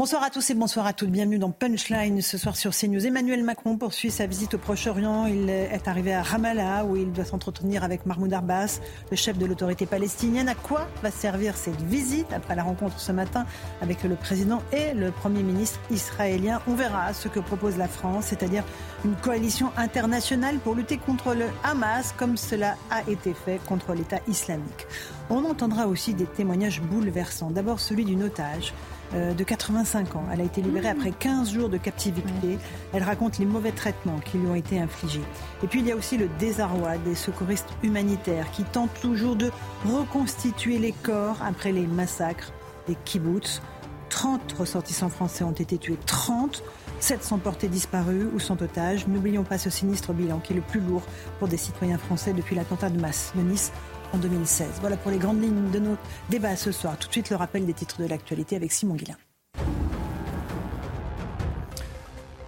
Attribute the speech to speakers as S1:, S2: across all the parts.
S1: Bonsoir à tous et bonsoir à toutes. Bienvenue dans Punchline ce soir sur CNews. Emmanuel Macron poursuit sa visite au Proche-Orient. Il est arrivé à Ramallah où il doit s'entretenir avec Mahmoud Abbas, le chef de l'autorité palestinienne. À quoi va servir cette visite après la rencontre ce matin avec le président et le Premier ministre israélien? On verra ce que propose la France, c'est-à-dire une coalition internationale pour lutter contre le Hamas comme cela a été fait contre l'État islamique. On entendra aussi des témoignages bouleversants. D'abord celui d'une otage euh, de 85 ans. Elle a été libérée après 15 jours de captivité. Elle raconte les mauvais traitements qui lui ont été infligés. Et puis il y a aussi le désarroi des secouristes humanitaires qui tentent toujours de reconstituer les corps après les massacres des kibbutz. 30 ressortissants français ont été tués, 30 700 portés disparus ou sont otages. N'oublions pas ce sinistre bilan qui est le plus lourd pour des citoyens français depuis l'attentat de masse de Nice en 2016. Voilà pour les grandes lignes de nos débats ce soir. Tout de suite, le rappel des titres de l'actualité avec Simon Guillain.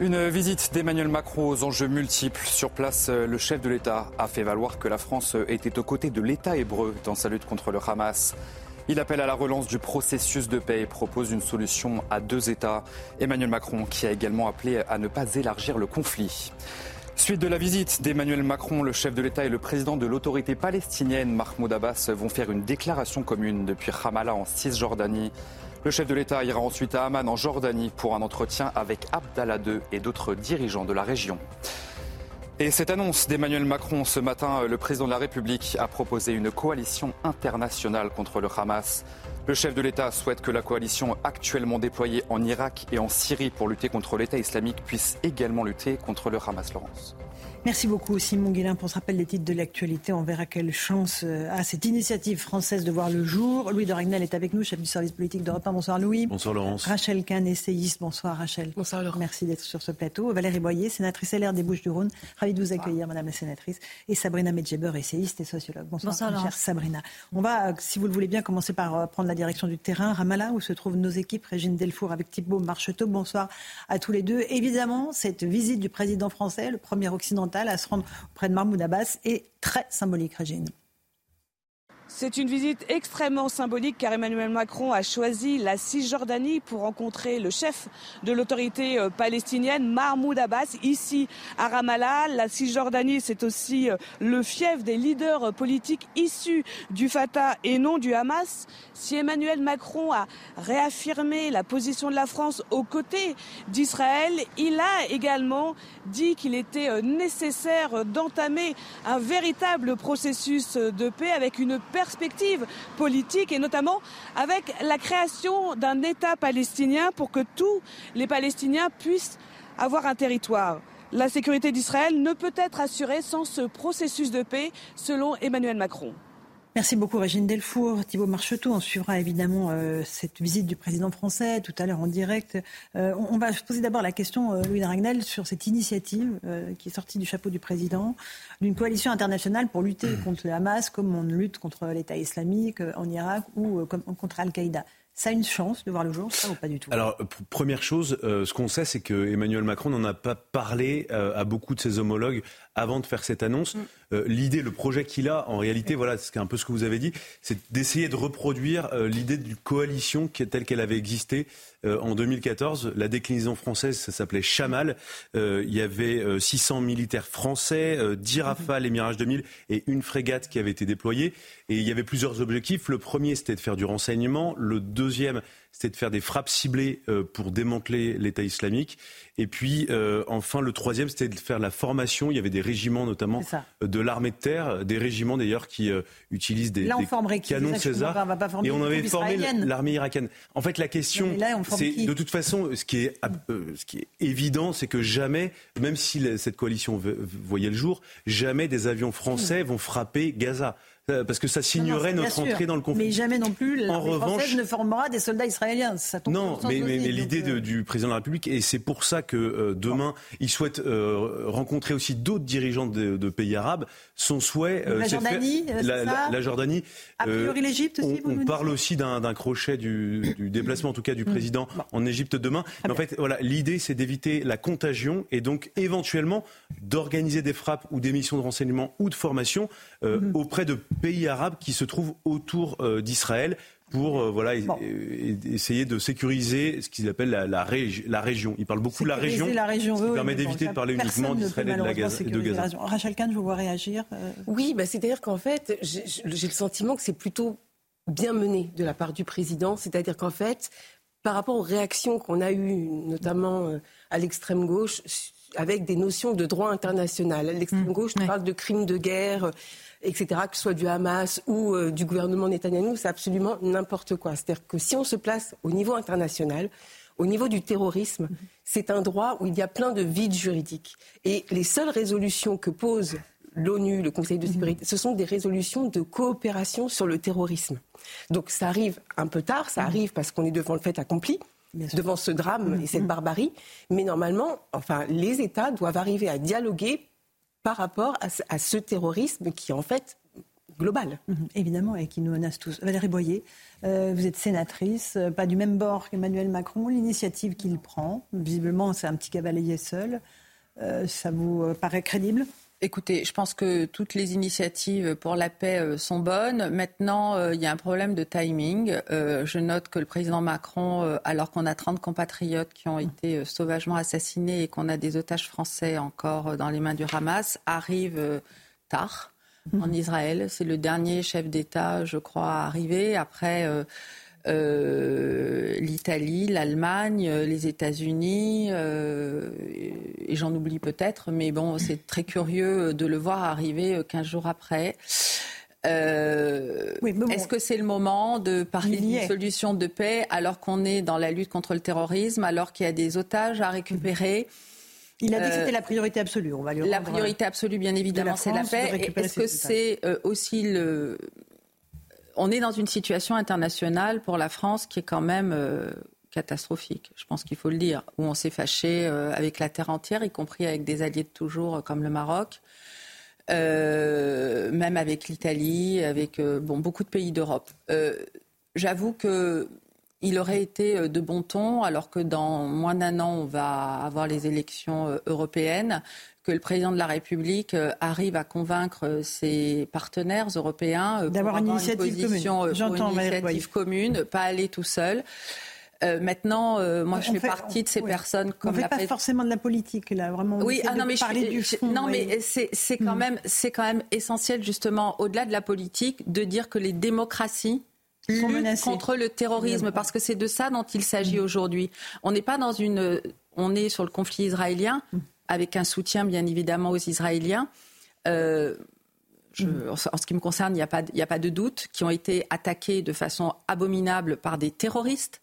S2: Une visite d'Emmanuel Macron aux enjeux multiples. Sur place, le chef de l'État a fait valoir que la France était aux côtés de l'État hébreu dans sa lutte contre le Hamas. Il appelle à la relance du processus de paix et propose une solution à deux États. Emmanuel Macron qui a également appelé à ne pas élargir le conflit. Suite de la visite d'Emmanuel Macron, le chef de l'État et le président de l'autorité palestinienne, Mahmoud Abbas, vont faire une déclaration commune depuis Ramallah en Cisjordanie. Le chef de l'État ira ensuite à Amman en Jordanie pour un entretien avec Abdallah II et d'autres dirigeants de la région. Et cette annonce d'Emmanuel Macron ce matin, le président de la République a proposé une coalition internationale contre le Hamas. Le chef de l'État souhaite que la coalition actuellement déployée en Irak et en Syrie pour lutter contre l'État islamique puisse également lutter contre le Hamas, Laurence.
S1: Merci beaucoup Simon Guillain pour ce rappel des titres de l'actualité. On verra quelle chance euh, a cette initiative française de voir le jour. Louis de Ragnel est avec nous, chef du service politique d'Europe 1. Bonsoir Louis.
S3: Bonsoir Laurence.
S1: Rachel Kahn, essayiste. Bonsoir Rachel.
S4: Bonsoir Laurence.
S1: Merci d'être sur ce plateau. Valérie Boyer, sénatrice LR des Bouches-du-Rhône. Ravi de vous accueillir, Madame la sénatrice. Et Sabrina Medjeber, essayiste et sociologue. Bonsoir,
S4: Bonsoir
S1: chère Sabrina. On va, euh, si vous le voulez bien, commencer par euh, prendre la direction du terrain. Ramallah, où se trouvent nos équipes. Régine Delfour avec Thibault Marcheteau. Bonsoir à tous les deux. Évidemment, cette visite du président français, le premier occidental, à se rendre auprès de Mahmoud Abbas est très symbolique, Régine.
S4: C'est une visite extrêmement symbolique car Emmanuel Macron a choisi la Cisjordanie pour rencontrer le chef de l'autorité euh, palestinienne, Mahmoud Abbas, ici à Ramallah. La Cisjordanie, c'est aussi euh, le fief des leaders politiques issus du Fatah et non du Hamas. Si Emmanuel Macron a réaffirmé la position de la France aux côtés d'Israël, il a également dit qu'il était euh, nécessaire d'entamer un véritable processus de paix avec une perspective politique et notamment avec la création d'un État palestinien pour que tous les Palestiniens puissent avoir un territoire. La sécurité d'Israël ne peut être assurée sans ce processus de paix, selon Emmanuel Macron.
S1: Merci beaucoup Régine Delfour, Thibault Marcheteau. On suivra évidemment euh, cette visite du président français tout à l'heure en direct. Euh, on, on, va se poser d'abord la question, euh, Louis Ragnel, sur cette initiative euh, qui est sortie du chapeau du président d'une coalition internationale pour lutter contre le Hamas comme on lutte contre l'État islamique en Irak ou comme, contre Al-Qaïda. Ça a une chance de voir le jour, ça ou pas du tout?
S3: Alors, première chose, euh, ce qu'on sait, c'est que Emmanuel Macron n'en a pas parlé euh, à beaucoup de ses homologues avant de faire cette annonce. Mm. Euh, l'idée, le projet qu'il a, en réalité, voilà, c'est un peu ce que vous avez dit, c'est d'essayer de reproduire l'idée d'une coalition qui, telle qu'elle avait existé en 2014. La déclinaison française, ça s'appelait Chamal. il y avait 600 militaires français, 10 rafales et Mirage 2000 et une frégate qui avait été déployée. Et il y avait plusieurs objectifs. Le premier, c'était de faire du renseignement. Le deuxième, c'était de faire des frappes ciblées euh, pour démanteler l'État islamique. Et puis, euh, enfin, le troisième, c'était de faire la formation. Il y avait des régiments, notamment de l'armée de terre, des régiments d'ailleurs qui euh, utilisent des,
S1: là, on
S3: des
S1: formerait qui
S3: canons César.
S1: On va pas former
S3: et on avait formé l'armée irakienne. En fait, la question, c'est de toute façon, ce qui est, euh, ce qui est évident, c'est que jamais, même si cette coalition voyait le jour, jamais des avions français vont frapper Gaza. Euh, parce que ça signerait notre entrée dans le conflit.
S1: Mais jamais non plus la revanche, ne formera des soldats israéliens. Ça
S3: non, mais, mais, l'idée euh, du président de la République, et c'est pour ça que euh, demain, il souhaite rencontrer aussi d'autres dirigeants de, pays arabes. Son souhait,
S1: la Jordanie,
S3: la, la, Jordanie.
S1: A priori l'Égypte aussi.
S3: On, parle aussi d'un crochet du, déplacement, en tout cas du mm. président en Égypte demain. Mais en fait, voilà, l'idée, c'est d'éviter la contagion et donc éventuellement d'organiser des frappes ou des missions de renseignement ou de formation mm-hmm. auprès de pays arabes qui se trouvent autour euh, d'Israël pour euh, voilà, essayer de sécuriser ce qu'ils appellent la, la, région. Ils parlent beaucoup de la région,
S1: la région ce qui
S3: permet d'éviter de parler uniquement d'Israël et de, la Gaza, de Gaza.
S1: Rachel Kahn, je vous vois réagir.
S5: Euh. Oui, bah, c'est-à-dire qu'en fait, j'ai le sentiment que c'est plutôt bien mené de la part du président, c'est-à-dire qu'en fait, par rapport aux réactions qu'on a eues, notamment à l'extrême gauche, avec des notions de droit international. L'extrême mmh. gauche parle de crimes de guerre etc., que ce soit du Hamas ou euh, du gouvernement Netanyahou, c'est absolument n'importe quoi. C'est-à-dire que si on se place au niveau international, au niveau du terrorisme, c'est un droit où il y a plein de vides juridiques. Et les seules résolutions que pose l'ONU, le Conseil de sécurité, ce sont des résolutions de coopération sur le terrorisme. Donc ça arrive un peu tard, ça arrive parce qu'on est devant le fait accompli, devant ce drame et cette barbarie. Mais normalement, enfin, les États doivent arriver à dialoguer par rapport à, ce terrorisme qui est en fait global.
S1: Mhm, évidemment, et qui nous menace tous. Valérie Boyer, euh, vous êtes sénatrice, euh, pas du même bord qu'Emmanuel Macron. L'initiative qu'il prend, visiblement, c'est un petit cavalier seul. Euh, ça vous paraît crédible?
S6: Écoutez, je pense que toutes les initiatives pour la paix euh, sont bonnes. Maintenant, euh, il y a un problème de timing. Euh, je note que le président Macron, alors qu'on a 30 compatriotes qui ont été sauvagement assassinés et qu'on a des otages français encore dans les mains du Hamas, arrive tard en mhm. Israël. C'est le dernier chef d'État, je crois, à arriver. Après euh, l'Italie, l'Allemagne, euh, les États-Unis, euh, et j'en oublie peut-être, mais bon, c'est très curieux de le voir arriver 15 jours après. Est-ce que c'est le moment de parler d'une solution de paix alors qu'on est dans la lutte contre le terrorisme, alors qu'il y a des otages à récupérer?
S1: Il a dit que c'était la priorité absolue. On va lui
S6: la priorité absolue, bien évidemment, c'est la paix. Est-ce que c'est aussi le, on est dans une situation internationale pour la France qui est quand même euh, catastrophique. Je pense qu'il faut le dire, où on s'est fâché euh, avec la terre entière, y compris avec des alliés de toujours euh, comme le Maroc, même avec l'Italie, avec bon, beaucoup de pays d'Europe. J'avoue que il aurait été de bon ton, alors que dans moins d'un an, on va avoir les élections européennes, que le président de la République euh, arrive à convaincre euh, ses partenaires européens
S1: euh, d'avoir une initiative commune.
S6: J'entends une initiative commune, pas aller tout seul. maintenant, moi, je fais, partie de ces personnes
S1: comme on ne fait pas forcément de la politique là, vraiment.
S6: Oui, ah, non, mais
S1: parler du fond,
S6: non, mais c'est quand hmm. même c'est quand même essentiel justement au-delà de la politique de dire que les démocraties luttent contre le terrorisme parce que c'est de ça dont il s'agit hmm. aujourd'hui. On n'est pas dans une, on est sur le conflit israélien. Hmm avec un soutien bien évidemment aux Israéliens. Euh, en ce qui me concerne, il n'y a, a, pas de doute, qui ont été attaqués de façon abominable par des terroristes.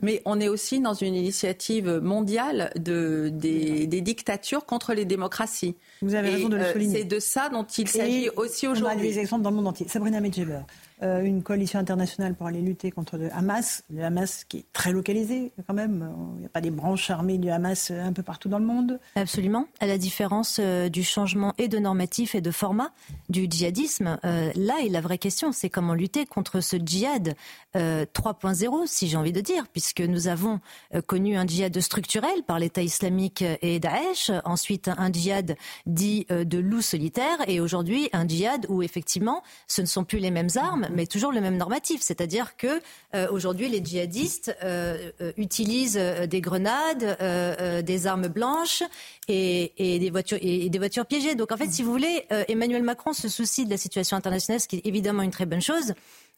S6: Mais on est aussi dans une initiative mondiale de, des, dictatures contre les démocraties.
S1: Vous avez raison de le euh, souligner.
S6: c'est de ça dont il s'agit aussi aujourd'hui. On a
S1: des exemples dans le monde entier. Sabrina Medjeber. Euh, une coalition internationale pour aller lutter contre le Hamas, le Hamas qui est très localisé quand même. Il n'y a pas des branches armées du Hamas un peu partout dans le monde.
S7: Absolument. À la différence euh, du changement et de normatif et de format du djihadisme, euh, là la vraie question, c'est comment lutter contre ce djihad 3.0, si j'ai envie de dire, puisque nous avons connu un djihad structurel par l'État islamique et Daesh, ensuite un djihad dit de loup solitaire, et aujourd'hui un djihad où effectivement ce ne sont plus les mêmes armes, mais toujours le même normatif. C'est-à-dire que euh, aujourd'hui, les djihadistes euh, euh, utilisent des grenades, des armes blanches et, des voitures, et, des voitures piégées. Donc en fait, si vous voulez, Emmanuel Macron se soucie de la situation internationale, ce qui est évidemment une très bonne chose.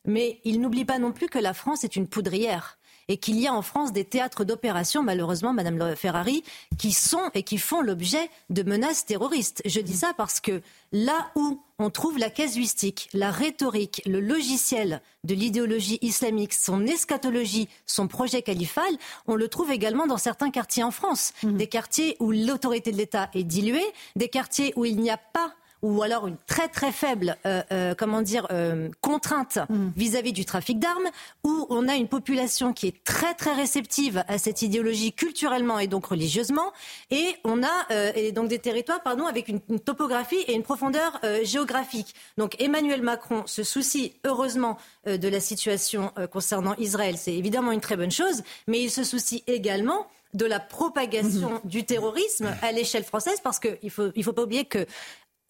S7: Mais il n'oublie pas non plus que la France est une poudrière et qu'il y a en France des théâtres d'opération, malheureusement, Madame Ferrari, qui sont et qui font l'objet de menaces terroristes. Je dis ça parce que là où on trouve la casuistique, la rhétorique, le logiciel de l'idéologie islamique, son eschatologie, son projet califal, on le trouve également dans certains quartiers en France. Mmh. Des quartiers où l'autorité de l'État est diluée, des quartiers où il n'y a pas ou alors une très très faible, euh, euh, comment dire, euh, contrainte mm. vis-à-vis du trafic d'armes, où on a une population qui est très très réceptive à cette idéologie culturellement et donc religieusement, et on a et donc des territoires, pardon, avec une, une topographie et une profondeur géographique. Donc Emmanuel Macron se soucie heureusement de la situation concernant Israël, c'est évidemment une très bonne chose, mais il se soucie également de la propagation mm-hmm. du terrorisme à l'échelle française, parce qu'il ne faut, il faut pas oublier que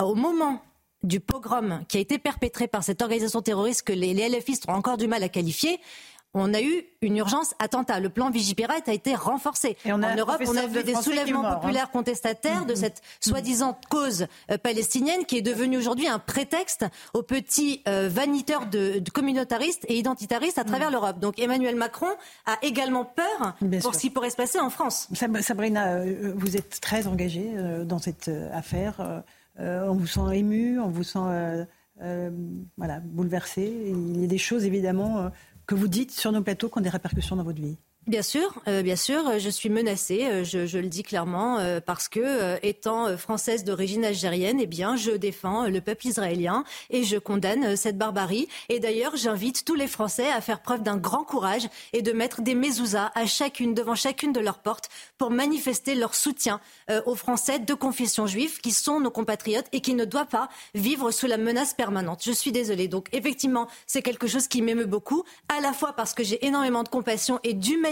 S7: au moment du pogrom qui a été perpétré par cette organisation terroriste que les, les LFistes ont encore du mal à qualifier, on a eu une urgence attentat. Le plan Vigipirate a été renforcé. en Europe, on a vu des soulèvements hein. populaires contestataires de mm-hmm. cette soi-disant cause euh, palestinienne qui est devenue aujourd'hui un prétexte aux petits euh, vaniteurs de, communautaristes et identitaristes à travers mm. l'Europe. Donc Emmanuel Macron a également peur pour ce qui pourrait se passer en France.
S1: Sabrina, euh, vous êtes très engagée dans cette affaire. Euh, on vous sent ému, on vous sent euh, euh, voilà, bouleversé. Il y a des choses évidemment que vous dites sur nos plateaux qui ont des répercussions dans votre vie.
S7: Bien sûr, euh, bien sûr, je suis menacée, euh, je, le dis clairement, euh, parce que étant française d'origine algérienne, eh bien, je défends le peuple israélien et je condamne cette barbarie. Et d'ailleurs, j'invite tous les Français à faire preuve d'un grand courage et de mettre des mezuzahs à chacune devant chacune de leurs portes pour manifester leur soutien aux Français de confession juive qui sont nos compatriotes et qui ne doivent pas vivre sous la menace permanente. Je suis désolée. Donc, effectivement, c'est quelque chose qui m'émeut beaucoup, à la fois parce que j'ai énormément de compassion et d'humanité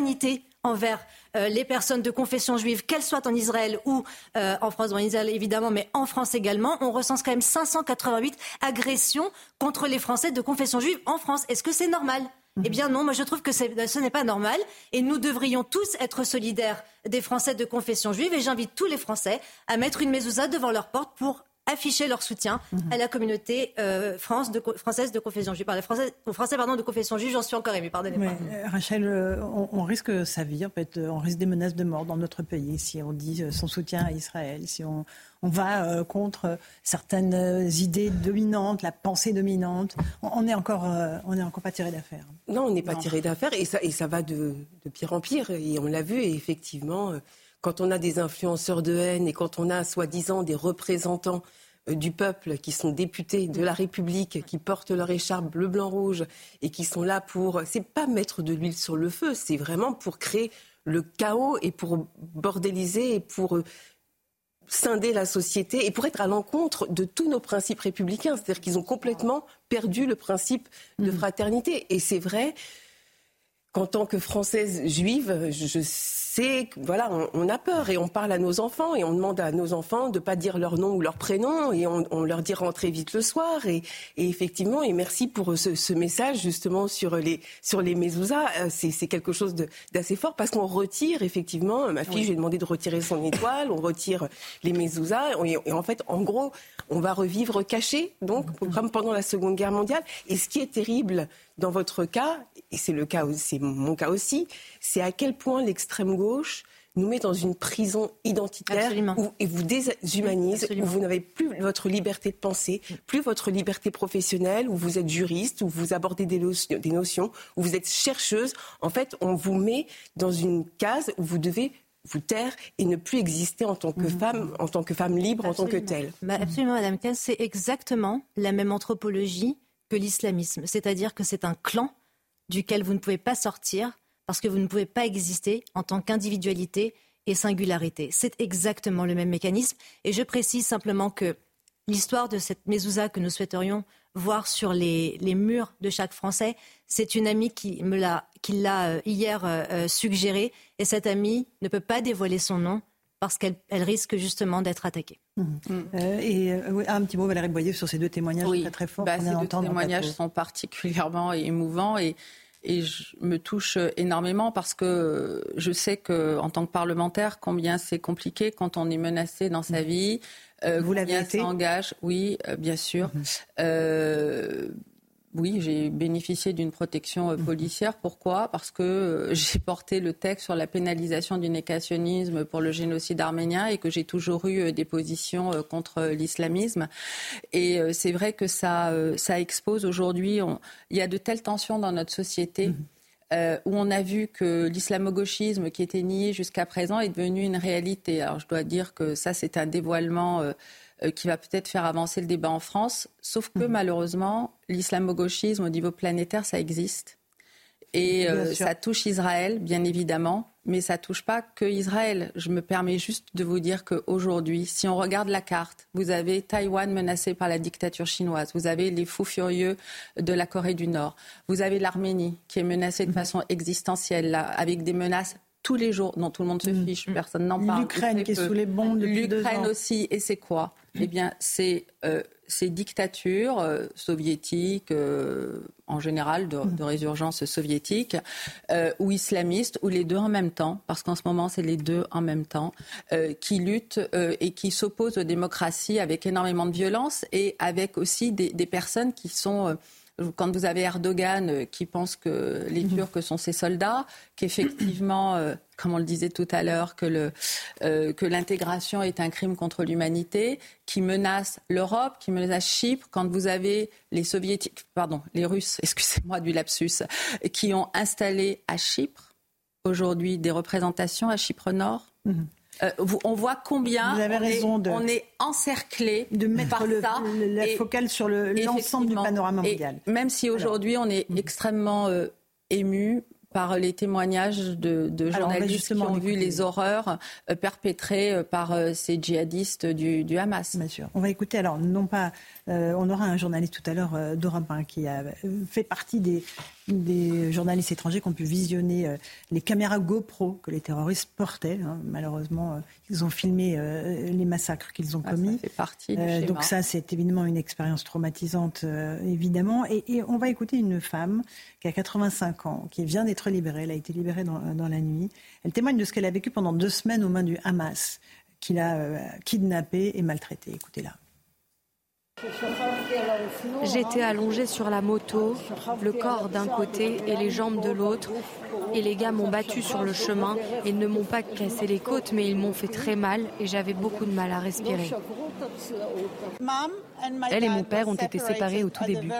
S7: envers euh, les personnes de confession juive, qu'elles soient en Israël ou euh, en France, en Israël évidemment, mais en France également. On recense quand même 588 agressions contre les Français de confession juive en France. Est-ce que c'est normal? Mhm. eh bien non, moi je trouve que ce n'est pas normal et nous devrions tous être solidaires des Français de confession juive et j'invite tous les Français à mettre une mezouza devant leur porte pour afficher leur soutien à la communauté euh, France de, française de confession juive. les Français, Français pardon, de confession juive, j'en suis encore ému, pardonnez-moi.
S1: Euh, Rachel, euh, on, risque sa vie, en fait, on risque des menaces de mort dans notre pays si on dit son soutien à Israël, si on, on va contre certaines idées dominantes, la pensée dominante. On n'est encore, on est encore pas tiré d'affaire.
S5: Non, on n'est pas tiré d'affaire et ça, et ça va de, de pire en pire. Et on l'a vu, et effectivement quand on a des influenceurs de haine et quand on a soi-disant des représentants euh, du peuple qui sont députés de la République, qui portent leur écharpe bleu, blanc, rouge et qui sont là pour. C'est pas mettre de l'huile sur le feu, c'est vraiment pour créer le chaos et pour bordéliser et pour euh, scinder la société et pour être à l'encontre de tous nos principes républicains. C'est-à-dire qu'ils ont complètement perdu le principe de mmh. fraternité. Et c'est vrai qu'en tant que Française juive, je c'est voilà, on, a peur et on parle à nos enfants et on demande à nos enfants de pas dire leur nom ou leur prénom et on, leur dit rentrer vite le soir et, effectivement et merci pour ce, message justement sur les sur les euh, c'est quelque chose d'assez fort parce qu'on retire effectivement ma fille, j'ai demandé de retirer son étoile, on retire les mezuzahs et, en fait en gros on va revivre caché donc comme pendant la Seconde Guerre mondiale. Et ce qui est terrible dans votre cas, et c'est le cas, c'est mon cas aussi, c'est à quel point l'extrême gauche nous met dans une prison identitaire où, et vous déshumanise, où vous n'avez plus votre liberté de penser, plus votre liberté professionnelle, où vous êtes juriste, où vous abordez des, notions, des notions où vous êtes chercheuse. En fait, on vous met dans une case où vous devez vous taire et ne plus exister en tant que mhm. femme, en tant que femme libre, en tant que telle.
S7: Bah, absolument, Madame Kahn, c'est exactement la même anthropologie que l'islamisme. C'est-à-dire que c'est un clan duquel vous ne pouvez pas sortir parce que vous ne pouvez pas exister en tant qu'individualité et singularité. C'est exactement le même mécanisme. Et je précise simplement que l'histoire de cette mezouza que nous souhaiterions voir sur les, murs de chaque Français, c'est une amie qui l'a euh, hier euh, euh, suggéré. Et cette amie ne peut pas dévoiler son nom parce qu'elle risque justement d'être attaquée. Mmh.
S1: et un petit mot, Valérie Boyer, sur ces deux témoignages très, très forts.
S6: Bah, ces deux témoignages sont particulièrement émouvants et et je me touche énormément parce que je sais que en tant que parlementaire combien c'est compliqué quand on est menacé dans sa vie.
S1: Euh, Vous l'avez été?
S6: S'engage, oui, euh, bien sûr. Oui, j'ai bénéficié d'une protection euh, mhm. policière. Pourquoi? Parce que euh, j'ai porté le texte sur la pénalisation du négationnisme pour le génocide arménien et que j'ai toujours eu euh, des positions contre l'islamisme. Et c'est vrai que ça, ça expose aujourd'hui. Il y a de telles tensions dans notre société. Mhm. où on a vu que l'islamo-gauchisme qui était nié jusqu'à présent est devenu une réalité. Alors je dois dire que ça, c'est un dévoilement qui va peut-être faire avancer le débat en France. Sauf que mhm. malheureusement, l'islamo-gauchisme au niveau planétaire, ça existe. Et euh, ça touche Israël, bien évidemment, mais ça touche pas que Israël. Je me permets juste de vous dire qu'aujourd'hui, si on regarde la carte, vous avez Taïwan menacé par la dictature chinoise, vous avez les fous furieux de la Corée du Nord, vous avez l'Arménie qui est menacée de mhm. façon existentielle, avec des menaces tous les jours dont tout le monde se mhm. fiche, personne n'en parle.
S1: L'Ukraine qui est sous les bombes depuis
S6: L'Ukraine aussi, et c'est quoi? Eh bien, c'est euh, ces dictatures euh, soviétiques, euh, en général de, de, résurgence soviétique, euh, ou islamistes, ou les deux en même temps, parce qu'en ce moment c'est les deux en même temps, qui luttent et qui s'opposent aux démocraties avec énormément de violence et avec aussi des, des personnes qui sont quand vous avez Erdogan euh, qui pense que les mhm. Turcs sont ses soldats, qu'effectivement, euh, comme on le disait tout à l'heure, que, euh, que l'intégration est un crime contre l'humanité, qui menace l'Europe, qui menace Chypre, quand vous avez les soviétiques, pardon, les Russes, excusez-moi du lapsus, qui ont installé à Chypre aujourd'hui des représentations à Chypre Nord. Mhm. Euh, on voit combien on, est, encerclé
S1: de mettre le, la focale sur l'ensemble du panorama mondial.
S6: même si aujourd'hui on est mm. extrêmement euh, ému par les témoignages de, journalistes qui ont vu les horreurs euh, perpétrées par ces djihadistes du, du, Hamas.
S1: Bien sûr. On va écouter, alors non pas euh, on aura un journaliste tout à l'heure euh, d'Europe qui a fait partie des, journalistes étrangers qui ont pu visionner euh, les caméras GoPro que les terroristes portaient. Hein. Malheureusement, ils ont filmé les massacres qu'ils ont ah, commis. donc ça, c'est évidemment une expérience traumatisante, évidemment. Et, on va écouter une femme qui a 85 ans, qui vient d'être libérée. Elle a été libérée dans, dans la nuit. Elle témoigne de ce qu'elle a vécu pendant deux semaines aux mains du Hamas, qu'il a kidnappé et maltraité. Écoutez-la.
S8: J'étais allongée sur la moto, le corps d'un côté et les jambes de l'autre. Et les gars m'ont battu sur le chemin. Ils ne m'ont pas cassé les côtes, mais ils m'ont fait très mal et j'avais beaucoup de mal à respirer. Elle et mon père ont été séparés au tout début.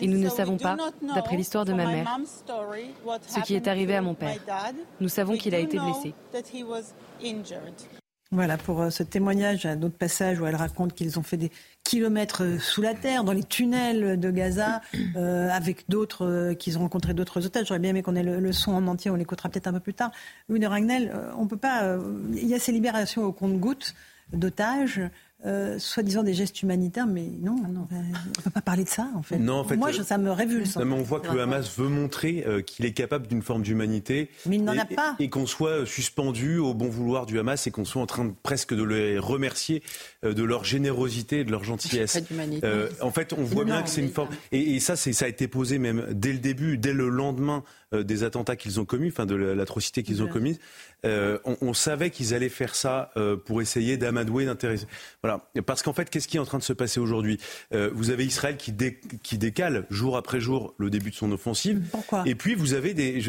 S8: Et nous ne savons pas, d'après l'histoire de ma mère, ce qui est arrivé à mon père. Nous savons qu'il a été blessé.
S1: Voilà, pour euh, ce témoignage, à d'autres passages où elle raconte qu'ils ont fait des kilomètres euh, sous la terre, dans les tunnels de Gaza, euh, avec d'autres, qu'ils ont rencontré d'autres otages. J'aurais bien aimé qu'on ait le, son en entier, on l'écoutera peut-être un peu plus tard. Louis de Ragnel, on peut pas. Il y a ces libérations au compte-gouttes d'otages. Euh, soi-disant des gestes humanitaires, mais non, on ne peut pas parler de ça, en fait.
S3: Non, en fait
S1: Moi, euh, ça me révulse.
S3: on voit que le Hamas veut montrer euh, qu'il est capable d'une forme d'humanité.
S1: Mais il n'en a pas.
S3: Et qu'on soit suspendu au bon vouloir du Hamas et qu'on soit en train de, presque de les remercier de leur générosité et de leur gentillesse. en fait, on voit bien que c'est une forme. Et, et ça, ça a été posé même dès le début, dès le lendemain des attentats qu'ils ont commis, enfin de l'atrocité qu'ils ont commise. Euh, on, savait qu'ils allaient faire ça euh, pour essayer d'amadouer, d'intéresser. Voilà. Parce qu'en fait, qu'est-ce qui est en train de se passer aujourd'hui? Euh, Vous avez Israël qui, qui, décale jour après jour le début de son offensive.
S1: Pourquoi?
S3: Et puis vous avez des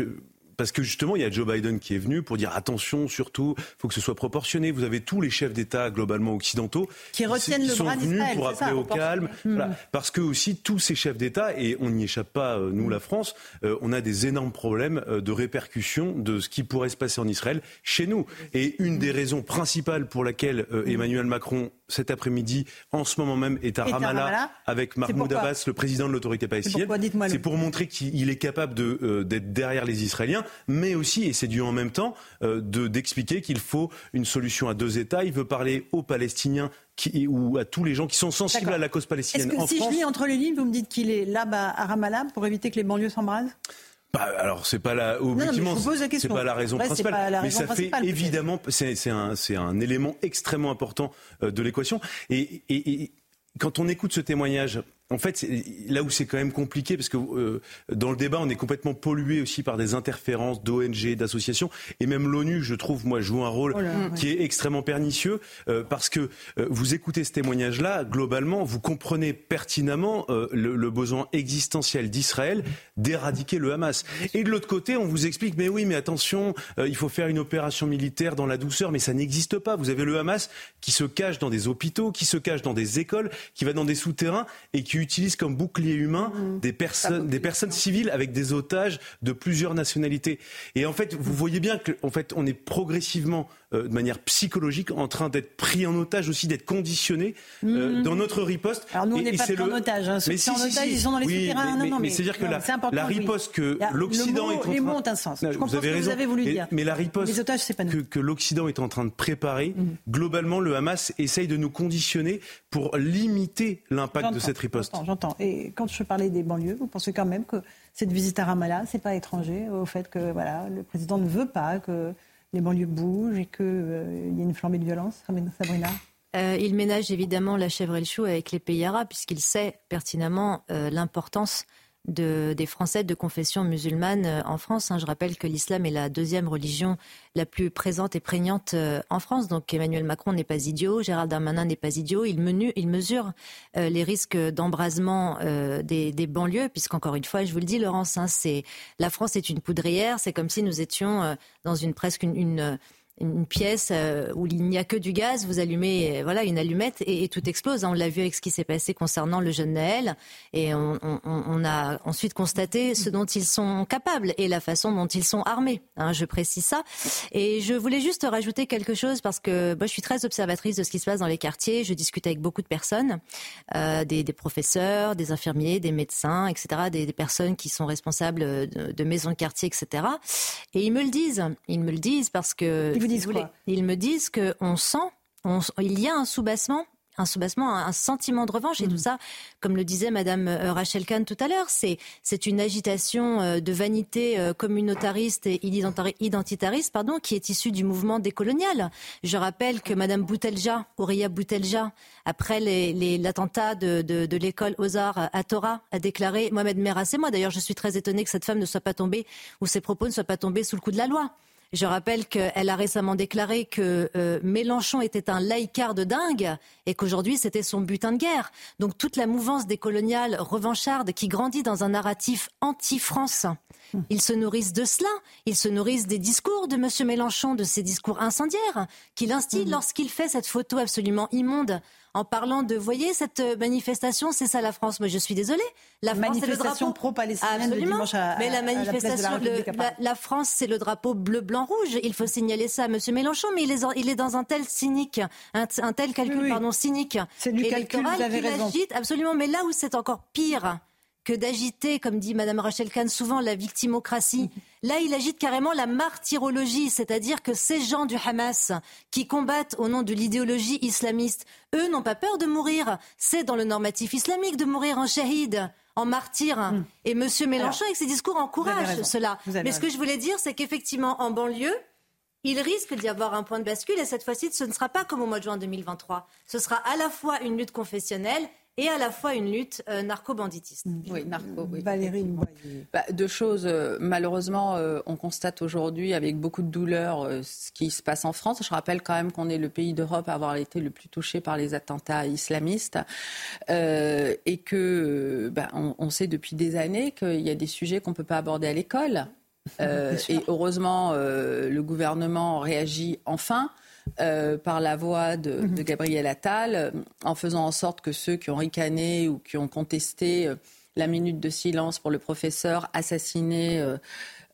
S3: parce que justement, il y a Joe Biden qui est venu pour dire attention, surtout, il faut que ce soit proportionné. Vous avez tous les chefs d'État globalement occidentaux
S1: qui retiennent le
S3: sont venus pour appeler au calme, hmm. parce que aussi tous ces chefs d'État et on n'y échappe pas, euh, nous la France, euh, on a des énormes problèmes euh, de répercussions de ce qui pourrait se passer en Israël chez nous. Et une des raisons principales pour laquelle hmm. Emmanuel Macron cet après-midi, en ce moment même, est à, Ramallah, avec Mahmoud Abbas, le président de l'autorité palestinienne. C'est pour montrer qu'il est capable d'être derrière les Israéliens mais aussi, et c'est dû en même temps, euh, d'expliquer qu'il faut une solution à deux États. Il veut parler aux Palestiniens qui, ou à tous les gens qui sont sensibles à la cause palestinienne.
S1: Est-ce que si je lis entre les lignes, vous me dites qu'il est là-bas à Ramallah pour éviter que les banlieues s'embrasent?
S3: Bah, alors c'est pas la objectivement c'est pas la raison principale. mais ça fait évidemment c'est un, un élément extrêmement important euh, de l'équation. Et, et, et quand on écoute ce témoignage en fait, là où c'est quand même compliqué, parce que euh, dans le débat, on est complètement pollué aussi par des interférences d'ONG, d'associations, et même l'ONU, je trouve, moi, joue un rôle oh qui est extrêmement pernicieux, euh, parce que euh, vous écoutez ce témoignage-là, globalement, vous comprenez pertinemment le, le, besoin existentiel d'Israël d'éradiquer le Hamas. Et de l'autre côté, on vous explique, mais oui, mais attention, il faut faire une opération militaire dans la douceur, mais ça n'existe pas. Vous avez le Hamas qui se cache dans des hôpitaux, qui se cache dans des écoles, qui va dans des souterrains et qui utilise comme bouclier humain mmh. des personnes, des personnes civiles avec des otages de plusieurs nationalités. Et en fait, vous voyez bien qu'en fait, on est progressivement de manière psychologique en train d'être pris en otage aussi, d'être conditionnés mhm. dans notre riposte.
S1: Alors nous, on n'est pas pris en otage. Hein. Ceux qui sont en otage, ils sont dans les souterrains.
S3: Mais, non, mais, c'est-à-dire que la, riposte que l'Occident est en train...
S1: Les mots ont un sens. Je vous avez voulu dire.
S3: Mais la riposte que, l'Occident est en train de préparer, mhm. globalement, le Hamas essaye de nous conditionner pour limiter l'impact de cette riposte.
S1: J'entends. Et quand je parlais des banlieues, vous pensez quand même que cette visite à Ramallah, c'est pas étranger au fait que voilà, le président ne veut pas que les banlieues bougent et qu'il euh, y ait une flambée de violence, Sabrina
S7: euh, il ménage évidemment la chèvre et le chou avec les pays arabes, puisqu'il sait pertinemment euh, l'importance des Français de confession musulmane euh, en France. Hein. Je rappelle que l'islam est la deuxième religion la plus présente et prégnante euh, en France. Donc Emmanuel Macron n'est pas idiot, Gérald Darmanin n'est pas idiot. Il, mesure euh, les risques d'embrasement des, banlieues, puisqu'encore une fois, je vous le dis, Laurence, hein, la France est une poudrière. C'est comme si nous étions dans une presque une une pièce euh, où il n'y a que du gaz, vous allumez euh, voilà une allumette et, tout explose. On l'a vu avec ce qui s'est passé concernant le jeune Naël et on, a ensuite constaté ce dont ils sont capables et la façon dont ils sont armés. Hein, je précise ça. Et je voulais juste rajouter quelque chose parce que moi, je suis très observatrice de ce qui se passe dans les quartiers. Je discute avec beaucoup de personnes, euh, des, professeurs, des infirmiers, des médecins, etc., des, personnes qui sont responsables de, de maisons de quartier, etc. Et ils me le disent. Ils me le disent parce que ils me disent qu'on sent, il y a un soubassement un soubassement, un sentiment de revanche et tout mm. ça, comme le disait Madame euh, Rachel Kahn tout à l'heure, c'est c'est une agitation euh, de vanité euh, communautariste et identitariste, pardon, qui est issue du mouvement décolonial. Je rappelle que Madame Boutelja, Auria Boutelja, après l'attentat de, de, l'école aux Arts à Torah, a déclaré Mohamed Merah, c'est moi. D'ailleurs, je suis très étonnée que cette femme ne soit pas tombée ou ses propos ne soient pas tombés sous le coup de la loi. Je rappelle qu'elle a récemment déclaré que euh, Mélenchon était un laïcard de dingue et qu'aujourd'hui c'était son butin de guerre. Donc toute la mouvance décoloniale revancharde qui grandit dans un narratif anti-France. Ils se nourrissent de cela. Ils se nourrissent des discours de M. Mélenchon, de ses discours incendiaires qu'il instille mmh. lorsqu'il fait cette photo absolument immonde en parlant de, voyez, cette manifestation, c'est ça la France. Moi, je suis désolée. La
S1: France, c'est le drapeau pro-palestinien de dimanche à,
S7: Mais la manifestation, la, France, c'est le drapeau bleu, blanc, rouge. Il faut signaler ça à M. Mélenchon, mais il est, il est dans un tel cynique, un, tel calcul, pardon, cynique.
S1: C'est du calcul, vous avez raison.
S7: Agite, absolument. Mais là où c'est encore pire, que d'agiter, comme dit Madame Rachel Kahn souvent, la victimocratie. Là, il agite carrément la martyrologie, c'est-à-dire que ces gens du Hamas qui combattent au nom de l'idéologie islamiste, eux n'ont pas peur de mourir. C'est dans le normatif islamique de mourir en shahid en martyr. Hmm. Et M. Mélenchon, avec ses discours, encourage cela. Mais ce que je voulais dire, c'est qu'effectivement, en banlieue, il risque d'y avoir un point de bascule et cette fois-ci, ce ne sera pas comme au mois de juin 2023. Ce sera à la fois une lutte confessionnelle et à la fois une lutte euh, narco-banditiste.
S6: Oui, narco, oui.
S1: Valérie
S6: bah, Deux choses. Euh, malheureusement, euh, on constate aujourd'hui avec beaucoup de douleur ce qui se passe en France. Je rappelle quand même qu'on est le pays d'Europe à avoir été le plus touché par les attentats islamistes et que bah, on, sait depuis des années qu'il y a des sujets qu'on ne peut pas aborder à l'école. et heureusement, le gouvernement réagit enfin. Euh, par la voix de, mhm. de, Gabriel Attal, euh, en faisant en sorte que ceux qui ont ricané ou qui ont contesté euh, la minute de silence pour le professeur assassiné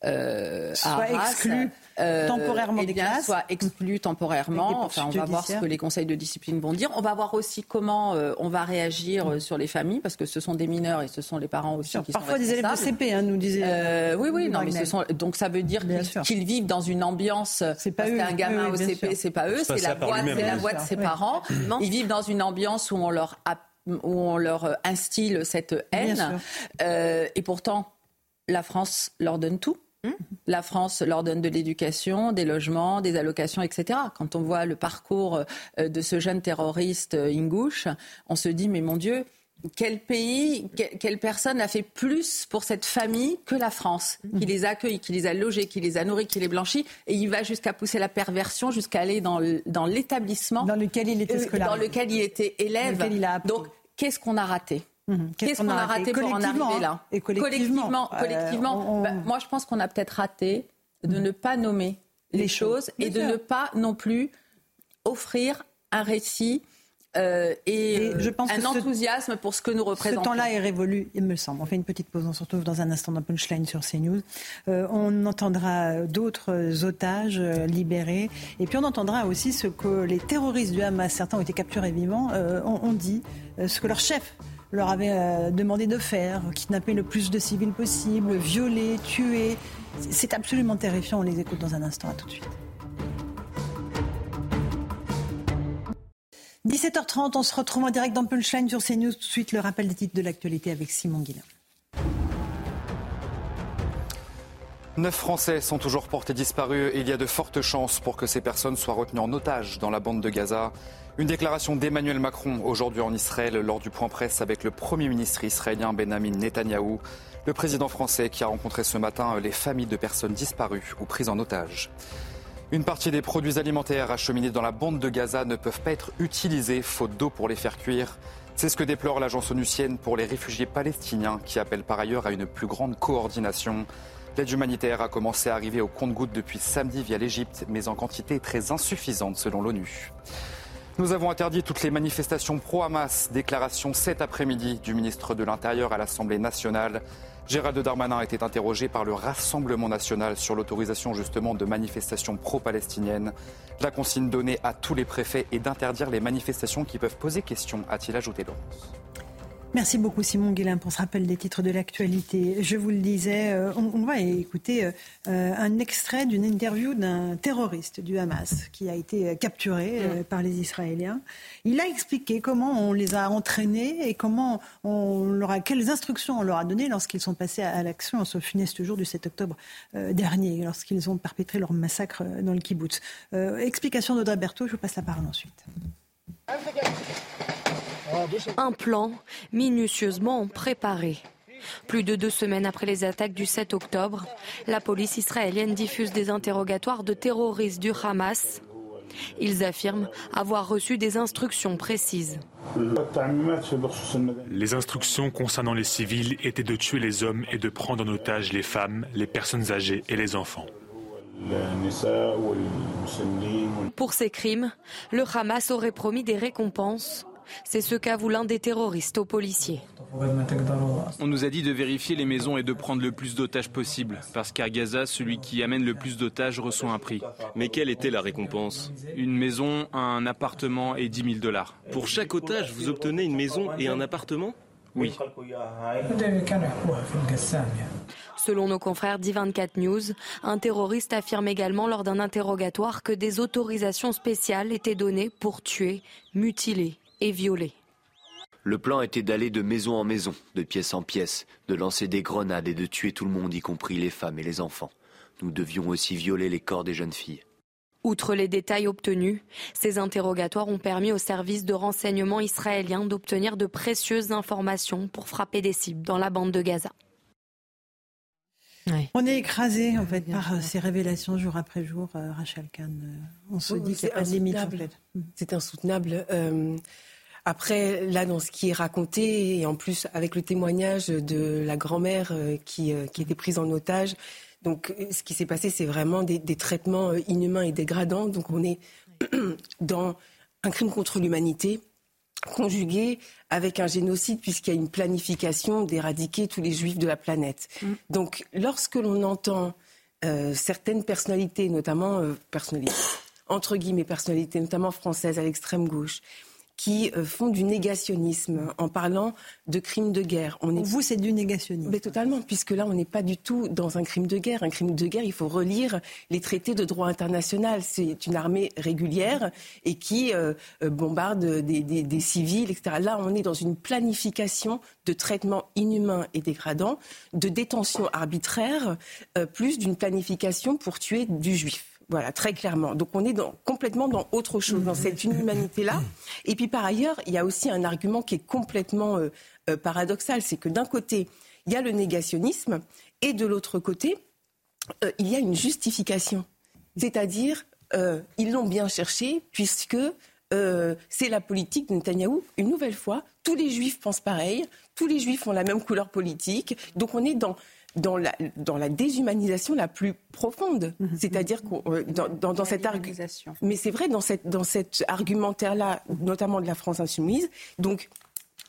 S1: euh, soit exclu euh, temporairement des classes.
S6: soit exclu temporairement. Enfin, on va voir ce que les conseils de discipline vont dire. On va voir aussi comment euh, on va réagir euh, sur les familles, parce que ce sont des mineurs et ce sont les parents aussi qui
S1: Parfois des élèves de CP, hein, nous disait.
S6: oui, oui, non, mais ce sont, donc ça veut dire qu'ils vivent dans une ambiance. C'est pas eux. un gamin au CP, c'est pas eux, c'est la boîte, c'est la voix de ses parents. Ils vivent dans une ambiance où on leur où on leur instille cette haine. et pourtant, la France leur donne tout. La France leur donne de l'éducation, des logements, des allocations, etc. Quand on voit le parcours euh, de ce jeune terroriste euh, Ingouche, on se dit, mais mon Dieu, quel pays, quelle personne a fait plus pour cette famille que la France, qui les a accueillis, qui les a logés, qui les a nourris, qui les blanchit, et il va jusqu'à pousser la perversion, jusqu'à aller dans l'établissement
S1: dans, lequel il était
S6: dans lequel il était élève. Donc, qu'est-ce qu'on a raté? Mhm. Qu'est-ce qu'on a raté pour en arriver là?
S1: Et collectivement.
S6: Collectivement, euh, bah, moi je pense qu'on a peut-être raté de mhm. ne pas nommer les, choses, et de ne pas non plus offrir un récit euh, et, je pense un enthousiasme pour ce que nous représentons.
S1: Ce temps-là est révolu, il me semble. On fait une petite pause, on se retrouve dans un instant dans Punchline sur CNews. Euh, on entendra d'autres otages euh, libérés et puis on entendra aussi ce que les terroristes du Hamas, certains ont été capturés vivants, ont, dit, ce que leur chef leur avait demandé de faire, kidnapper le plus de civils possible, violer, tuer. C'est absolument terrifiant, on les écoute dans un instant, à tout de suite. 17h30, on se retrouve en direct dans Punchline sur CNews. Tout de suite, le rappel des titres de l'actualité avec Simon Guillain.
S2: Neuf Français sont toujours portés disparus et il y a de fortes chances pour que ces personnes soient retenues en otage dans la bande de Gaza. Une déclaration d'Emmanuel Macron aujourd'hui en Israël lors du point presse avec le Premier ministre israélien Benjamin Netanyahou, le président français qui a rencontré ce matin les familles de personnes disparues ou prises en otage. Une partie des produits alimentaires acheminés dans la bande de Gaza ne peuvent pas être utilisés faute d'eau pour les faire cuire. C'est ce que déplore l'agence onusienne pour les réfugiés palestiniens qui appelle par ailleurs à une plus grande coordination. L'aide humanitaire a commencé à arriver au compte-gouttes depuis samedi via l'Égypte, mais en quantité très insuffisante selon l'ONU. Nous avons interdit toutes les manifestations pro-Hamas. Déclaration cet après-midi du ministre de l'Intérieur à l'Assemblée nationale. Gérald Darmanin a été interrogé par le Rassemblement national sur l'autorisation justement de manifestations pro-palestiniennes. La consigne donnée à tous les préfets est d'interdire les manifestations qui peuvent poser question, a-t-il ajouté Laurence.
S1: Merci beaucoup Simon Guillain pour ce rappel des titres de l'actualité. Je vous le disais, euh, on, va écouter euh, un extrait d'une interview d'un terroriste du Hamas qui a été capturé euh, par les Israéliens. Il a expliqué comment on les a entraînés et comment on leur a, quelles instructions on leur a données lorsqu'ils sont passés à, l'action en ce funeste jour du 7 octobre dernier, lorsqu'ils ont perpétré leur massacre dans le kibbutz. explication d'Audrey Berthaud, je vous passe la parole ensuite.
S8: Un plan minutieusement préparé. Plus de deux semaines après les attaques du 7 octobre, la police israélienne diffuse des interrogatoires de terroristes du Hamas. Ils affirment avoir reçu des instructions précises.
S9: Les instructions concernant les civils étaient de tuer les hommes et de prendre en otage les femmes, les personnes âgées et les enfants.
S8: Pour ces crimes, le Hamas aurait promis des récompenses c'est ce qu'avoue l'un des terroristes aux policiers.
S10: On nous a dit de vérifier les maisons et de prendre le plus d'otages possible, parce qu'à Gaza, celui qui amène le plus d'otages reçoit un prix.
S11: Mais quelle était la récompense?
S10: Une maison, un appartement et 10 000 dollars.
S11: Pour chaque otage, vous obtenez une maison et un appartement?
S10: Oui.
S8: Selon nos confrères d'I24 News, un terroriste affirme également lors d'un interrogatoire que des autorisations spéciales étaient données pour tuer, mutiler et
S12: Le plan était d'aller de maison en maison, de pièce en pièce, de lancer des grenades et de tuer tout le monde, y compris les femmes et les enfants. Nous devions aussi violer les corps des jeunes filles.
S8: Outre les détails obtenus, ces interrogatoires ont permis aux services de renseignement israéliens d'obtenir de précieuses informations pour frapper des cibles dans la bande de Gaza.
S1: On est écrasé en fait par euh, ces révélations jour après jour, euh, Rachel Kahn. Euh, on se dit qu'il n'y a pas de limite
S5: C'est insoutenable. Après, là, dans ce qui est raconté, et en plus avec le témoignage de la grand-mère euh, qui, euh, qui était prise en otage, donc ce qui s'est passé, c'est vraiment des, traitements inhumains et dégradants. Donc on est dans un crime contre l'humanité conjugué avec un génocide puisqu'il y a une planification d'éradiquer tous les juifs de la planète. Mm. Donc lorsque l'on entend certaines personnalités, notamment personnalités, entre guillemets personnalités, notamment françaises à l'extrême gauche, qui euh, font du négationnisme en parlant de crimes de guerre.
S1: On est... Vous, c'est du négationnisme.
S5: Mais totalement, puisque là, on n'est pas du tout dans un crime de guerre. Un crime de guerre, il faut relire les traités de droit international. C'est une armée régulière et qui euh, euh, bombarde des, civils, etc. Là, on est dans une planification de traitement inhumain et dégradant, de détention arbitraire, plus d'une planification pour tuer du juif. Voilà, très clairement. Donc on est complètement dans autre chose, dans cette inhumanité-là. Et puis par ailleurs, il y a aussi un argument qui est complètement euh, euh, paradoxal, c'est que d'un côté, il y a le négationnisme, et de l'autre côté, euh, il y a une justification. C'est-à-dire, ils l'ont bien cherché, puisque c'est la politique de Netanyahou. Une nouvelle fois, tous les juifs pensent pareil, tous les juifs ont la même couleur politique. Donc on est dans dans la, dans la déshumanisation la plus profonde. Mhm. C'est-à-dire que euh, dans, dans, cette argumentation. Mais c'est vrai, dans, cette, dans cet argumentaire-là, notamment de la France insoumise, donc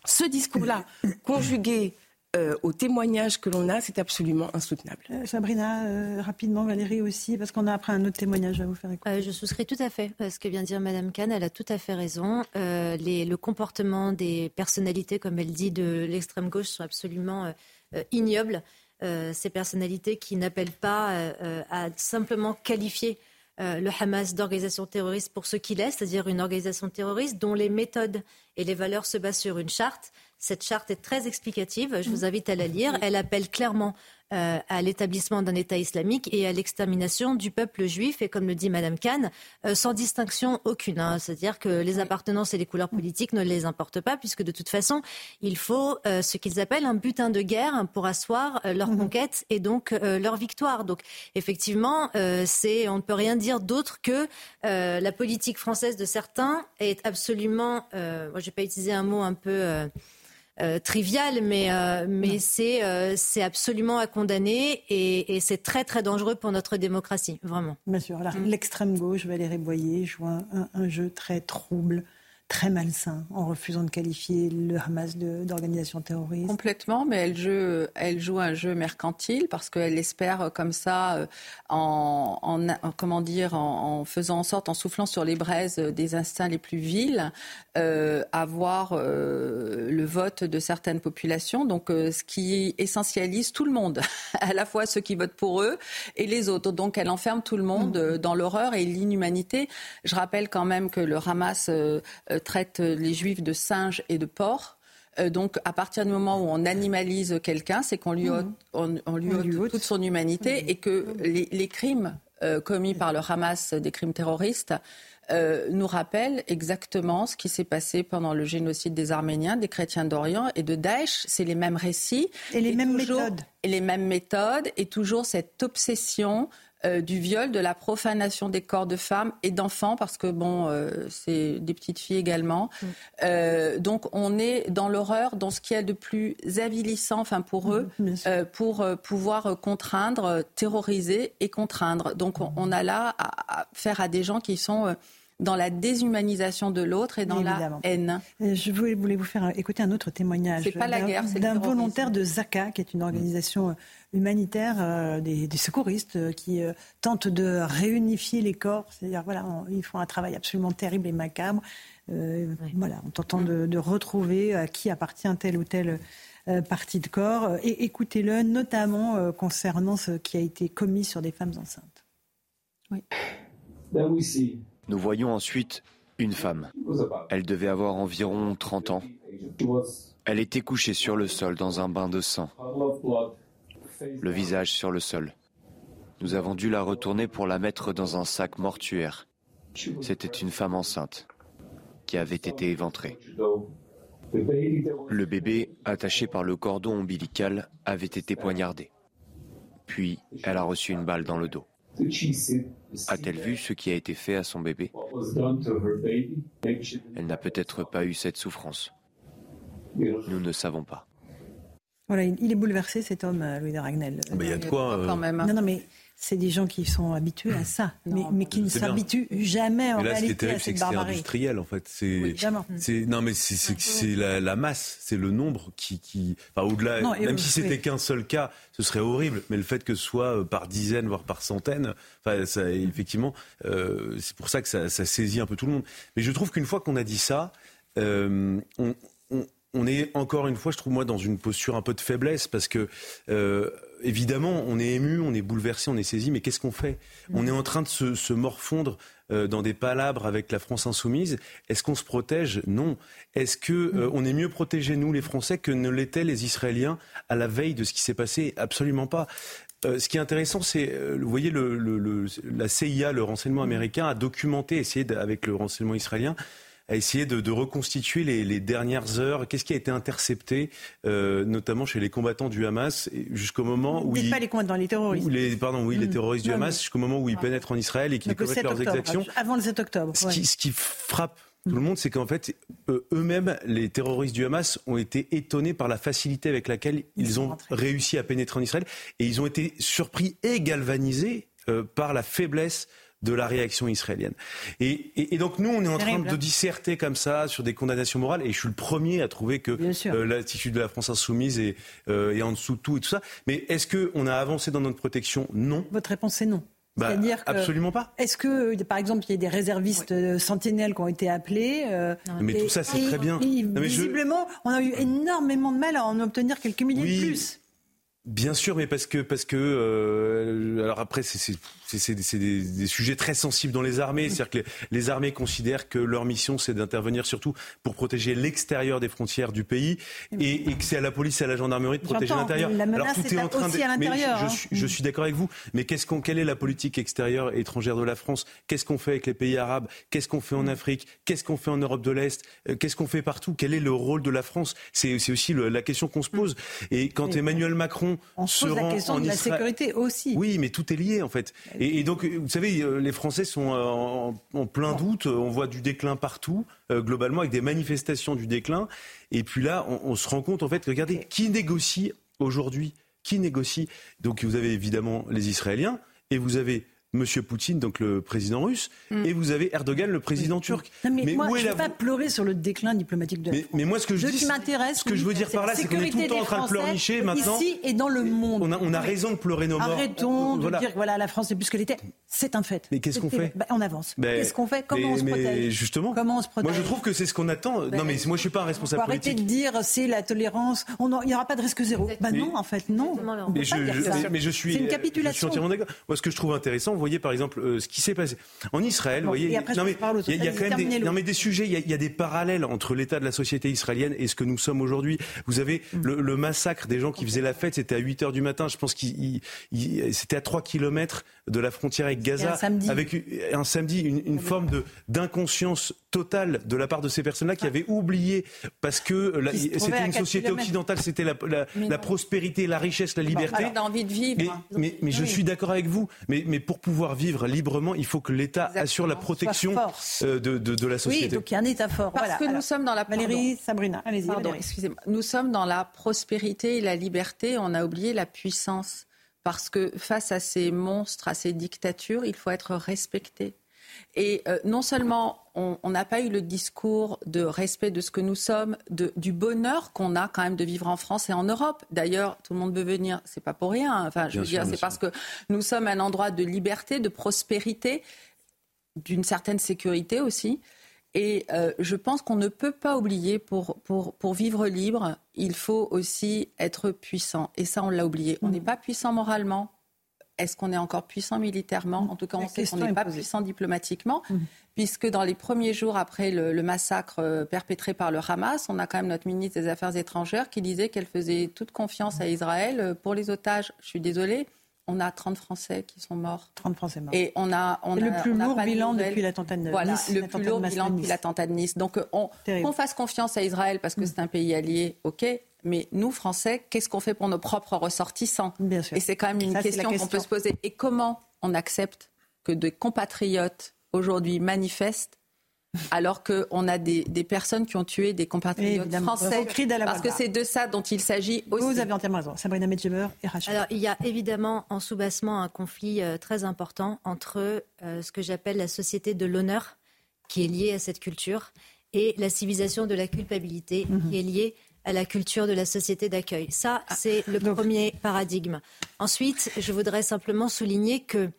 S5: ce discours-là, conjugué euh, aux témoignages que l'on a, c'est absolument insoutenable.
S1: Euh, Sabrina, rapidement, Valérie aussi, parce qu'on a après un autre témoignage à vous faire
S7: écouter. je souscris tout à fait à ce que vient de dire Madame Kahn. Elle a tout à fait raison. Les, le comportement des personnalités, comme elle dit, de l'extrême gauche sont absolument ignobles. Euh, ces personnalités qui n'appellent pas euh, à simplement qualifier euh, le Hamas d'organisation terroriste pour ce qu'il est, c'est-à-dire une organisation terroriste dont les méthodes et les valeurs se basent sur une charte. Cette charte est très explicative, je vous invite à la lire. Elle appelle clairement euh, à l'établissement d'un État islamique et à l'extermination du peuple juif, et comme le dit Madame Kahn, euh, sans distinction aucune. Hein. C'est-à-dire que les appartenances et les couleurs politiques ne les importent pas, puisque de toute façon, il faut euh, ce qu'ils appellent un butin de guerre pour asseoir leur mhm. conquête et donc leur victoire. Donc effectivement, c'est on ne peut rien dire d'autre que la politique française de certains est absolument, moi je vais pas utiliser un mot un peu euh, trivial, mais, euh, mais c'est, euh, c'est absolument à condamner et, et, c'est très très dangereux pour notre démocratie, vraiment.
S1: Bien sûr. Mm. L'extrême gauche, Valérie Boyer, joue un, un jeu très trouble très malsain en refusant de qualifier le Hamas d'organisation terroriste.
S6: Complètement, mais elle joue, elle joue un jeu mercantile parce qu'elle espère comme ça, euh, en, en, comment dire, en, faisant en sorte, en soufflant sur les braises des instincts les plus vils, euh, avoir euh, le vote de certaines populations. Donc, ce qui essentialise tout le monde, à la fois ceux qui votent pour eux et les autres. Donc, elle enferme tout le monde mm. dans l'horreur et l'inhumanité. Je rappelle quand même que le Hamas traite les juifs de singes et de porcs. Euh, donc, à partir du moment où on animalise quelqu'un, c'est qu'on lui ôte, on, lui ôte toute son humanité et que les, crimes euh, commis par le Hamas, des crimes terroristes, euh, nous rappellent exactement ce qui s'est passé pendant le génocide des Arméniens, des chrétiens d'Orient et de Daesh. C'est les mêmes récits.
S1: Et les mêmes méthodes.
S6: Et les mêmes méthodes et toujours cette obsession euh, du viol, de la profanation des corps de femmes et d'enfants, parce que bon, euh, c'est des petites filles également. Mm. Euh, donc on est dans l'horreur, dans ce qu'il y a de plus avilissant, enfin pour eux, mm, pour pouvoir contraindre, terroriser et contraindre. Donc on, a là à, faire à des gens qui sont dans la déshumanisation de l'autre et dans la haine.
S1: Je voulais, vous faire écouter un autre témoignage.
S6: C'est pas la guerre, c'est
S1: d'un volontaire de Zaka, qui est une organisation humanitaire euh, des, secouristes euh, qui euh, tentent de réunifier les corps. C'est-à-dire, voilà, ils font un travail absolument terrible et macabre. Voilà, en tentant de, retrouver à qui appartient telle ou telle partie de corps. Et écoutez-le, notamment concernant ce qui a été commis sur des femmes enceintes.
S12: Oui. Nous voyons ensuite une femme. Elle devait avoir environ 30 ans. Elle était couchée sur le sol dans un bain de sang le visage sur le sol. Nous avons dû la retourner pour la mettre dans un sac mortuaire. C'était une femme enceinte qui avait été éventrée. Le bébé, attaché par le cordon ombilical, avait été poignardé. Puis, elle a reçu une balle dans le dos. A-t-elle vu ce qui a été fait à son bébé? Elle n'a peut-être pas eu cette souffrance. Nous ne savons pas
S1: il est bouleversé cet homme, euh, Louis de Ragnel.
S3: Il y a de quoi.
S1: Euh, non, non, mais c'est des gens qui sont habitués à ça, mais, qui ne s'habituent jamais en
S3: mais
S1: là, réalité
S3: terrible,
S1: à cette
S3: C'est industriel en fait. C'est, non mais c'est, la, masse, c'est le nombre qui, qui... Enfin, au-delà. Même si c'était qu'un seul cas, ce serait horrible. Mais le fait que ce soit euh, par dizaines, voire par centaines, enfin, ça, effectivement, c'est pour ça que ça, saisit un peu tout le monde. Mais je trouve qu'une fois qu'on a dit ça, on, on est encore une fois, je trouve moi, dans une posture un peu de faiblesse parce que euh, évidemment, on est ému, on est bouleversé, on est saisi, mais qu'est-ce qu'on fait? On est en train de se, morfondre euh, dans des palabres avec la France insoumise. Est-ce qu'on se protège? Non. Est-ce que euh, on est mieux protégés nous, les Français, que ne l'étaient les Israéliens à la veille de ce qui s'est passé? Absolument pas. ce qui est intéressant, c'est, vous voyez, le, la CIA, le renseignement américain, a documenté, essayé avec le renseignement israélien, à essayer de, reconstituer les, dernières heures. Qu'est-ce qui a été intercepté, euh, notamment chez les combattants du Hamas, jusqu'au moment où
S1: ils, pas les combattants, les terroristes.
S3: Les, pardon, oui, les mmh. terroristes du Hamas, jusqu'au moment où ils pénètrent en Israël et qu'ils commettent leurs exactions.
S1: Avant le 7 octobre.
S3: Ce, qui, ce qui frappe tout le monde, c'est qu'en fait, eux-mêmes, les terroristes du Hamas, ont été étonnés par la facilité avec laquelle ils, ont réussi à pénétrer en Israël. Et ils ont été surpris et galvanisés euh, par la faiblesse de la réaction israélienne. Et, donc nous, on est en train de disserter comme ça sur des condamnations morales, et je suis le premier à trouver que euh, l'attitude de la France insoumise est, euh, est, en dessous de tout et tout ça. Mais est-ce qu'on a avancé dans notre protection? Non.
S1: Votre réponse est non.
S3: Bah, C'est-à-dire absolument pas.
S1: Est-ce que, par exemple, il y a des réservistes euh, sentinelles qui ont été appelés
S3: euh, Mais tout ça, c'est très bien.
S1: visiblement, on a eu énormément de mal à en obtenir quelques milliers de plus.
S3: Bien sûr, mais parce que parce que euh, alors après c'est c'est des, des, sujets très sensibles dans les armées. C'est-à-dire que les, armées considèrent que leur mission, c'est d'intervenir surtout pour protéger l'extérieur des frontières du pays et, et que c'est à la police et à la gendarmerie de protéger l'intérieur.
S1: Alors tout est, en train de. Mais je,
S3: hein. suis, je, suis d'accord avec vous. Mais qu'est-ce qu'on, quelle est la politique extérieure et étrangère de la France? Qu'est-ce qu'on fait avec les pays arabes? Qu'est-ce qu'on fait en Afrique? Qu'est-ce qu'on fait en Europe de l'Est? Euh, Qu'est-ce qu'on fait partout? Quel est le rôle de la France? C'est aussi la question qu'on se pose. Et quand Emmanuel Macron
S1: on se pose la question de la sécurité aussi.
S3: Oui, mais tout est lié en fait. Et, donc, vous savez, euh, les Français sont euh, en, plein doute. On voit du déclin partout, euh, globalement, avec des manifestations du déclin. Et puis là, on, se rend compte, en fait, regardez, qui négocie aujourd'hui? Qui négocie? Donc, vous avez évidemment les Israéliens et vous avez Monsieur Poutine, donc le président russe, mm. et vous avez Erdogan, le président turc.
S1: mais, moi, je ne vais pas pleurer sur le déclin diplomatique de la
S3: mais, mais moi, ce que je dis, ce que je veux dire par là, c'est qu'on est tout le temps en train de pleurnicher maintenant.
S1: Ici et dans le monde.
S3: On a, on a raison de pleurer nos morts.
S1: Arrêtons de dire voilà, la France est plus que l'était. C'est un fait.
S3: Mais qu'est-ce qu'on fait
S1: bah, On avance. Qu'est-ce qu'on fait Comment on se protège
S3: Justement.
S1: Comment on se protège
S3: Moi, je trouve que c'est ce qu'on attend. non, mais moi, je suis pas un responsable politique.
S1: Arrêtez de dire c'est la tolérance. Il n'y aura pas de risque zéro. Bah non, en fait, non.
S3: Mais je suis.
S1: C'est une capitulation.
S3: Entièrement d'accord. Moi, ce que je trouve intéressant, voyez, par exemple euh, ce qui s'est passé en Israël. vous voyez, il y a quand même des, non, mais des sujets, il y, a, des parallèles entre l'état de la société israélienne et ce que nous sommes aujourd'hui. Vous avez mm. le, massacre des gens qui faisaient la fête, c'était à 8 heures du matin. Je pense qu'il c'était à 3 kilomètres de la frontière avec Gaza, avec un samedi, une, ah forme de d'inconscience totale de la part de ces personnes-là qui ah. avaient oublié parce que c'était une société occidentale, c'était la, la, prospérité, la richesse, la liberté.
S6: on a envie de vivre.
S3: Mais, mais, je suis d'accord avec vous. Mais, mais pour pouvoir vivre librement, il faut que l'État assure la protection euh, de, de, la société.
S1: Oui, donc il y a un État fort.
S6: Parce que nous sommes dans la
S1: Valérie, Sabrina, allez-y.
S6: Pardon, excusez-moi. Nous sommes dans la prospérité et la liberté. On a oublié la puissance parce que face à ces monstres, à ces dictatures, il faut être respecté. Et euh, non seulement on n'a pas eu le discours de respect de ce que nous sommes, de, du bonheur qu'on a quand même de vivre en France et en Europe. D'ailleurs, tout le monde veut venir, c'est pas pour rien. Enfin, je veux dire, c'est parce que nous sommes un endroit de liberté, de prospérité, d'une certaine sécurité aussi. Et euh, je pense qu'on ne peut pas oublier, pour, pour, pour, vivre libre, il faut aussi être puissant. Et ça, on l'a oublié. On mm. n'est pas puissant moralement. Est-ce qu'on est encore puissant militairement? En tout cas, on sait qu'on n'est pas puissant diplomatiquement, mm. puisque dans les premiers jours après le, le, massacre euh, perpétré par le Hamas, on a quand même notre ministre des Affaires étrangères qui disait qu'elle faisait toute confiance à Israël euh, pour les otages. Je suis désolée on a 30 Français qui sont morts.
S1: 30 Français morts.
S6: Et on a, on
S1: le plus lourd bilan depuis l'attentat de Nice.
S6: Voilà, le plus lourd bilan depuis l'attentat de Nice. Donc, on, on, fasse confiance à Israël parce que mm. c'est un pays allié, ok. Mais nous, Français, qu'est-ce qu'on fait pour nos propres ressortissants?
S1: Bien sûr.
S6: Et c'est quand même une question qu'on peut se poser. Et comment on accepte que des compatriotes aujourd'hui manifestent alors qu'on a des, personnes qui ont tué des compatriotes français. Parce que c'est de ça dont il s'agit aussi.
S1: Vous avez entièrement raison. Sabrina Medjeber et Rachel.
S7: Alors, il y a évidemment en soubassement un conflit euh, très important entre euh, ce que j'appelle la société de l'honneur, qui est liée à cette culture, et la civilisation de la culpabilité, mhm. qui est liée à la culture de la société d'accueil. Ça, ah. c'est le premier paradigme. Ensuite, je voudrais simplement souligner que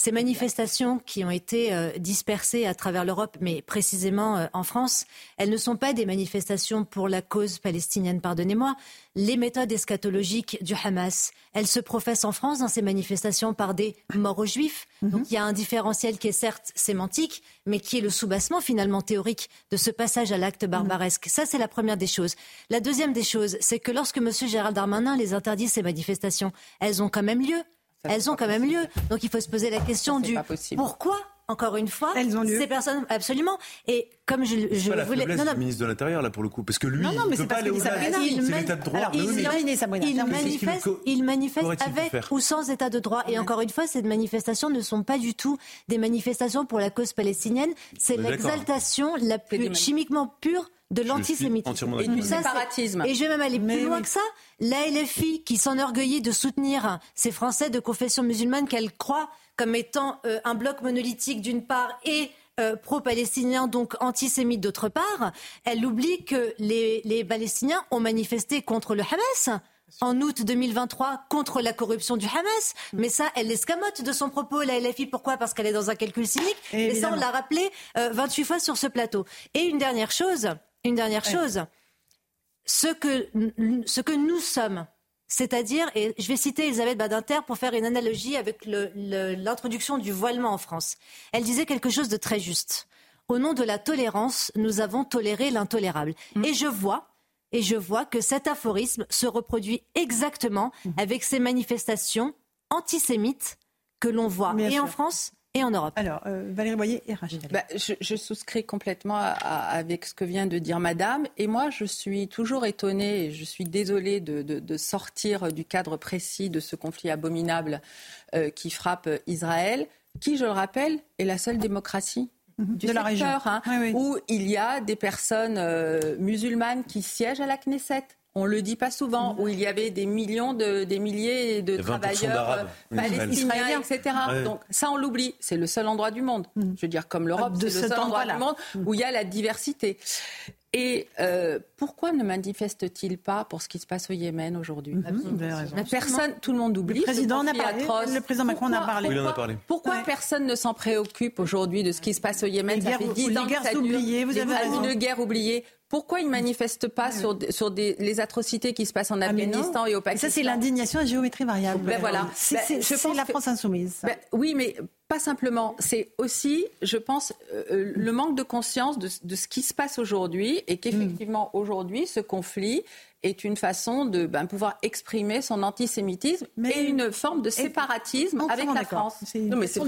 S7: ces manifestations qui ont été euh, dispersées à travers l'Europe, mais précisément euh, en France, elles ne sont pas des manifestations pour la cause palestinienne, pardonnez-moi. Les méthodes eschatologiques du Hamas, elles se professent en France dans ces manifestations par des morts aux juifs. Mhm. Donc il y a un différentiel qui est certes sémantique, mais qui est le soubassement finalement théorique de ce passage à l'acte barbaresque. Ça, c'est la première des choses. La deuxième des choses, c'est que lorsque M. Gérald Darmanin les interdit, ces manifestations, elles ont quand même lieu elles ont quand même lieu. Donc il faut se poser la question du pourquoi encore une fois,
S1: Elles ont lieu.
S7: ces personnes, absolument. Et comme je, je
S3: pas la
S7: voulais.
S3: faiblesse
S7: Non, non,
S3: du ministre de l'Intérieur, là, pour le coup. Parce que lui,
S1: Non, non, mais
S3: il peut pas aller au-delà.
S7: Il
S3: de droit.
S7: Alors, il- manifeste, il avec ou sans état de droit. Et encore une fois, ces manifestations ne sont pas du tout des manifestations pour la cause palestinienne. C'est l'exaltation la plus chimiquement pure de l'antisémitisme.
S3: entièrement
S6: Et du
S7: Ça, c'est-
S6: séparatisme.
S7: Et je vais même aller
S1: Mais
S7: plus loin
S1: oui.
S7: que ça. La LFI, qui s'enorgueillit de soutenir ces Français de confession musulmane qu'elle croit comme étant euh, un bloc monolithique d'une part et euh, pro-palestinien, donc antisémite d'autre part, elle oublie que les, les Palestiniens ont manifesté contre le Hamas en août 2023 contre la corruption du Hamas. Mais ça, elle l'escamote de son propos, la LFI. Pourquoi? Parce qu'elle est dans un calcul cynique. Et ça, on l'a rappelé euh, 28 fois sur ce plateau. Et une dernière chose, une dernière chose, ce que, ce que nous sommes, c'est-à-dire, et je vais citer Elisabeth Badinter pour faire une analogie avec l'introduction du voilement en France. Elle disait quelque chose de très juste. Au nom de la tolérance, nous avons toléré l'intolérable. Et je vois, et je vois que cet aphorisme se reproduit exactement avec ces manifestations antisémites que l'on voit
S1: Bien
S7: et
S1: sûr.
S7: en France et en Europe.
S1: Alors, euh, Valérie Boyer et Rachel.
S6: Bah, je, je souscris complètement à- à- avec ce que vient de dire Madame. Et moi, je suis toujours étonnée et je suis désolée de, de- de sortir du cadre précis de ce conflit abominable euh, qui frappe Israël, qui, je le rappelle, est la seule démocratie. Du
S1: de la région.
S6: secteur, hein,
S1: Oui, oui.
S6: où il y a des personnes euh, musulmanes qui siègent à la Knesset. On le dit pas souvent,
S1: Mm.
S6: où il y avait des millions de des milliers de
S3: Il y a 20%
S6: travailleurs euh, palestiniens,
S1: Israéliens.
S6: etc.
S3: Ouais.
S6: Donc ça, on l'oublie. C'est le seul endroit du monde. Je veux dire, comme l'Europe,
S1: Mm. De
S6: c'est le seul endroit du monde où il y a la diversité. Et euh, pourquoi ne manifeste-t-il pas pour ce qui se passe au Yémen aujourd'hui?
S1: Raison.
S6: Personne, tout le monde oublie.
S1: Le
S6: ce
S1: président en a parlé,
S6: atroce.
S1: le président Macron en a
S6: Pourquoi-.
S3: Oui, en a
S6: pourquoi-
S3: parlé.
S6: Pourquoi
S1: Ouais.
S6: personne ne s'en préoccupe aujourd'hui de ce qui se passe au Yémen?
S1: Les
S6: Ça
S1: guerres-
S6: fait 10
S1: les
S6: ans que
S1: guerres
S6: ça dure.
S1: oubliées, vous
S6: Les-
S1: avez raison.
S6: Une guerre oubliée. Pourquoi ils ne manifestent pas sur, des- sur des, les atrocités qui se passent en
S1: Ah.
S6: Afghanistan et au Pakistan
S1: ça, c'est l'indignation à géométrie variable.
S6: Ben voilà.
S1: C'est
S6: Ben,
S1: la
S6: que-
S1: France insoumise.
S6: Ben, oui, mais pas simplement. C'est aussi, je pense, euh, euh, le manque de conscience de, de ce qui se passe aujourd'hui et qu'effectivement, aujourd'hui, ce conflit est une façon de ben, pouvoir exprimer son antisémitisme
S1: Mais-
S6: et une forme de séparatisme avec la. France.
S5: Non, mais c'est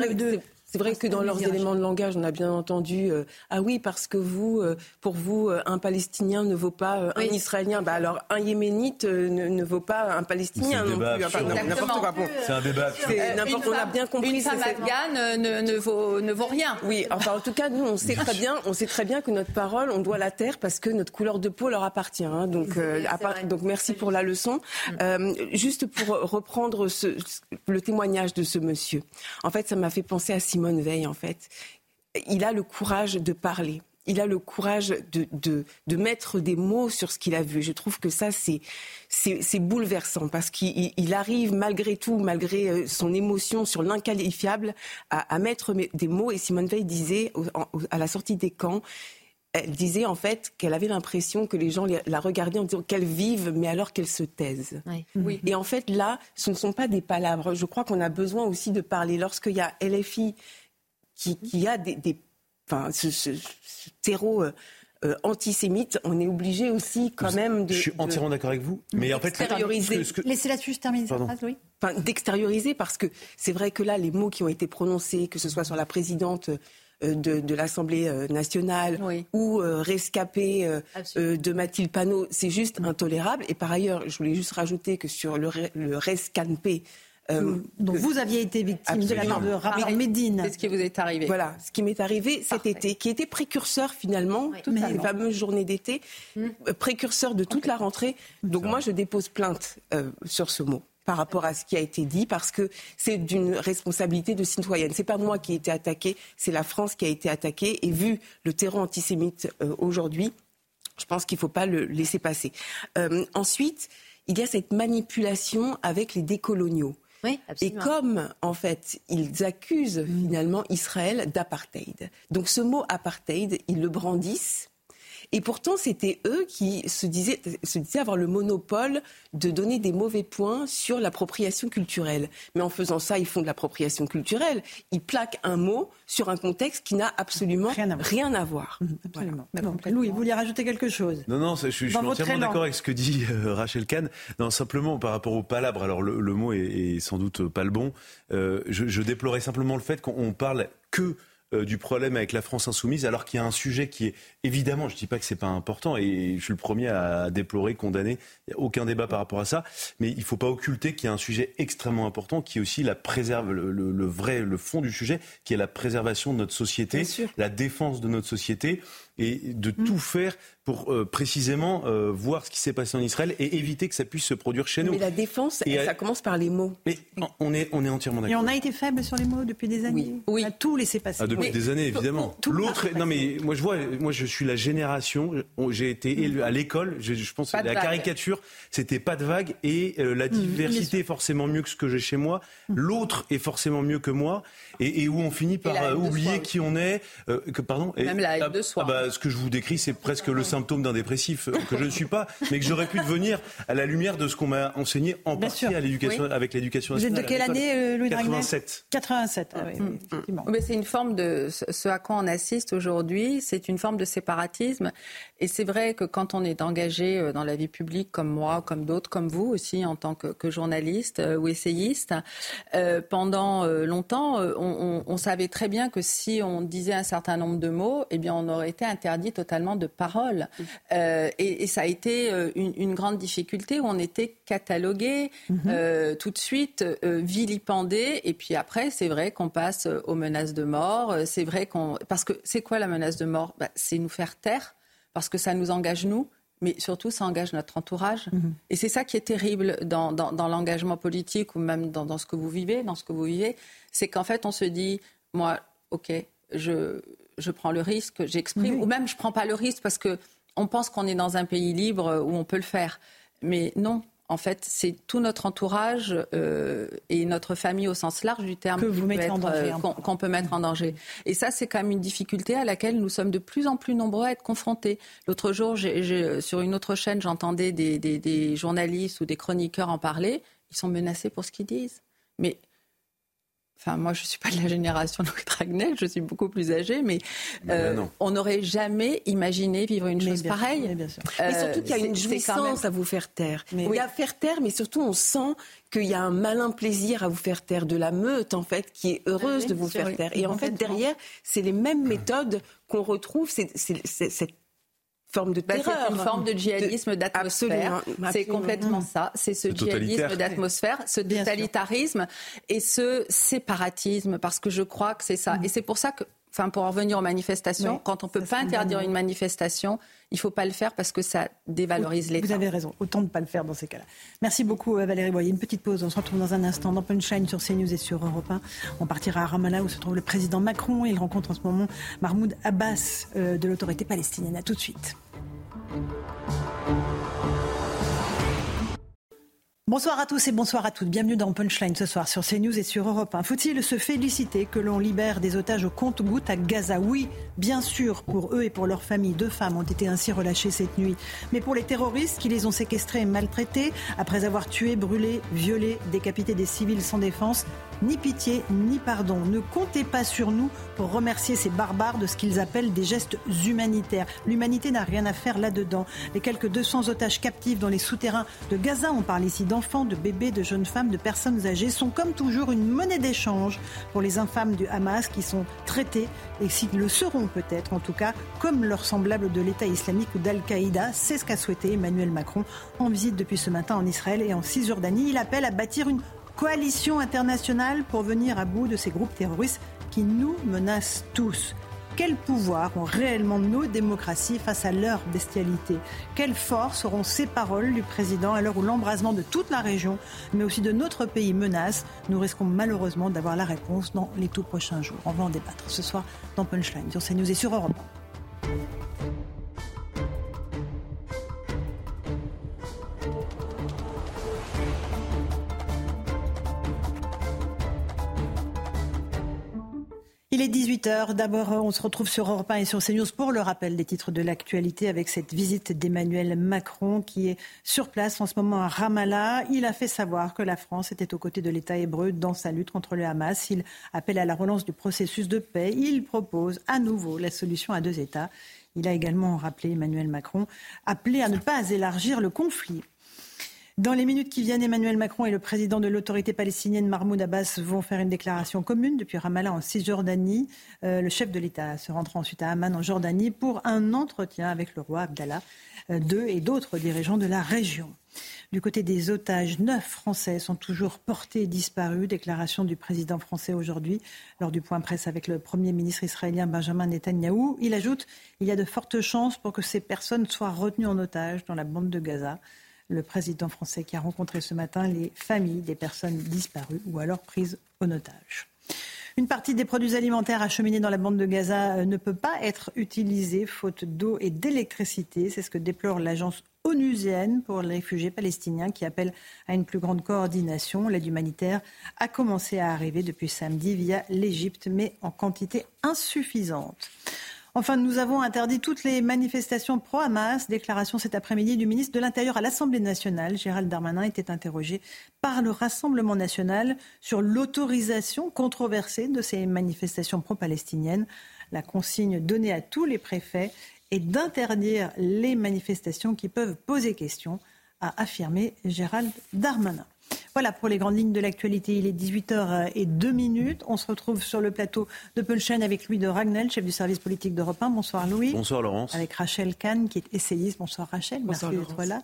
S5: c'est- vrai que dans leurs éléments de langage, on a bien entendu euh, ah oui parce que vous, euh, pour vous, euh, un Palestinien ne vaut pas euh, un Israélien. Bah alors un Yéménite euh, ne, ne vaut pas un Palestinien non
S3: débat
S5: plus. Enfin,
S3: absurde.
S5: n'importe quoi. Bon.
S3: C'est un débat.
S5: n'importe-
S6: une
S5: on a
S6: femme-
S5: bien compris.
S6: Une femme afghane ne, ne vaut, ne vaut rien.
S5: Oui, enfin en tout cas, nous on sait très bien, on sait très bien que notre parole, on doit la taire parce que notre couleur de peau leur appartient. hein. donc, euh, à part- donc merci pour la leçon. Euh, juste pour reprendre ce- le témoignage de ce monsieur. En fait, ça m'a fait penser à Simone Veil. En fait, il a le courage de parler. Il a le courage de, de, mettre des mots sur ce qu'il a vu. Je trouve que ça, c'est, c'est, bouleversant parce qu'il il- il arrive malgré tout, malgré euh, son émotion sur l'inqualifiable, à, mettre des mots. Et Simone Veil disait à la sortie des camps, elle disait en fait qu'elle avait l'impression que les gens la- regardaient en disant qu'elle vive, mais alors qu'elle se taise.
S7: Oui.
S6: Oui.
S5: Et en fait, là, ce ne sont pas des palabres. Je crois qu'on a besoin aussi de parler. Lorsqu'il y a LFI qui, qui a des, des- enfin, ce, ce- ce terreau euh, euh, antisémite, on est obligé aussi quand même de,
S3: Je suis
S5: de-
S3: entièrement d'accord avec vous. Mais en fait, que-
S1: Laissez là-dessus terminer sa
S5: Pardon.
S1: phrase, Louis.
S5: enfin, d'extérioriser parce que c'est vrai que là, les mots qui ont été prononcés, que ce soit sur la présidente euh, de, de l'Assemblée euh, nationale ou euh, rescapée euh, euh, de Mathilde Panot, c'est juste intolérable. Et par ailleurs, je voulais juste rajouter que sur le, le rescanpé, euh,
S1: Donc vous aviez été victime de la part de Raphaël Médine.
S6: C'est ce qui vous est arrivé.
S5: Voilà, ce qui m'est arrivé cet été, qui était précurseur finalement, toutes
S1: non.
S5: fameuses journées d'été, euh, précurseur de toute la rentrée. Donc moi, je dépose plainte euh, sur ce mot par rapport à ce qui a été dit, parce que c'est d'une responsabilité de citoyenne. C'est pas moi qui ai été attaquée, c'est la France qui a été attaquée. Et vu le terreau antisémite euh, aujourd'hui, je pense qu'il ne faut pas le laisser passer. Euh, ensuite, il y a cette manipulation avec les décoloniaux.
S7: Oui,
S5: Et comme, en fait, ils accusent finalement Israël d'apartheid. Donc ce mot apartheid, ils le brandissent. Et pourtant, c'était eux qui se disaient, se disaient avoir le monopole de donner des mauvais points sur l'appropriation culturelle. Mais en faisant ça, ils font de l'appropriation culturelle. Ils plaquent un mot sur un contexte qui n'a absolument rien à voir.
S1: Absolument. Bon, Louis, vous vouliez rajouter quelque chose?
S3: Non, non, je, suis- je entièrement d'accord avec ce que dit euh, Rachel Kahn. Non, simplement par rapport au palabre, alors le, le mot est, est sans doute pas le bon. Euh, je, je déplorais simplement le fait qu'on on parle que euh, du problème avec la France insoumise, alors qu'il y a un sujet qui est évidemment, je ne dis pas que c'est pas important, et je suis le premier à déplorer, condamner, il n'y a aucun débat par rapport à ça, mais il ne faut pas occulter qu'il y a un sujet extrêmement important qui est aussi la préserve, le, vrai, le fond du sujet, qui est la préservation de notre société, la défense de notre société et de mm. tout faire pour euh, précisément euh, voir ce qui s'est passé en Israël et éviter que ça puisse se produire chez nous.
S5: Mais la défense, ça commence par les mots.
S3: Mais on est, on est entièrement d'accord.
S1: Et on a été faible sur les mots depuis des années. Oui. On a tout laissé passer.
S3: Ah, depuis des années, évidemment. L'autre, non mais moi je vois, moi je suis la génération. J'ai été mm. élu à l'école. Je, pense que la caricature, c'était pas de vague et euh, la mm, diversité est forcément mieux que ce que j'ai chez moi. L'autre est forcément mieux que moi et, où on finit par oublier qui on est. que, pardon.
S6: Même la haine de soi.
S3: Ah, bah, ce que je vous décris, c'est presque le symptôme d'un dépressif euh, que je ne suis pas, mais que j'aurais pu devenir à la lumière de ce qu'on m'a enseigné en partie à l'éducation, avec l'éducation
S1: nationale. Vous êtes de quelle année, euh, Louis
S3: 87.
S1: 87. Ah, oui,
S6: Mais c'est une forme de ce à quoi on assiste aujourd'hui, c'est une forme de séparatisme. Et c'est vrai que quand on est engagé euh, dans la vie publique, comme moi, comme d'autres, comme vous aussi, en tant que, journaliste ou essayiste, pendant longtemps, on, on, savait très bien que si on disait un certain nombre de mots, eh bien, on aurait été interdit totalement de parole. Euh, et, ça a été euh, une, grande difficulté où on était catalogué mhm. euh, tout de suite, vilipendé. Et puis après, c'est vrai qu'on passe aux menaces de mort. C'est vrai qu'on. Parce que c'est quoi la menace de mort? Bah, C'est nous faire taire, parce que ça nous engage nous mais surtout ça engage notre entourage. Mhm. Et c'est ça qui est terrible dans, l'engagement politique ou même dans, dans, ce que vous vivez, dans ce que vous vivez, c'est qu'en fait on se dit, moi, ok, je, je prends le risque, j'exprime, ou même je ne prends pas le risque parce que on pense qu'on est dans un pays libre où on peut le faire. Mais non, en fait, c'est tout notre entourage euh, et notre famille au sens large du terme
S1: euh,
S6: qu'on peut mettre en danger. Et ça, c'est quand même une difficulté à laquelle nous sommes de plus en plus nombreux à être confrontés. L'autre jour, sur une autre chaîne, j'entendais des, des, journalistes ou des chroniqueurs en parler. Ils sont menacés pour ce qu'ils disent. Mais Enfin, moi, je ne suis pas de la génération de Dragnel, je suis beaucoup plus âgée, mais euh, on n'aurait jamais imaginé vivre une chose pareille.
S5: mais, surtout qu'il y a une jouissance à vous faire taire. Mais... Il y a faire taire, mais surtout on sent qu'il y a un malin plaisir à vous faire taire, de la meute en fait, qui est heureuse de vous faire taire. Et en fait, derrière, c'est les mêmes méthodes qu'on retrouve, c'est cette forme de bah, terreur.
S6: c'est une forme de djihadisme d'atmosphère. C'est complètement ça. C'est ce djihadisme d'atmosphère, ce totalitarisme et ce séparatisme, parce que je crois que c'est ça. Mm. Et c'est pour ça que, enfin, pour en revenir aux manifestations, quand on ne peut pas interdire une manifestation, il ne faut pas le faire parce que ça dévalorise l'État.
S1: Vous avez raison, autant ne pas le faire dans ces cas-là. Merci beaucoup euh, Valérie Boyer. Une petite pause, on se retrouve dans un instant dans Punchline sur CNews et sur Europe 1. On partira à Ramallah où se trouve le président Macron. Il rencontre en ce moment Mahmoud Abbas euh, de l'autorité palestinienne. A tout de suite. Bonsoir à tous et bonsoir à toutes. Bienvenue dans Punchline ce soir sur CNews et sur Europe 1. Faut-il se féliciter que l'on libère des otages au compte-gouttes à Gaza? Oui, bien sûr, pour eux et pour leurs familles. Deux femmes ont été ainsi relâchées cette nuit. Mais pour les terroristes qui les ont séquestrés et maltraités, après avoir tué, brûlé, violé, décapité des civils sans défense, ni pitié, ni pardon. Ne comptez pas sur nous pour remercier ces barbares de ce qu'ils appellent des gestes humanitaires. L'humanité n'a rien à faire là-dedans. Les quelques 200 otages captifs dans les souterrains de Gaza, on parle ici d'enfants, de bébés, de jeunes femmes, de personnes âgées, sont comme toujours une monnaie d'échange pour les infâmes du Hamas qui sont traités et s'ils le seront peut-être en tout cas comme leurs semblables de l'État islamique ou d'Al-Qaïda. C'est ce qu'a souhaité Emmanuel Macron en visite depuis ce matin en Israël et en Cisjordanie. Il appelle à bâtir une coalition internationale pour venir à bout de ces groupes terroristes qui nous menacent tous. Quel pouvoir ont réellement nos démocraties face à leur bestialité? Quelle force auront ces paroles du président à l'heure où l'embrasement de toute la région, mais aussi de notre pays menace? Nous risquons malheureusement d'avoir la réponse dans les tout prochains jours. On va en débattre ce soir dans Punchline sur CNews et sur Europe. Il est 18h. D'abord, on se retrouve sur Europe 1 et sur CNews pour le rappel des titres de l'actualité avec cette visite d'Emmanuel Macron qui est sur place en ce moment à Ramallah. Il a fait savoir que la France était aux côtés de l'État hébreu dans sa lutte contre le Hamas. Il appelle à la relance du processus de paix. Il propose à nouveau la solution à deux États. Il a également rappelé Emmanuel Macron, appelé à ne pas élargir le conflit. Dans les minutes qui viennent, Emmanuel Macron et le président de l'autorité palestinienne Mahmoud Abbas vont faire une déclaration commune depuis Ramallah en Cisjordanie. Euh, le chef de l'État se rendra ensuite à Amman en Jordanie pour un entretien avec le roi Abdallah II et d'autres dirigeants de la région. Du côté des otages, neuf Français sont toujours portés disparus. Déclaration du président français aujourd'hui lors du point presse avec le Premier ministre israélien Benjamin Netanyahou. Il ajoute il y a de fortes chances pour que ces personnes soient retenues en otage dans la bande de Gaza. Le président français qui a rencontré ce matin les familles des personnes disparues ou alors prises en otage. Une partie des produits alimentaires acheminés dans la bande de Gaza euh, ne peut pas être utilisée faute d'eau et d'électricité. C'est ce que déplore l'agence onusienne pour les réfugiés palestiniens qui appelle à une plus grande coordination. L'aide humanitaire a commencé à arriver depuis samedi via l'Égypte, mais en quantité insuffisante. Enfin, nous avons interdit toutes les manifestations pro-Hamas. Déclaration cet après-midi du ministre de l'Intérieur à l'Assemblée nationale. Gérald Darmanin était interrogé par le Rassemblement national sur l'autorisation controversée de ces manifestations pro-palestiniennes. La consigne donnée à tous les préfets est d'interdire les manifestations qui peuvent poser question, a affirmé Gérald Darmanin. Voilà pour les grandes lignes de l'actualité. Il est 18h02 minutes. On se retrouve sur le plateau de Punchline avec Louis de Ragnel, chef du service politique d'Europe 1. Bonsoir Louis.
S3: Bonsoir Laurence.
S1: Avec Rachel Kahn, qui est essayiste. Bonsoir Rachel. Merci d'être là.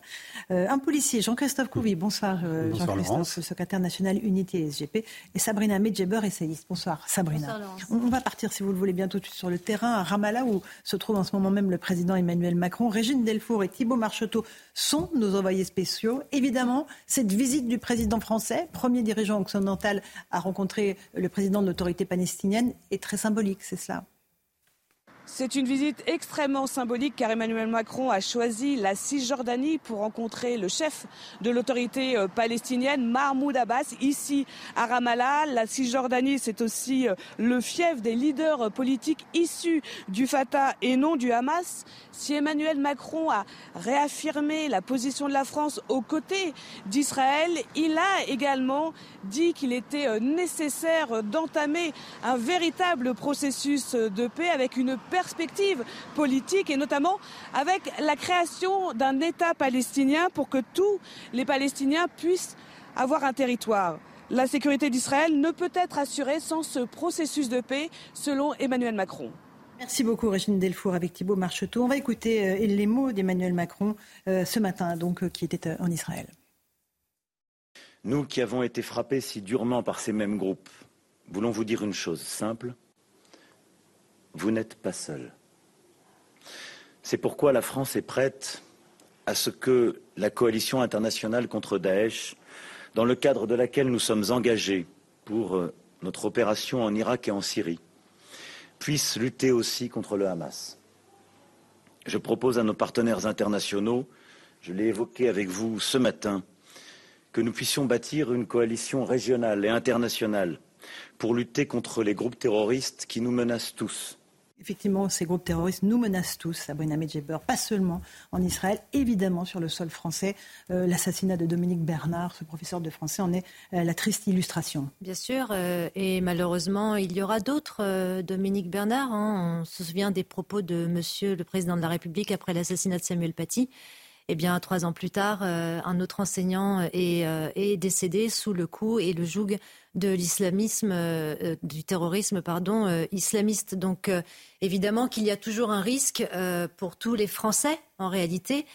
S1: Euh, un policier, Jean-Christophe Couvi. Bonsoir, euh, Jean-Christophe, secrétaire national Unité SGP. Et Sabrina Medjeber, essayiste. Bonsoir Sabrina. on, va partir, si vous le voulez bien, tout de suite sur le terrain à Ramallah, où se trouve en ce moment même le président Emmanuel Macron. Régine Delfour et Thibault Marcheteau sont nos envoyés spéciaux. Évidemment, cette visite du président français, premier dirigeant occidental à rencontrer le président de l'autorité palestinienne, est très symbolique, c'est cela
S4: c'est une visite extrêmement symbolique car Emmanuel Macron a choisi la Cisjordanie pour rencontrer le chef de l'autorité euh, palestinienne, Mahmoud Abbas, ici à Ramallah. La Cisjordanie, c'est aussi euh, le fief des leaders politiques issus du Fatah et non du Hamas. Si Emmanuel Macron a réaffirmé la position de la France aux côtés d'Israël, il a également dit qu'il était euh, nécessaire d'entamer un véritable processus de paix avec une perspective politique et notamment avec la création d'un État palestinien pour que tous les Palestiniens puissent avoir un territoire. La sécurité d'Israël ne peut être assurée sans ce processus de paix, selon Emmanuel Macron.
S1: Merci beaucoup, Régine Delfour, avec Thibault Marcheteau. On va écouter euh, les mots d'Emmanuel Macron euh, ce matin, donc, euh, qui était en Israël.
S13: Nous qui avons été frappés si durement par ces mêmes groupes, voulons vous dire une chose simple. Vous n'êtes pas seul. C'est pourquoi la France est prête à ce que la coalition internationale contre Daesh, dans le cadre de laquelle nous sommes engagés pour notre opération en Irak et en Syrie, puissent lutter aussi contre le Hamas. Je propose à nos partenaires internationaux, je l'ai évoqué avec vous ce matin, que nous puissions bâtir une coalition régionale et internationale pour lutter contre les groupes terroristes qui nous menacent tous,
S1: Effectivement, ces groupes terroristes nous menacent tous, Sabrina Medjeber, pas seulement en Israël, évidemment sur le sol français. Euh, l'assassinat de Dominique Bernard, ce professeur de français, en est euh, la triste illustration.
S7: Bien sûr, euh, et malheureusement, il y aura d'autres Dominique Bernard. Hein. On se souvient des propos de Monsieur le Président de la République après l'assassinat de Samuel Paty. Eh bien, trois ans plus tard, un autre enseignant est, est, décédé sous le coup et le joug de l'islamisme, euh, du terrorisme, pardon, euh, islamiste. Donc, euh, évidemment qu'il y a toujours un risque pour tous les Français, en réalité,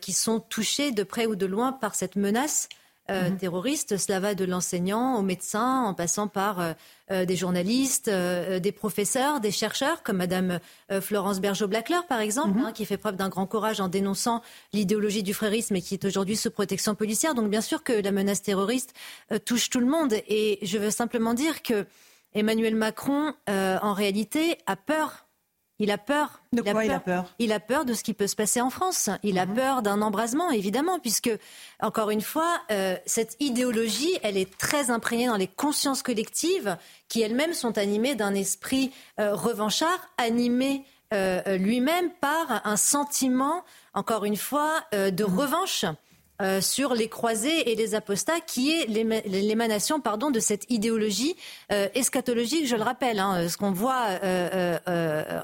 S7: qui sont touchés de près ou de loin par cette menace euh, mhm. terroristes. Cela va de l'enseignant au médecin, en passant par euh, euh, des journalistes, des professeurs, des chercheurs, comme Madame Florence Bergeau-Blackler, par exemple, mhm. hein, qui fait preuve d'un grand courage en dénonçant l'idéologie du frérisme et qui est aujourd'hui sous protection policière. Donc, bien sûr que la menace terroriste touche tout le monde. Et je veux simplement dire que Emmanuel Macron, en réalité, a peur il a peur.
S1: De quoi il a peur
S7: Il a peur de ce qui peut se passer en France. Il a mhm. peur d'un embrasement, évidemment, puisque, encore une fois, euh, cette idéologie, elle est très imprégnée dans les consciences collectives qui elles-mêmes sont animées d'un esprit euh, revanchard, animé euh, lui-même par un sentiment, encore une fois, de mhm. revanche. Euh, sur les croisés et les apostats, qui est l'émanation pardon, de cette idéologie euh, eschatologique, je le rappelle. Hein, ce qu'on voit euh,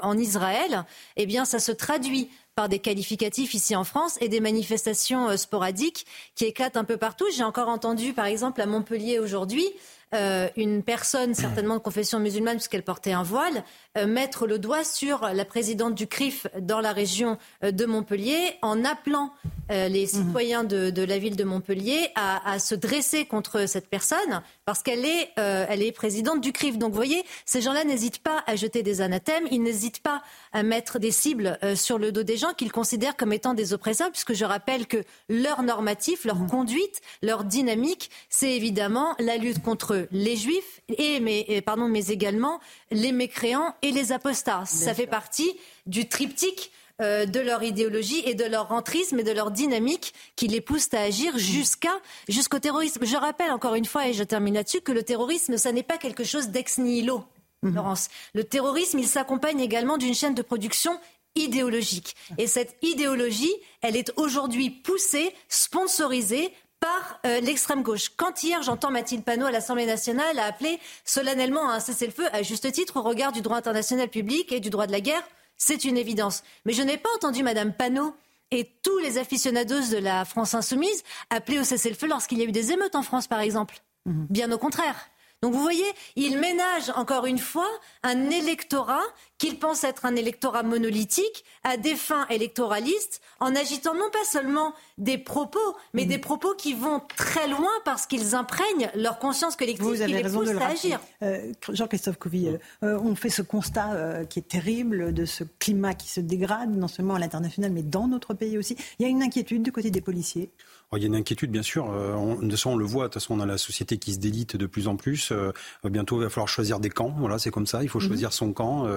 S7: en Israël, eh bien, ça se traduit par des qualificatifs ici en France et des manifestations euh, sporadiques qui éclatent un peu partout. J'ai encore entendu, par exemple, à Montpellier aujourd'hui, euh, une personne certainement de confession musulmane puisqu'elle portait un voile euh, mettre le doigt sur la présidente du CRIF dans la région euh, de Montpellier en appelant les mhm. citoyens de, la ville de Montpellier à, se dresser contre cette personne parce qu'elle est, elle est présidente du CRIF. Donc vous voyez, ces gens-là n'hésitent pas à jeter des anathèmes, ils n'hésitent pas à mettre des cibles sur le dos des gens qu'ils considèrent comme étant des oppresseurs puisque je rappelle que leur normatif, leur mhm. conduite, leur dynamique, c'est évidemment la lutte contre les juifs, et, mais, pardon, mais également les mécréants et les apostats. Ça fait partie du triptyque euh, de leur idéologie et de leur rentrisme et de leur dynamique qui les pousse à agir jusqu'à jusqu'au terrorisme. Je rappelle encore une fois, et je termine là-dessus, que le terrorisme, ça n'est pas quelque chose d'ex nihilo. Mhm. Laurence. Le terrorisme, il s'accompagne également d'une chaîne de production idéologique. Et cette idéologie, elle est aujourd'hui poussée, sponsorisée par euh, l'extrême gauche. Quand hier j'entends Mathilde Panot à l'Assemblée nationale appeler solennellement à un cessez-le-feu, à juste titre, au regard du droit international public et du droit de la guerre, c'est une évidence. Mais je n'ai pas entendu Madame Panot et tous les aficionados de la France insoumise appeler au cessez-le-feu lorsqu'il y a eu des émeutes en France, par exemple. Mhm. Bien au contraire. Donc vous voyez, il ménage encore une fois un électorat qu'il pense être un électorat monolithique à des fins électoralistes en agitant non pas seulement des propos, mais mmh. des propos qui vont très loin parce qu'ils imprègnent leur conscience collective
S1: Vous avez
S7: qui
S1: raison
S7: les
S1: de
S7: à agir.
S1: Euh, Jean-Christophe Couvi, euh, euh, on fait ce constat qui est terrible de ce climat qui se dégrade, non seulement à l'international, mais dans notre pays aussi. Il y a une inquiétude du côté des policiers
S14: il y a une inquiétude, bien sûr. On, de façon, on le voit. De toute façon, on a la société qui se délite de plus en plus. bientôt, il va falloir choisir des camps. Voilà, c'est comme ça. Il faut mmh. choisir son camp.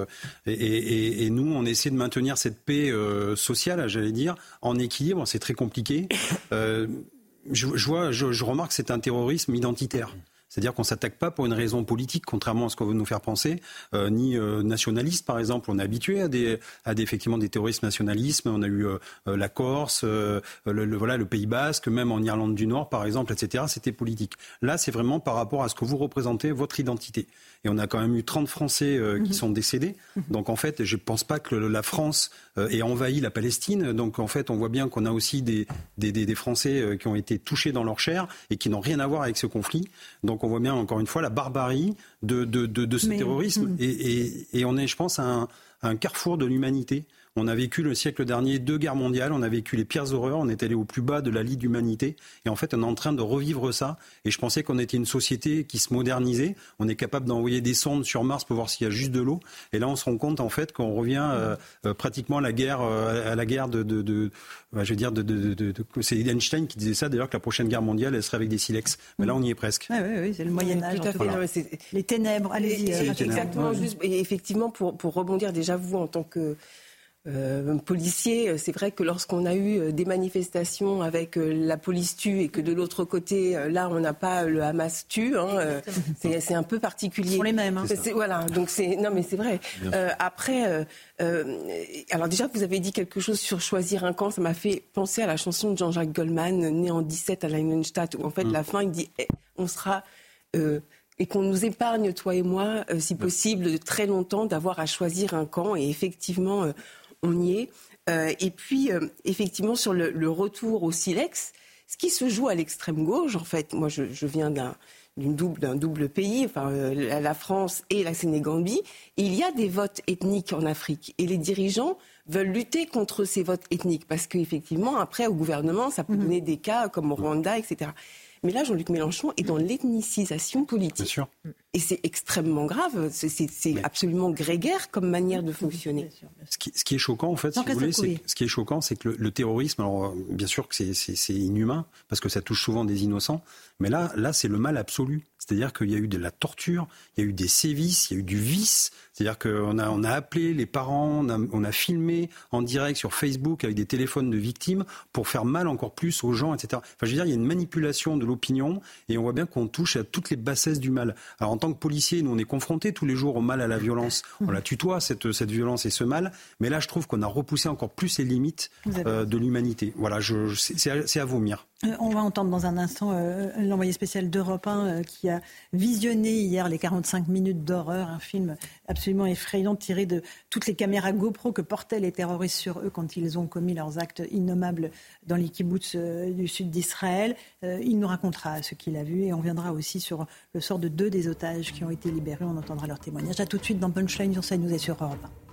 S14: Et, nous, on essaie de maintenir cette paix euh, sociale, j'allais dire, en équilibre. C'est très compliqué. Euh, je, vois, je, remarque que c'est un terrorisme identitaire. C'est-à-dire qu'on ne s'attaque pas pour une raison politique, contrairement à ce qu'on veut nous faire penser, euh, ni nationaliste, par exemple. On est habitué à des, à des effectivement des terrorismes nationalistes. On a eu la Corse, le, voilà, le Pays Basque, même en Irlande du Nord, par exemple, etc. C'était politique. Là, c'est vraiment par rapport à ce que vous représentez, votre identité. Et on a quand même eu 30 Français euh, qui mhm. sont décédés. Mhm. Donc en fait, je ne pense pas que la France euh, ait envahi la Palestine. Donc en fait, on voit bien qu'on a aussi des, des, des, Français euh, qui ont été touchés dans leur chair et qui n'ont rien à voir avec ce conflit. Donc on voit bien encore une fois la barbarie de, de, de, de ce terrorisme. Mhm. Et, et, et, on est, je pense, à un, à un carrefour de l'humanité. On a vécu le siècle dernier deux guerres mondiales, on a vécu les pires horreurs, on est allé au plus bas de la lie d'humanité. Et en fait, on est en train de revivre ça. Et je pensais qu'on était une société qui se modernisait. On est capable d'envoyer des sondes sur Mars pour voir s'il y a juste de l'eau. Et là, on se rend compte en fait qu'on revient euh, euh, pratiquement à la guerre, euh, à la guerre de, de, de bah, je veux dire, de, de, c'est Einstein qui disait ça d'ailleurs que la prochaine guerre mondiale, elle serait avec des silex. Mais là, on y est presque.
S1: oui, oui, c'est le Moyen Âge. les ténèbres. Allez-y.
S5: Exactement. Juste, et effectivement, pour, pour rebondir déjà vous en tant que euh, policiers. C'est vrai que lorsqu'on a eu euh, des manifestations avec euh, la police tue et que de l'autre côté, là, on n'a pas le Hamas tue, hein, c'est un peu particulier.
S1: Sont les mêmes. Hein.
S5: Voilà. Donc c'est non, mais c'est vrai. après, alors déjà, vous avez dit quelque chose sur choisir un camp. Ça m'a fait penser à la chanson de Jean-Jacques Goldman, né en 17 à Leinenstadt, où en fait, mm. la fin, il dit, eh, on sera et qu'on nous épargne, toi et moi, si possible, de très longtemps, d'avoir à choisir un camp. Et effectivement, on y est. Euh, et puis, euh, effectivement, sur le, retour au silex, ce qui se joue à l'extrême gauche, en fait, moi je, viens d'un double, d'un double pays, enfin, euh, la France et la Sénégambie, il y a des votes ethniques en Afrique. Et les dirigeants veulent lutter contre ces votes ethniques, parce qu'effectivement, après, au gouvernement, ça peut mhm. donner des cas comme au Rwanda, etc. Mais là, Jean-Luc Mélenchon est dans l'ethnicisation politique. Et c'est extrêmement grave. C'est absolument grégaire comme manière de fonctionner.
S14: Ce qui, est choquant, en fait, si vous voulez, ce qui est choquant, c'est que le, terrorisme, alors bien sûr que c'est inhumain, parce que ça touche souvent des innocents, mais là, là c'est le mal absolu. C'est-à-dire qu'il y a eu de la torture, il y a eu des sévices, il y a eu du vice. C'est-à-dire qu'on a, on a appelé les parents, on a, filmé en direct sur Facebook avec des téléphones de victimes pour faire mal encore plus aux gens, etc. Enfin, je veux dire, il y a une manipulation de l'opinion et on voit bien qu'on touche à toutes les bassesses du mal. Alors, en tant que policier, nous, on est confrontés tous les jours au mal, à la violence. On la tutoie, cette, cette violence et ce mal. Mais là, je trouve qu'on a repoussé encore plus les limites euh, de l'humanité. Voilà, c'est à, à vomir.
S1: Euh, on va entendre dans un instant euh, l'envoyé spécial d'Europe 1 euh, qui a visionné hier les 45 minutes d'horreur, un film absolument effrayant tiré de toutes les caméras GoPro que portaient les terroristes sur eux quand ils ont commis leurs actes innommables dans les kibbutz du sud d'Israël. il nous racontera ce qu'il a vu et on viendra aussi sur le sort de deux des otages qui ont été libérés. On entendra leur témoignage. Tout de suite dans Punchline sur nous et sur Europe 1.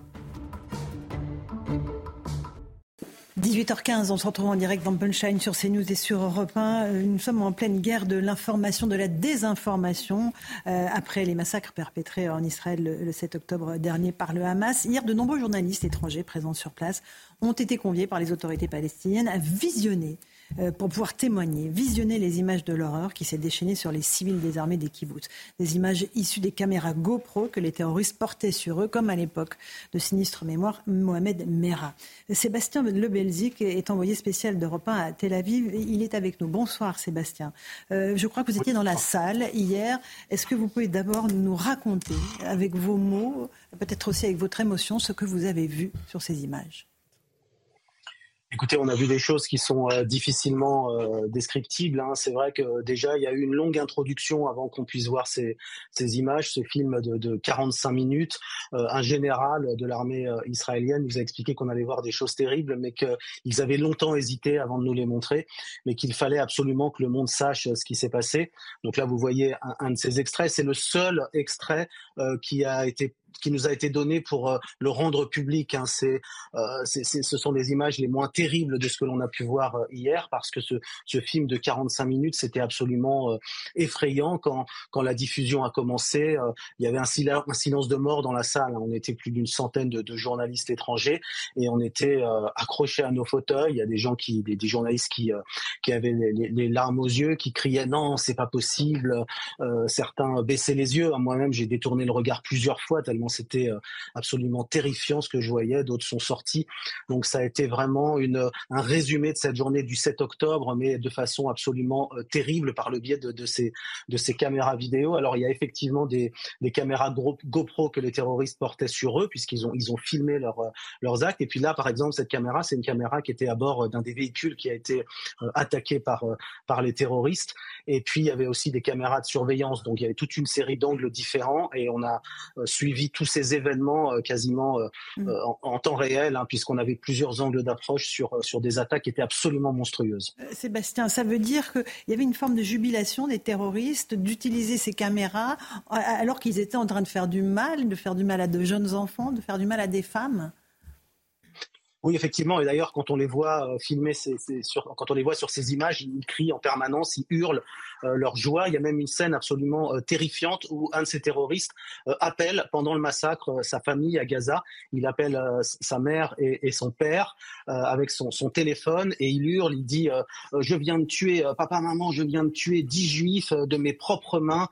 S1: 18h15, on se retrouve en direct dans Punchline sur CNews et sur Europe 1. Euh, nous sommes en pleine guerre de l'information, de la désinformation, euh, après les massacres perpétrés en Israël le, 7 octobre dernier par le Hamas. Hier, de nombreux journalistes étrangers présents sur place ont été conviés par les autorités palestiniennes à visionner pour pouvoir témoigner, visionner les images de l'horreur qui s'est déchaînée sur les civils désarmés des kibbutz. Des images issues des caméras GoPro que les terroristes portaient sur eux, comme à l'époque de sinistre mémoire Mohamed Merah. Sébastien Lebelzik est envoyé spécial d'Europe 1 à Tel Aviv. Il est avec nous. Bonsoir Sébastien. Euh, je crois que vous étiez dans la salle hier. Est-ce que vous pouvez d'abord nous raconter avec vos mots, peut-être aussi avec votre émotion, ce que vous avez vu sur ces images?
S15: Écoutez, on a vu des choses qui sont euh, difficilement euh, descriptibles. Hein. C'est vrai que déjà, il y a eu une longue introduction avant qu'on puisse voir ces, images, ce film de, de 45 minutes. Euh, un général de l'armée israélienne nous a expliqué qu'on allait voir des choses terribles, mais qu'ils avaient longtemps hésité avant de nous les montrer, mais qu'il fallait absolument que le monde sache ce qui s'est passé. Donc là, vous voyez un, un de ces extraits. C'est le seul extrait qui a été qui nous a été donné pour euh, le rendre public. Hein. Euh, c'est, ce sont des images les moins terribles de ce que l'on a pu voir euh, hier, parce que ce, film de 45 minutes, c'était absolument effrayant quand, quand la diffusion a commencé. il y avait un, silence de mort dans la salle. Hein. On était plus d'une centaine de, journalistes étrangers et on était accrochés à nos fauteuils. Il y a des gens qui, des, journalistes qui, qui avaient les, les, larmes aux yeux, qui criaient non, c'est pas possible. certains baissaient les yeux. Moi-même, j'ai détourné le regard plusieurs fois c'était euh, absolument terrifiant ce que je voyais. D'autres sont sortis. Donc ça a été vraiment une, un résumé de cette journée du 7 octobre, mais de façon absolument euh, terrible par le biais de, ces, caméras vidéo. Alors il y a effectivement des, caméras GoPro que les terroristes portaient sur eux, puisqu'ils ont, filmé leur, euh, leurs actes. Et puis là, par exemple, cette caméra, c'est une caméra qui était à bord d'un des véhicules qui a été attaqué par les terroristes. Et puis il y avait aussi des caméras de surveillance. Donc il y avait toute une série d'angles différents et on a suivi tous ces événements euh, quasiment euh, mmh. euh, en, temps réel, hein, puisqu'on avait plusieurs angles d'approche sur, sur des attaques qui étaient absolument monstrueuses.
S1: Sébastien, ça veut dire qu'il y avait une forme de jubilation des terroristes d'utiliser ces caméras alors qu'ils étaient en train de faire du mal, de faire du mal à de jeunes enfants, de faire du mal à des femmes?
S15: Oui, effectivement. Et d'ailleurs, quand on les voit filmer, sur, quand on les voit sur ces images, ils crient en permanence, ils hurlent. Euh, leur joie. Il y a même une scène absolument euh, terrifiante où un de ces terroristes euh, appelle pendant le massacre sa famille à Gaza. Il appelle sa mère et, son père avec son, téléphone et il hurle, il dit je viens de tuer papa maman, je viens de tuer dix juifs de mes propres mains.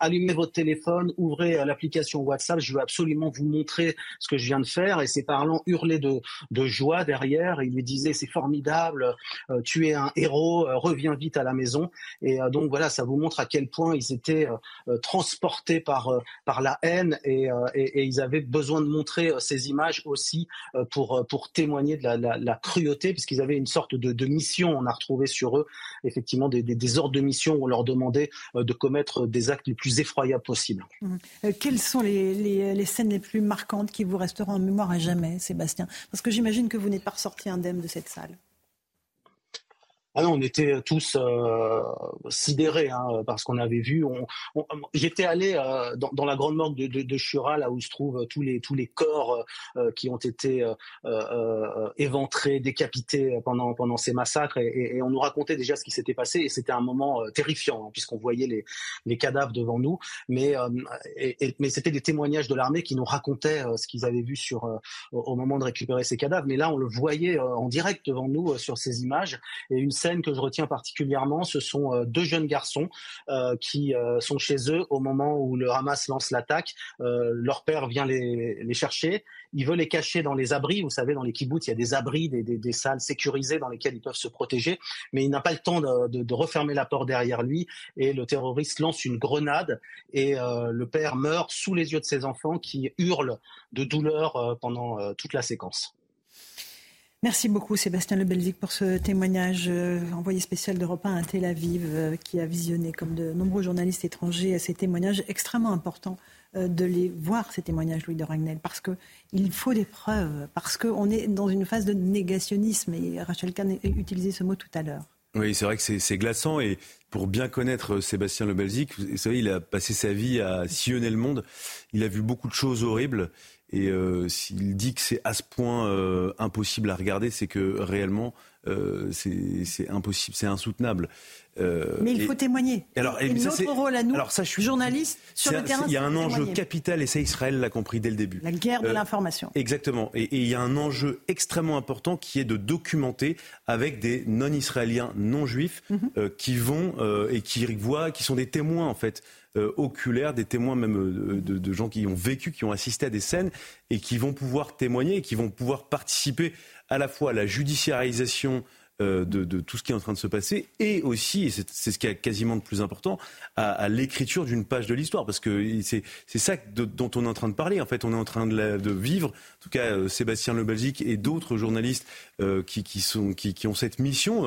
S15: allumez votre téléphone, ouvrez l'application WhatsApp. Je veux absolument vous montrer ce que je viens de faire. Et ses parents hurlaient de, de joie derrière. Il lui disait c'est formidable, tu es un héros, reviens vite à la maison. Et euh, donc voilà, ça vous montre à quel point ils étaient euh, euh, transportés par par la haine et, et, ils avaient besoin de montrer ces images aussi pour pour témoigner de la, la, cruauté, puisqu'ils avaient une sorte de, de, mission. On a retrouvé sur eux effectivement des, des, ordres de mission où on leur demandait de commettre des actes les plus effroyables possibles.
S1: Mmh. quelles sont les, les, les, scènes les plus marquantes qui vous resteront en mémoire à jamais, Sébastien? Que j'imagine que vous n'êtes pas ressorti indemne de cette salle.
S15: Ah non, on était tous euh, sidérés hein, parce qu'on avait vu. On, J'étais allé euh, dans, dans, la grande morgue de, de, de, Chura, là où se trouvent tous les tous les corps euh, qui ont été euh, euh, éventrés, décapités pendant pendant ces massacres, et, et, on nous racontait déjà ce qui s'était passé. Et c'était un moment terrifiant hein, puisqu'on voyait les les cadavres devant nous. Mais et, mais c'était des témoignages de l'armée qui nous racontaient ce qu'ils avaient vu sur au moment de récupérer ces cadavres. Mais là, on le voyait en direct devant nous sur ces images et une scène que je retiens particulièrement, ce sont euh, deux jeunes garçons euh, qui euh, sont chez eux au moment où le Hamas lance l'attaque. leur père vient les, chercher. Il veut les cacher dans les abris. Vous savez, dans les kibbutz, il y a des abris, des, salles sécurisées dans lesquelles ils peuvent se protéger. Mais il n'a pas le temps de, de, refermer la porte derrière lui. Et le terroriste lance une grenade et le père meurt sous les yeux de ses enfants qui hurlent de douleur pendant toute la séquence.
S1: Merci beaucoup Sébastien Lebelvic pour ce témoignage euh, envoyé spécial d'Europe 1 à Tel Aviv euh, qui a visionné comme de nombreux journalistes étrangers ces témoignages extrêmement importants euh, de les voir ces témoignages Louis de Ragnel parce qu'il faut des preuves parce qu'on est dans une phase de négationnisme et Rachel Kahn a utilisé ce mot tout à l'heure.
S3: Oui, c'est vrai que c'est glaçant et pour bien connaître Sébastien Lebelzik, vous savez, il a passé sa vie à sillonner le monde. Il a vu beaucoup de choses horribles et euh, s'il dit que c'est à ce point euh, impossible à regarder, c'est que réellement, euh, c'est impossible, c'est insoutenable.
S1: Mais il faut témoigner. Alors, et notre rôle à nous, alors ça, je suis journaliste sur le terrain.
S3: Il y a un enjeu capital et ça, Israël l'a compris dès le début.
S1: La guerre de l'information.
S3: Exactement. Et, et, il y a un enjeu extrêmement important qui est de documenter avec des non-israéliens, non-juifs, mhm. qui vont et qui voient, qui sont des témoins en fait. Oculaires, des témoins même de, de, gens qui ont vécu, qui ont assisté à des scènes et qui vont pouvoir témoigner et qui vont pouvoir participer à la fois à la judiciarisation euh, de, tout ce qui est en train de se passer et aussi, et c'est ce qui est quasiment le plus important, à, l'écriture d'une page de l'histoire. Parce que c'est ça dont on est en train de parler. En fait, on est en train de, vivre, en tout cas euh, Sébastien Le Belgique et d'autres journalistes euh, qui, sont, qui, ont cette mission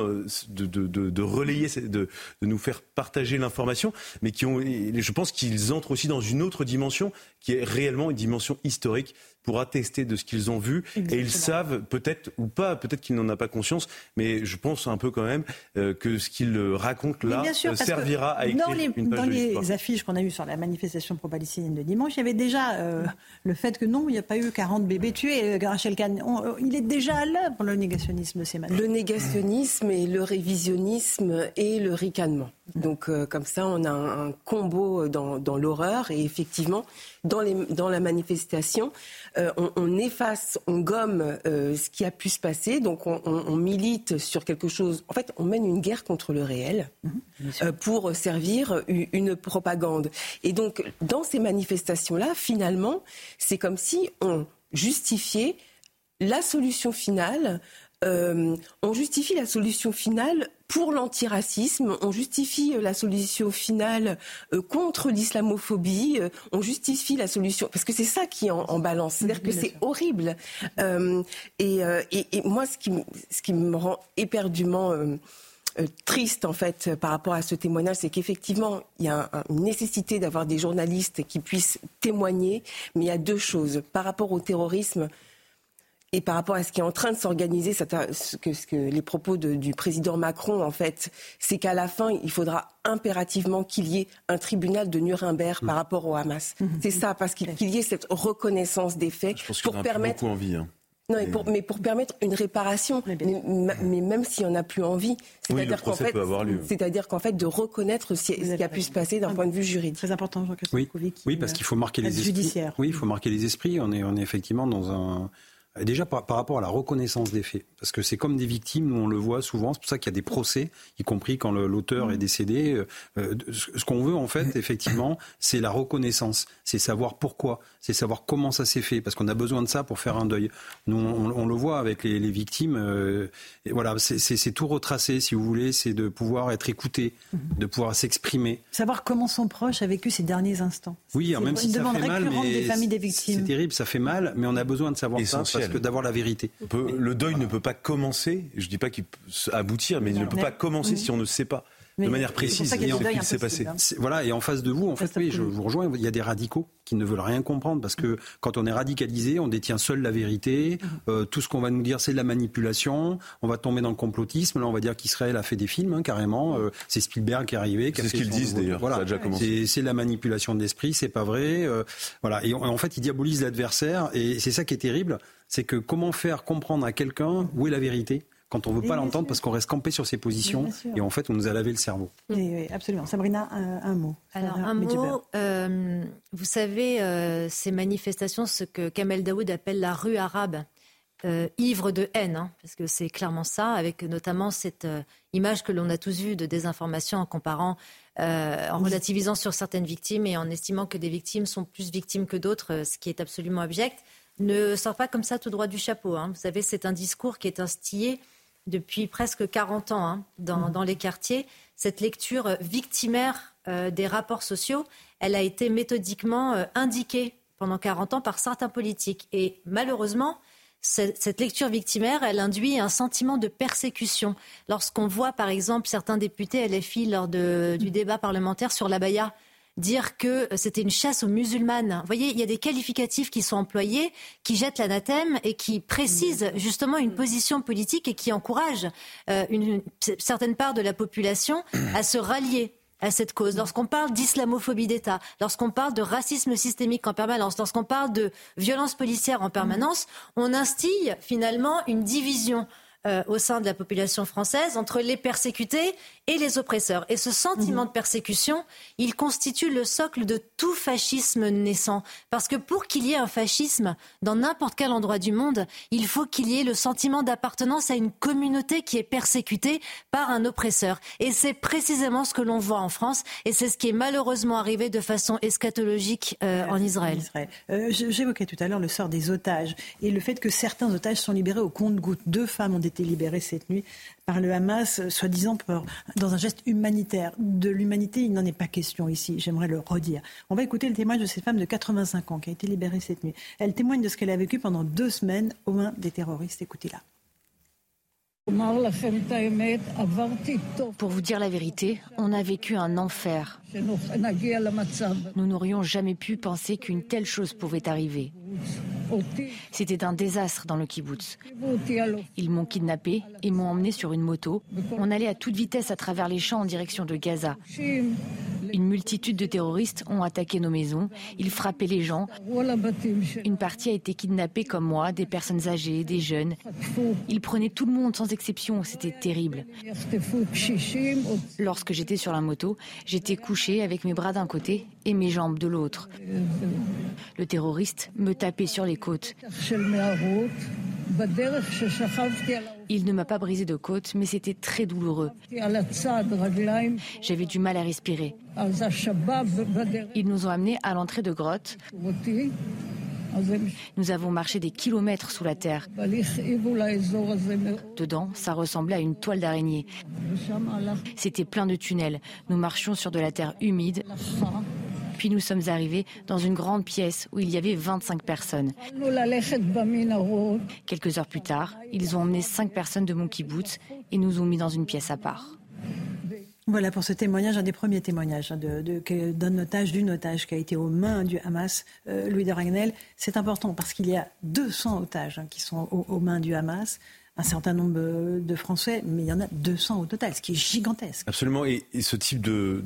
S3: de, de, relayer, de, nous faire partager l'information, mais qui ont, je pense qu'ils entrent aussi dans une autre dimension qui est réellement une dimension historique pour attester de ce qu'ils ont vu. Et ils savent, peut-être ou pas, peut-être qu'ils n'en ont pas conscience, mais je pense un peu quand même euh, que ce qu'ils racontent là euh, servira à écrire
S1: dans les,
S3: une page
S1: Dans les affiches qu'on a eues sur la manifestation pro-palestinienne de dimanche, il y avait déjà euh, le fait que non, il n'y a pas eu 40 bébés tués. Rachel Kahn, il est déjà à l'œuvre, le négationnisme de ces
S5: Le négationnisme et le révisionnisme et le ricanement. Donc comme ça, on a un, combo dans, dans l'horreur et effectivement, dans, les, dans la manifestation, euh, on, efface, on gomme euh, ce qui a pu se passer, donc on, milite sur quelque chose. En fait, on mène une guerre contre le réel mhm, euh, pour servir une, propagande. Et donc, dans ces manifestations-là, finalement, c'est comme si on justifiait la solution finale on justifie la solution finale pour l'antiracisme, on justifie euh, la solution finale euh, contre l'islamophobie, euh, on justifie la solution parce que c'est ça qui est en, balance, c'est-à-dire que c'est horrible. et, moi, ce qui, ce qui me rend éperdument triste en fait par rapport à ce témoignage, c'est qu'effectivement il y a une nécessité d'avoir des journalistes qui puissent témoigner, mais il y a deux choses par rapport au terrorisme et par rapport à ce qui est en train de s'organiser, ce que, ce que les propos du président Macron, en fait, c'est qu'à la fin, il faudra impérativement qu'il y ait un tribunal de Nuremberg par mmh. rapport au Hamas. Mmh. C'est ça, parce qu'il y ait cette reconnaissance des faits pour permettre.
S3: envie, hein.
S5: Non, mais pour, mais pour, permettre une réparation, mais, même s'il n'y en a plus envie, c'est-à-dire qu'en fait, c'est-à-dire qu'en fait, de reconnaître ce qui a pu se passer d'un point de vue juridique.
S1: Très important, Jean
S14: oui. oui, parce qu'il faut marquer les esprits. Oui, il faut marquer les esprits. On est, on est effectivement dans un Déjà par, rapport à la reconnaissance des faits, parce que c'est comme des victimes, nous on le voit souvent, c'est pour ça qu'il y a des procès, y compris quand l'auteur est mm. décédé. Euh, euh, ce qu'on veut en fait, effectivement, c'est la reconnaissance, c'est savoir pourquoi, c'est savoir comment ça s'est fait, parce qu'on a besoin de ça pour faire un deuil. Nous on, le voit avec les, victimes, euh, et voilà, c'est tout retracé, si vous voulez, c'est de pouvoir être écouté, mm-hmm. de pouvoir s'exprimer.
S1: Savoir comment son proche a vécu ces derniers instants.
S14: Oui, même si ça fait mal, mais c'est terrible, ça fait mal, mais on a besoin de savoir ça que d'avoir la vérité.
S3: le deuil ne peut pas commencer, je ne dis pas qu'il peut aboutir, mais il ne peut pas commencer si on ne sait pas de manière précise ce qui s'est passé.
S14: Hein. Voilà, et en face de vous, en fait, oui, je vous rejoins, il y a des radicaux qui ne veulent rien comprendre parce que quand on est radicalisé, on détient seul la vérité. Mhm. Euh, tout ce qu'on va nous dire, c'est de la manipulation. On va tomber dans le complotisme. Là, on va dire qu'Israël a fait des films, hein, carrément. Euh, c'est Spielberg qui est arrivé.
S3: C'est ce qu'ils disent d'ailleurs. Voilà,
S14: c'est la manipulation de l'esprit, c'est pas vrai. Euh, voilà, et en fait, ils diabolisent l'adversaire. Et c'est ça qui est terrible, c'est que comment faire comprendre à quelqu'un où est la vérité? Quand on ne veut pas l'entendre parce qu'on reste campé sur ses positions et en fait on nous a lavé le cerveau.
S1: Oui, absolument. Sabrina, un, mot.
S7: Alors un mot, euh, vous savez, euh, ces manifestations, ce que Kamel Daoud appelle la rue arabe, euh, ivre de haine, hein, parce que c'est clairement ça, avec notamment cette image que l'on a tous vue de désinformation en comparant, en relativisant sur certaines victimes et en estimant que des victimes sont plus victimes que d'autres, ce qui est absolument abject ne sort pas comme ça tout droit du chapeau. Hein. Vous savez, c'est un discours qui est instillé depuis presque 40 ans hein, mmh. dans, les quartiers. Cette lecture victimaire euh, des rapports sociaux, elle a été méthodiquement euh, indiquée pendant 40 ans par certains politiques. Et malheureusement, cette, lecture victimaire, elle induit un sentiment de persécution. Lorsqu'on voit, par exemple, certains députés LFI lors du débat parlementaire sur l'abaya dire que c'était une chasse aux musulmanes. Vous voyez, il y a des qualificatifs qui sont employés, qui jettent l'anathème et qui précisent justement une position politique et qui encouragent euh, une certaine part de la population à se rallier à cette cause, lorsqu'on parle d'islamophobie d'État, lorsqu'on parle de racisme systémique en permanence, lorsqu'on parle de violence policière en permanence, on instille finalement une division euh, au sein de la population française entre les persécutés et les oppresseurs. Et ce sentiment de persécution, il constitue le socle de tout fascisme naissant. Parce que pour qu'il y ait un fascisme dans n'importe quel endroit du monde, il faut qu'il y ait le sentiment d'appartenance à une communauté qui est persécutée par un oppresseur. Et c'est précisément ce que l'on voit en France, et c'est ce qui est malheureusement arrivé de façon eschatologique euh, en Israël.
S1: Euh, j'évoquais tout à l'heure le sort des otages et le fait que certains otages sont libérés au compte-gouttes. Deux femmes ont été libérées cette nuit par le Hamas, euh, soi-disant dans un geste humanitaire. De l'humanité, il n'en est pas question ici, j'aimerais le redire. On va écouter le témoignage de cette femme de 85 ans qui a été libérée cette nuit. Elle témoigne de ce qu'elle a vécu pendant deux semaines aux mains des terroristes. Écoutez-la.
S16: Pour vous dire la vérité, on a vécu un enfer. Nous n'aurions jamais pu penser qu'une telle chose pouvait arriver. C'était un désastre dans le kibbutz. Ils m'ont kidnappé et m'ont emmené sur une moto. On allait à toute vitesse à travers les champs en direction de Gaza. Une multitude de terroristes ont attaqué nos maisons. Ils frappaient les gens. Une partie a été kidnappée comme moi, des personnes âgées, des jeunes. Ils prenaient tout le monde sans exception. C'était terrible. Lorsque j'étais sur la moto, j'étais couché avec mes bras d'un côté et mes jambes de l'autre. Le terroriste me tapait sur les côtes. Il ne m'a pas brisé de côte, mais c'était très douloureux. J'avais du mal à respirer. Ils nous ont amenés à l'entrée de grotte. Nous avons marché des kilomètres sous la terre. Dedans, ça ressemblait à une toile d'araignée. C'était plein de tunnels. Nous marchions sur de la terre humide. Puis nous sommes arrivés dans une grande pièce où il y avait 25 personnes. Quelques heures plus tard, ils ont emmené cinq personnes de mon kibbutz et nous ont mis dans une pièce à part.
S1: Voilà pour ce témoignage, un des premiers témoignages hein, d'un otage, d'une otage qui a été aux mains du Hamas, euh, Louis de Ragnel. C'est important parce qu'il y a 200 otages hein, qui sont aux, mains du Hamas un certain nombre de Français, mais il y en a 200 au total, ce qui est gigantesque.
S3: Absolument, et, ce type de,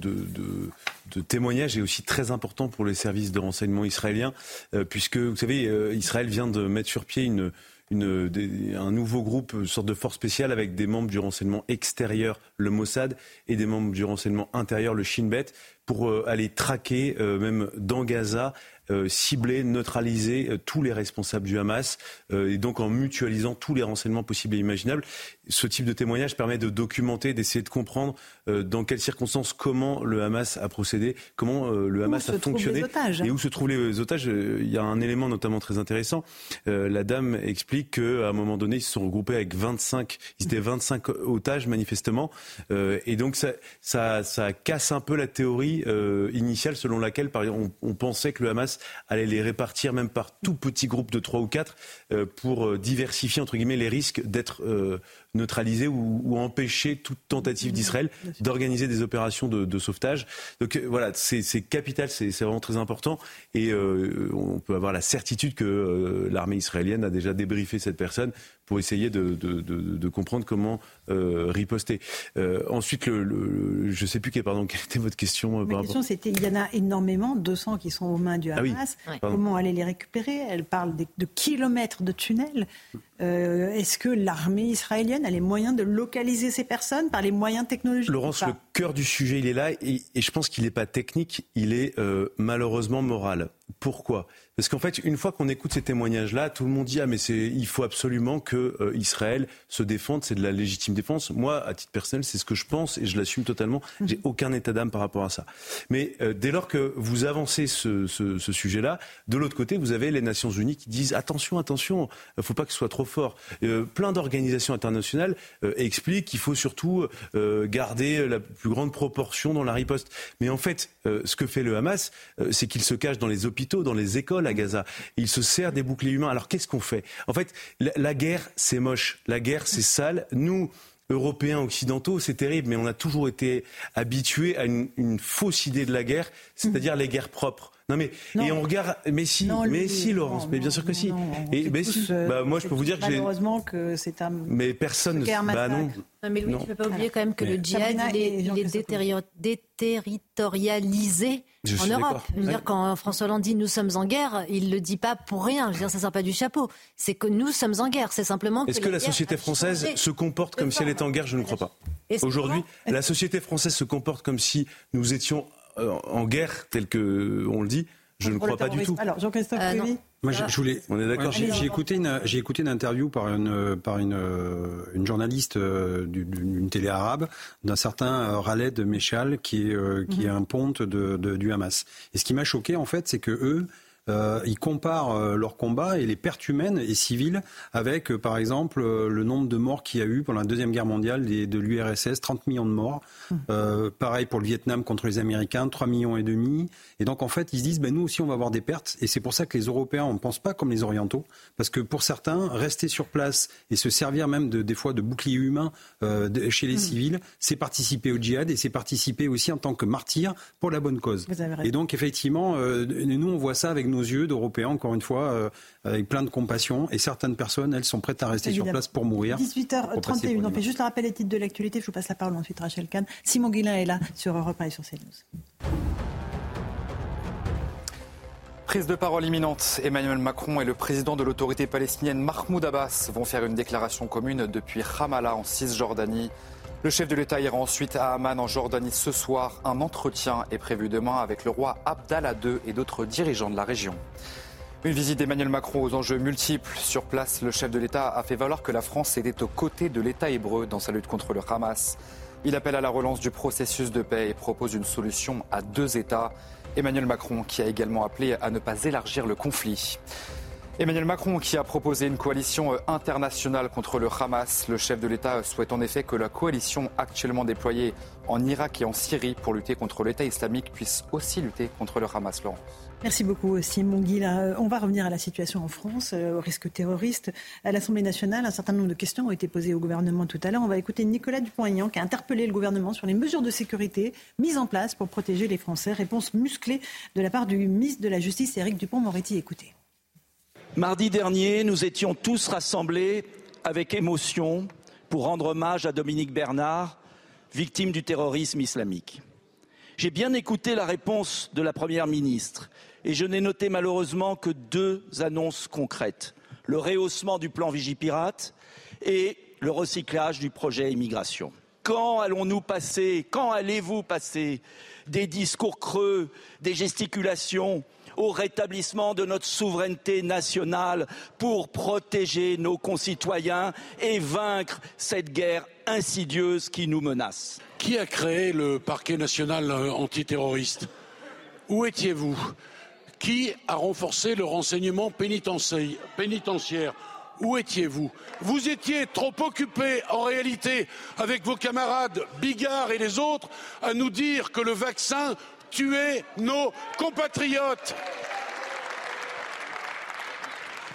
S3: témoignage est aussi très important pour les services de renseignement israéliens, euh, puisque, vous savez, euh, Israël vient de mettre sur pied une, un nouveau groupe, une sorte de force spéciale avec des membres du renseignement extérieur, le Mossad, et des membres du renseignement intérieur, le Shin Bet, pour euh, aller traquer, même dans Gaza, euh, cibler, neutraliser euh, tous les responsables du Hamas euh, et donc en mutualisant tous les renseignements possibles et imaginables. Ce type de témoignage permet de documenter, d'essayer de comprendre dans quelles circonstances, comment le Hamas a procédé, comment le Hamas a fonctionné et où se trouvent les otages. Il y a un élément notamment très intéressant. la dame explique qu'à un moment donné, ils se sont regroupés avec 25, ils étaient 25 otages manifestement, et donc ça, ça, ça, casse un peu la théorie initiale selon laquelle, par exemple, on, on pensait que le Hamas allait les répartir même par tout petits groupes de trois ou quatre euh, pour euh, diversifier entre guillemets les risques d'être euh, neutraliser ou, empêcher toute tentative d'Israël d'organiser des opérations de, sauvetage. Donc euh, voilà, c'est capital, c'est vraiment très important. Et euh, on peut avoir la certitude que euh, l'armée israélienne a déjà débriefé cette personne pour essayer de, comprendre comment riposter. ensuite, le, je ne sais plus quelle, pardon, quelle était votre question.
S1: Ma question, c'était il y en a énormément, 200 qui sont aux mains du ah Hamas. comment aller les récupérer? Elle parle de kilomètres de tunnels. Euh, est-ce que l'armée israélienne a les moyens de localiser ces personnes par les moyens technologiques
S3: Laurence, le cœur du sujet, il est là, et, je pense qu'il n'est pas technique, il est euh, malheureusement moral. Pourquoi? Parce qu'en fait, une fois qu'on écoute ces témoignages-là, tout le monde dit ah mais c'est il faut absolument que euh, Israël se défende, c'est de la légitime défense. Moi, à titre personnel, c'est ce que je pense et je l'assume totalement. Mmh. J'ai aucun état d'âme par rapport à ça. Mais euh, dès lors que vous avancez ce, ce, ce sujet-là, de l'autre côté, vous avez les Nations Unies qui disent attention, attention, il faut pas que ce soit trop fort. Euh, plein d'organisations internationales expliquent qu'il faut surtout garder la plus grande proportion dans la riposte. Mais en fait, ce que fait le Hamas, c'est qu'il se cache dans les hôpitaux dans les écoles, à Gaza. Il se sert des boucliers humains. Alors qu'est-ce qu'on fait? En fait, la, guerre, c'est moche. La guerre, c'est sale. Nous, Européens, occidentaux, c'est terrible, mais on a toujours été habitués à une, une fausse idée de la guerre, c'est-à-dire les guerres propres. Non mais et on regarde mais si mais si Laurence mais bien sûr que si et mais si euh, bah, moi je peux vous dire que
S1: malheureusement que c'est un
S3: mais personne bah non
S7: non mais Louis, tu ne peux pas oublier quand même que le djihad, il est, il est déterritorialisé en Europe. Je veux dire, quand François Hollande dit nous sommes en guerre, il ne le dit pas pour rien. Je veux dire, ça ne sort pas du chapeau. C'est que nous sommes en guerre. C'est simplement.
S3: Est-ce que, la société française se comporte comme si elle était en guerre? Je ne crois pas. Aujourd'hui, la société française se comporte comme si nous étions en guerre, tel que on le dit. Je ne crois pas du tout.
S1: Alors, Jean-Christophe euh,
S14: moi, je, voulais. On est d'accord. j'ai écouté une, j'ai écouté une interview par une par une une journaliste euh, d'une télé arabe d'un certain Raled Meshal qui est qui est mhm. un ponte de, de, du Hamas. Et ce qui m'a choqué en fait, c'est que eux euh, ils comparent euh, leur combat et les pertes humaines et civiles avec, euh, par exemple, le nombre de morts qu'il y a eu pendant la Deuxième Guerre mondiale de l'URSS, 30 millions de morts. Mmh. pareil pour le Vietnam contre les Américains, 3 millions et demi. Et donc, en fait, ils se disent, ben, nous aussi, on va avoir des pertes. Et c'est pour ça que les Européens, on ne pense pas comme les Orientaux. Parce que pour certains, rester sur place et se servir même de, des fois de boucliers humains chez les mmh. civils, c'est participer au djihad et c'est participer aussi en tant que martyr pour la bonne cause. Et donc, effectivement, nous, on voit ça avec nos yeux d'Européens, encore une fois, euh, avec plein de compassion. Et certaines personnes, elles sont prêtes à rester sur place pour mourir.
S1: 18h31, on fait juste le rappel des titres de l'actualité. Je vous passe la parole ensuite, Rachel Kahn. Simon Guillain est là sur Europe 1 et sur CNews.
S2: Prise de parole imminente. Emmanuel Macron et le président de l'autorité palestinienne Mahmoud Abbas vont faire une déclaration commune depuis Ramallah en Cisjordanie. Le chef de l'État ira ensuite à Amman en Jordanie ce soir. Un entretien est prévu demain avec le roi Abdallah II et d'autres dirigeants de la région. Une visite d'Emmanuel Macron aux enjeux multiples. Sur place, le chef de l'État a fait valoir que la France était aux côtés de l'État hébreu dans sa lutte contre le Hamas. Il appelle à la relance du processus de paix et propose une solution à deux États. Emmanuel Macron qui a également appelé à ne pas élargir le conflit. Emmanuel Macron qui a proposé une coalition euh, internationale contre le Hamas. Le chef de l'État souhaite en effet que la coalition actuellement déployée en Irak et en Syrie pour lutter contre l'État islamique puisse aussi lutter contre le Hamas. Laurence.
S1: Merci beaucoup Simon Guy. On va revenir à la situation en France, euh, au risque terroriste. À l'Assemblée nationale, un certain nombre de questions ont été posées au gouvernement tout à l'heure. On va écouter Nicolas Dupont-Aignan qui a interpellé le gouvernement sur les mesures de sécurité mises en place pour protéger les Français. Réponse musclée de la part du ministre de la Justice, Éric Dupont-Moretti. Écoutez.
S17: Mardi dernier, nous étions tous rassemblés avec émotion pour rendre hommage à Dominique Bernard, victime du terrorisme islamique. J'ai bien écouté la réponse de la Première ministre et je n'ai noté malheureusement que deux annonces concrètes le rehaussement du plan Vigipirate et le recyclage du projet immigration. Quand allons-nous passer, quand allez-vous passer des discours creux, des gesticulations au rétablissement de notre souveraineté nationale pour protéger nos concitoyens et vaincre cette guerre insidieuse qui nous menace.
S18: Qui a créé le parquet national euh, antiterroriste? Où étiez-vous? Qui a renforcé le renseignement pénitentiaire où étiez-vous? Vous étiez trop occupés, en réalité, avec vos camarades Bigard et les autres, à nous dire que le vaccin tuer nos compatriotes.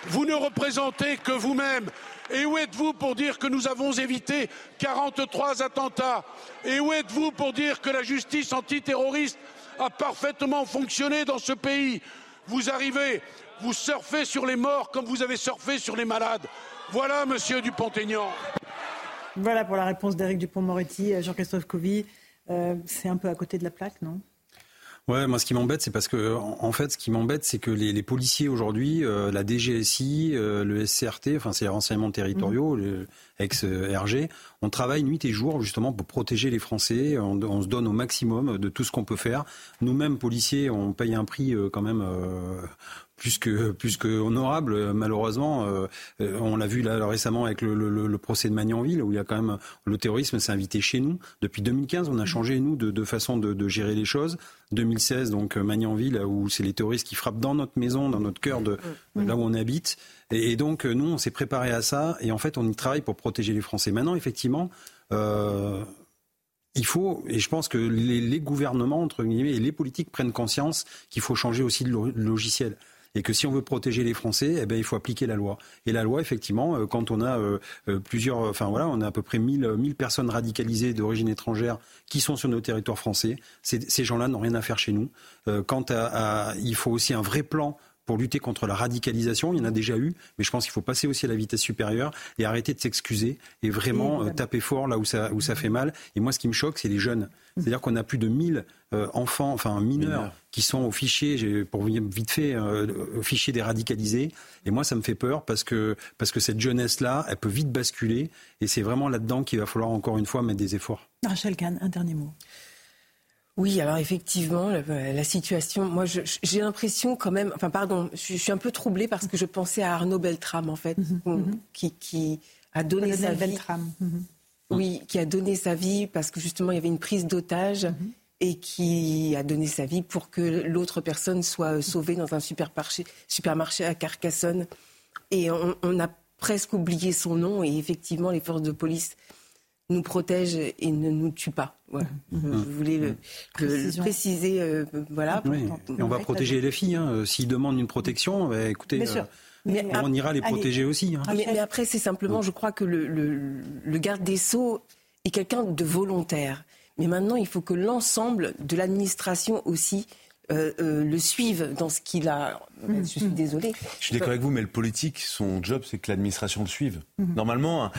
S18: Vous ne représentez que vous-même. Et où êtes-vous pour dire que nous avons évité 43 attentats? Et où êtes-vous pour dire que la justice antiterroriste a parfaitement fonctionné dans ce pays? Vous arrivez, vous surfez sur les morts comme vous avez surfé sur les malades. Voilà, monsieur Dupont-Aignan.
S1: Voilà pour la réponse d'Éric Dupont-Moretti, Jean-Christophe Covy. Euh, c'est un peu à côté de la plaque, non?
S14: Ouais, moi ce qui m'embête, c'est parce que en fait, ce qui m'embête, c'est que les, les policiers aujourd'hui, euh, la DGSI, euh, le SCRT, enfin c'est les renseignements territoriaux, mmh. le ex-RG, on travaille nuit et jour justement pour protéger les Français. On, on se donne au maximum de tout ce qu'on peut faire. Nous-mêmes policiers, on paye un prix euh, quand même plus que plus que honorable malheureusement euh, on l'a vu là récemment avec le, le, le, procès de Magnanville où il y a quand même le terrorisme s'est invité chez nous. Depuis 2015 on a changé nous de, de façon de, de, gérer les choses. 2016 donc Magnanville où c'est les terroristes qui frappent dans notre maison dans notre cœur de là où on habite. Et, et donc nous on s'est préparé à ça et en fait on y travaille pour protéger les Français. Maintenant effectivement euh, il faut, et je pense que les, les, gouvernements, entre guillemets, et les politiques prennent conscience qu'il faut changer aussi le logiciel. Et que si on veut protéger les Français, eh ben, il faut appliquer la loi. Et la loi, effectivement, quand on a plusieurs, enfin voilà, on a à peu près 1000, 1000 personnes radicalisées d'origine étrangère qui sont sur nos territoires français. Ces, gens-là n'ont rien à faire chez nous. quant à, il faut aussi un vrai plan pour lutter contre la radicalisation. Il y en a déjà eu, mais je pense qu'il faut passer aussi à la vitesse supérieure et arrêter de s'excuser et vraiment euh, taper fort là où ça, où ça fait mal. Et moi, ce qui me choque, c'est les jeunes. C'est-à-dire qu'on a plus de 1000 euh, enfants, enfin mineurs, qui sont au fichier, pour vite fait, euh, au fichier des radicalisés. Et moi, ça me fait peur parce que, parce que cette jeunesse-là, elle peut vite basculer. Et c'est vraiment là-dedans qu'il va falloir encore une fois mettre des efforts.
S1: Rachel Kahn, un dernier mot.
S5: Oui, alors effectivement, la, situation, moi j'ai l'impression quand même, enfin pardon, je, suis un peu troublée parce que je pensais à Arnaud Beltrame en fait, mhm, mhm. qui, qui, a donné sa vie. Mhm. Oui, qui a donné sa vie parce que justement il y avait une prise d'otage et qui a donné sa vie pour que l'autre personne soit sauvée dans un supermarché, supermarché à Carcassonne. Et on, on a presque oublié son nom et effectivement les forces de police nous protège et ne nous tue pas. Voilà. Mmh. Je voulais le, préciser. Euh, voilà.
S14: Et on va protéger les filles. Hein. S'ils demandent une protection, bah, écoutez, euh, mais, on ira les protéger aussi. Hein.
S5: Mais, après, c'est simplement, je crois que le, garde des Sceaux est quelqu'un de volontaire. Mais maintenant, il faut que l'ensemble de l'administration aussi euh, le suive dans ce qu'il a. Mmh. Je suis désolée.
S3: Je suis d'accord avec vous, mais le politique, son job, c'est que l'administration le suive. Mmh. Normalement,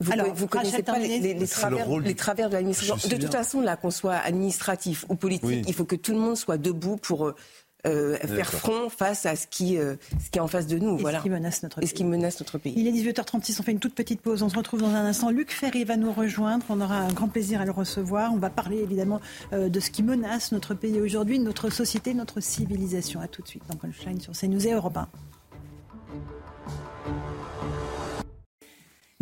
S5: vous, Alors, vous connaissez pas les, travers, de l'administration. De toute façon, là, qu'on soit administratif ou politique, il faut que tout le monde soit debout pour euh, euh, faire front face à ce qui, euh, ce qui est en face de nous.
S1: Et
S5: voilà.
S1: ce qui menace notre pays.
S5: Et ce qui menace notre pays.
S1: Il est 18h36, on fait une toute petite pause. On se retrouve dans un instant. Luc Ferry va nous rejoindre. On aura un grand plaisir à le recevoir. On va parler évidemment de ce qui menace notre pays aujourd'hui, notre société, notre civilisation. A tout de suite dans Punchline sur CNews et Europe 1.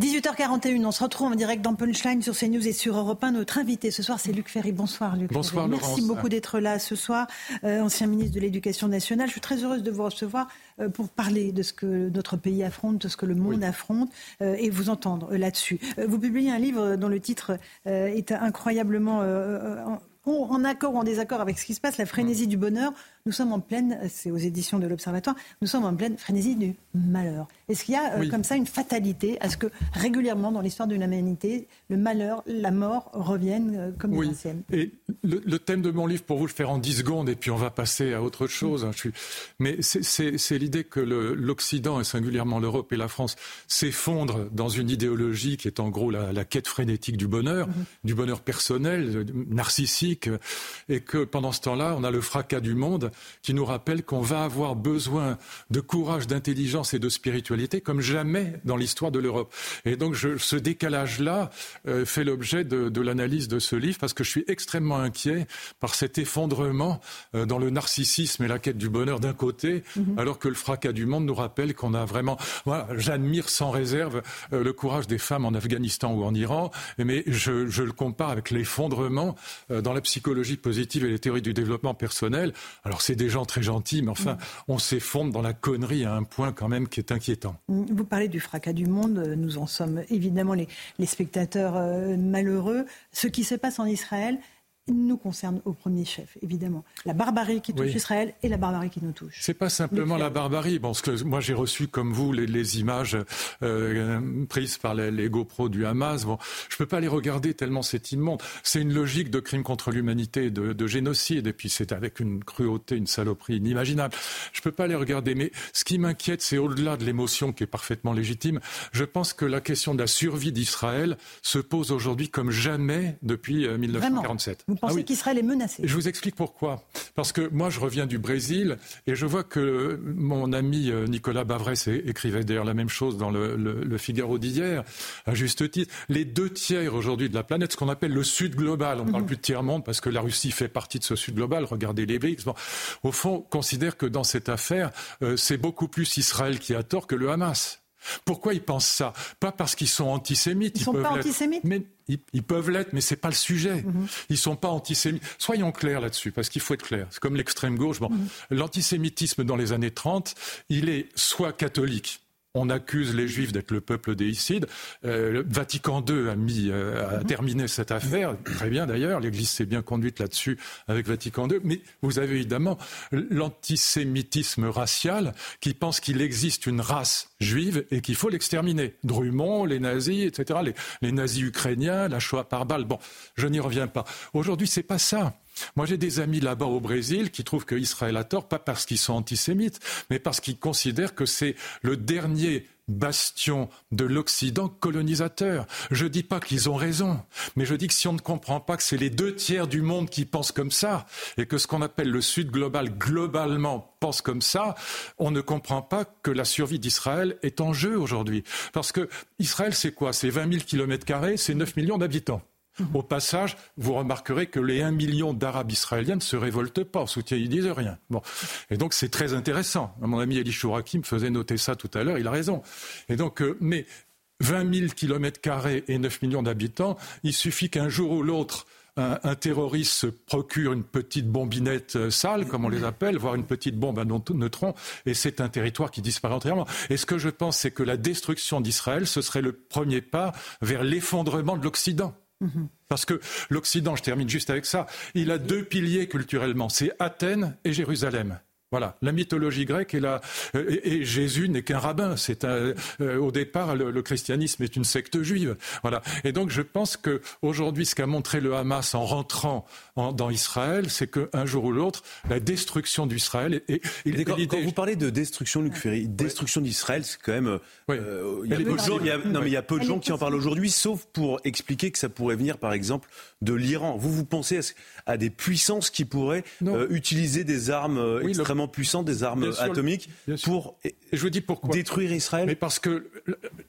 S1: 18h41, on se retrouve en direct dans Punchline sur CNews et sur Europe 1. Notre invité ce soir, c'est Luc Ferry. Bonsoir Luc.
S19: Bonsoir
S1: Merci beaucoup d'être là ce soir, euh, ancien ministre de l'Éducation nationale. Je suis très heureuse de vous recevoir euh, pour parler de ce que notre pays affronte, de ce que le monde affronte euh, et vous entendre là-dessus. vous publiez un livre dont le titre est incroyablement en accord ou en désaccord avec ce qui se passe, la frénésie du bonheur, nous sommes en pleine, c'est aux éditions de l'Observatoire, nous sommes en pleine frénésie du malheur. Est-ce qu'il y a euh, comme ça une fatalité à ce que régulièrement dans l'histoire de l'humanité, le malheur, la mort reviennent euh, comme
S19: oui.
S1: anciennes?
S19: Et le, thème de mon livre, pour vous le faire en 10 secondes, et puis on va passer à autre chose. Hein, je suis... Mais c'est l'idée que l'Occident, et singulièrement l'Europe et la France, s'effondrent dans une idéologie qui est en gros la, quête frénétique du bonheur, mm-hmm. du bonheur personnel, narcissique et que pendant ce temps-là, on a le fracas du monde qui nous rappelle qu'on va avoir besoin de courage, d'intelligence et de spiritualité comme jamais dans l'histoire de l'Europe. Et donc ce décalage-là euh, fait l'objet de, l'analyse de ce livre parce que je suis extrêmement inquiet par cet effondrement euh, dans le narcissisme et la quête du bonheur d'un côté, mhm. alors que le fracas du monde nous rappelle qu'on a vraiment... Voilà, j'admire sans réserve euh, le courage des femmes en Afghanistan ou en Iran, mais je, je le compare avec l'effondrement dans la psychologie positive et les théories du développement personnel. Alors c'est des gens très gentils, mais enfin, on s'effondre dans la connerie à un point quand même qui est inquiétant.
S1: Vous parlez du fracas du monde, nous en sommes évidemment les, les spectateurs euh, malheureux. Ce qui se passe en Israël, nous concerne au premier chef, évidemment. La barbarie qui touche Israël et la barbarie qui nous touche.
S19: C'est pas simplement la barbarie. Bon, ce que moi j'ai reçu comme vous les, images euh, prises par les, les, GoPro du Hamas. Bon, je peux pas les regarder tellement c'est immonde. C'est une logique de crime contre l'humanité, de, de, génocide, et puis c'est avec une cruauté, une saloperie inimaginable. Je peux pas les regarder. Mais ce qui m'inquiète, c'est au-delà de l'émotion qui est parfaitement légitime. Je pense que la question de la survie d'Israël se pose aujourd'hui comme jamais depuis 1947.
S1: Euh, vous pensez ah qu'Israël est menacé
S19: Je vous explique pourquoi. Parce que moi, je reviens du Brésil et je vois que mon ami euh, Nicolas Bavrès écrivait d'ailleurs la même chose dans le, Figaro d'hier, à juste titre. Les deux tiers aujourd'hui de la planète, ce qu'on appelle le Sud global, on ne parle mhm. plus de tiers-monde parce que la Russie fait partie de ce Sud global, regardez les BRICS, au fond, considère que dans cette affaire, euh, c'est beaucoup plus Israël qui a tort que le Hamas. Pourquoi ils pensent ça? Pas parce qu'ils sont antisémites.
S1: Ils, ne sont pas antisémites?
S19: Mais ils, peuvent l'être, mais c'est pas le sujet. Mhm. Ils sont pas antisémites. Soyons clairs là-dessus, parce qu'il faut être clair. C'est comme l'extrême gauche. Bon, mhm. L'antisémitisme dans les années 30, il est soit catholique, on accuse les Juifs d'être le peuple déicide. Euh, Vatican II a mis euh, a mhm. terminé cette affaire, très bien d'ailleurs. L'Église s'est bien conduite là-dessus avec Vatican II. Mais vous avez évidemment l'antisémitisme racial qui pense qu'il existe une race juive et qu'il faut l'exterminer. Drummond, les nazis, etc. Les, les nazis ukrainiens, la Shoah par balle. Bon, je n'y reviens pas. Aujourd'hui, c'est pas ça. Moi, j'ai des amis là-bas au Brésil qui trouvent qu'Israël a tort, pas parce qu'ils sont antisémites, mais parce qu'ils considèrent que c'est le dernier bastion de l'Occident colonisateur. Je ne dis pas qu'ils ont raison, mais je dis que si on ne comprend pas que c'est les deux tiers du monde qui pensent comme ça, et que ce qu'on appelle le Sud global, globalement, pense comme ça, on ne comprend pas que la survie d'Israël est en jeu aujourd'hui. Parce que Israël, c'est quoi? C'est 20 000 kilomètres carrés, c'est 9 millions d'habitants. Au passage, vous remarquerez que les 1 million d'Arabes israéliens ne se révoltent pas, en soutien, ils disent rien. Et donc c'est très intéressant. Mon ami Eli Chouraki me faisait noter ça tout à l'heure, il a raison. Et donc, euh, mais 20 000 kilomètres carrés et 9 millions d'habitants, il suffit qu'un jour ou l'autre, un, terroriste se procure une petite bombinette euh, sale, comme on les appelle, voire une petite bombe à neutrons, et c'est un territoire qui disparaît entièrement. Et ce que je pense, c'est que la destruction d'Israël, ce serait le premier pas vers l'effondrement de l'Occident. Parce que l'Occident, je termine juste avec ça, il a deux piliers culturellement, c'est Athènes et Jérusalem. Voilà, la mythologie grecque et, la, et, Jésus n'est qu'un rabbin. C'est euh, au départ le, christianisme est une secte juive. Voilà, et donc je pense que aujourd'hui, ce qu'a montré le Hamas en rentrant dans Israël, c'est qu'un jour ou l'autre, la destruction d'Israël. Et,
S3: quand, vous parlez de destruction, Luc Ferry, destruction d'Israël, c'est quand même. Euh, il y a peu de gens, non mais il y a peu de gens qui en parlent aujourd'hui, sauf pour expliquer que ça pourrait venir, par exemple, de l'Iran. Vous vous pensez à, des puissances qui pourraient euh, utiliser des armes extrêmement puissants, des armes atomiques, pour
S19: je vous dis pourquoi.
S3: détruire Israël
S19: Mais parce que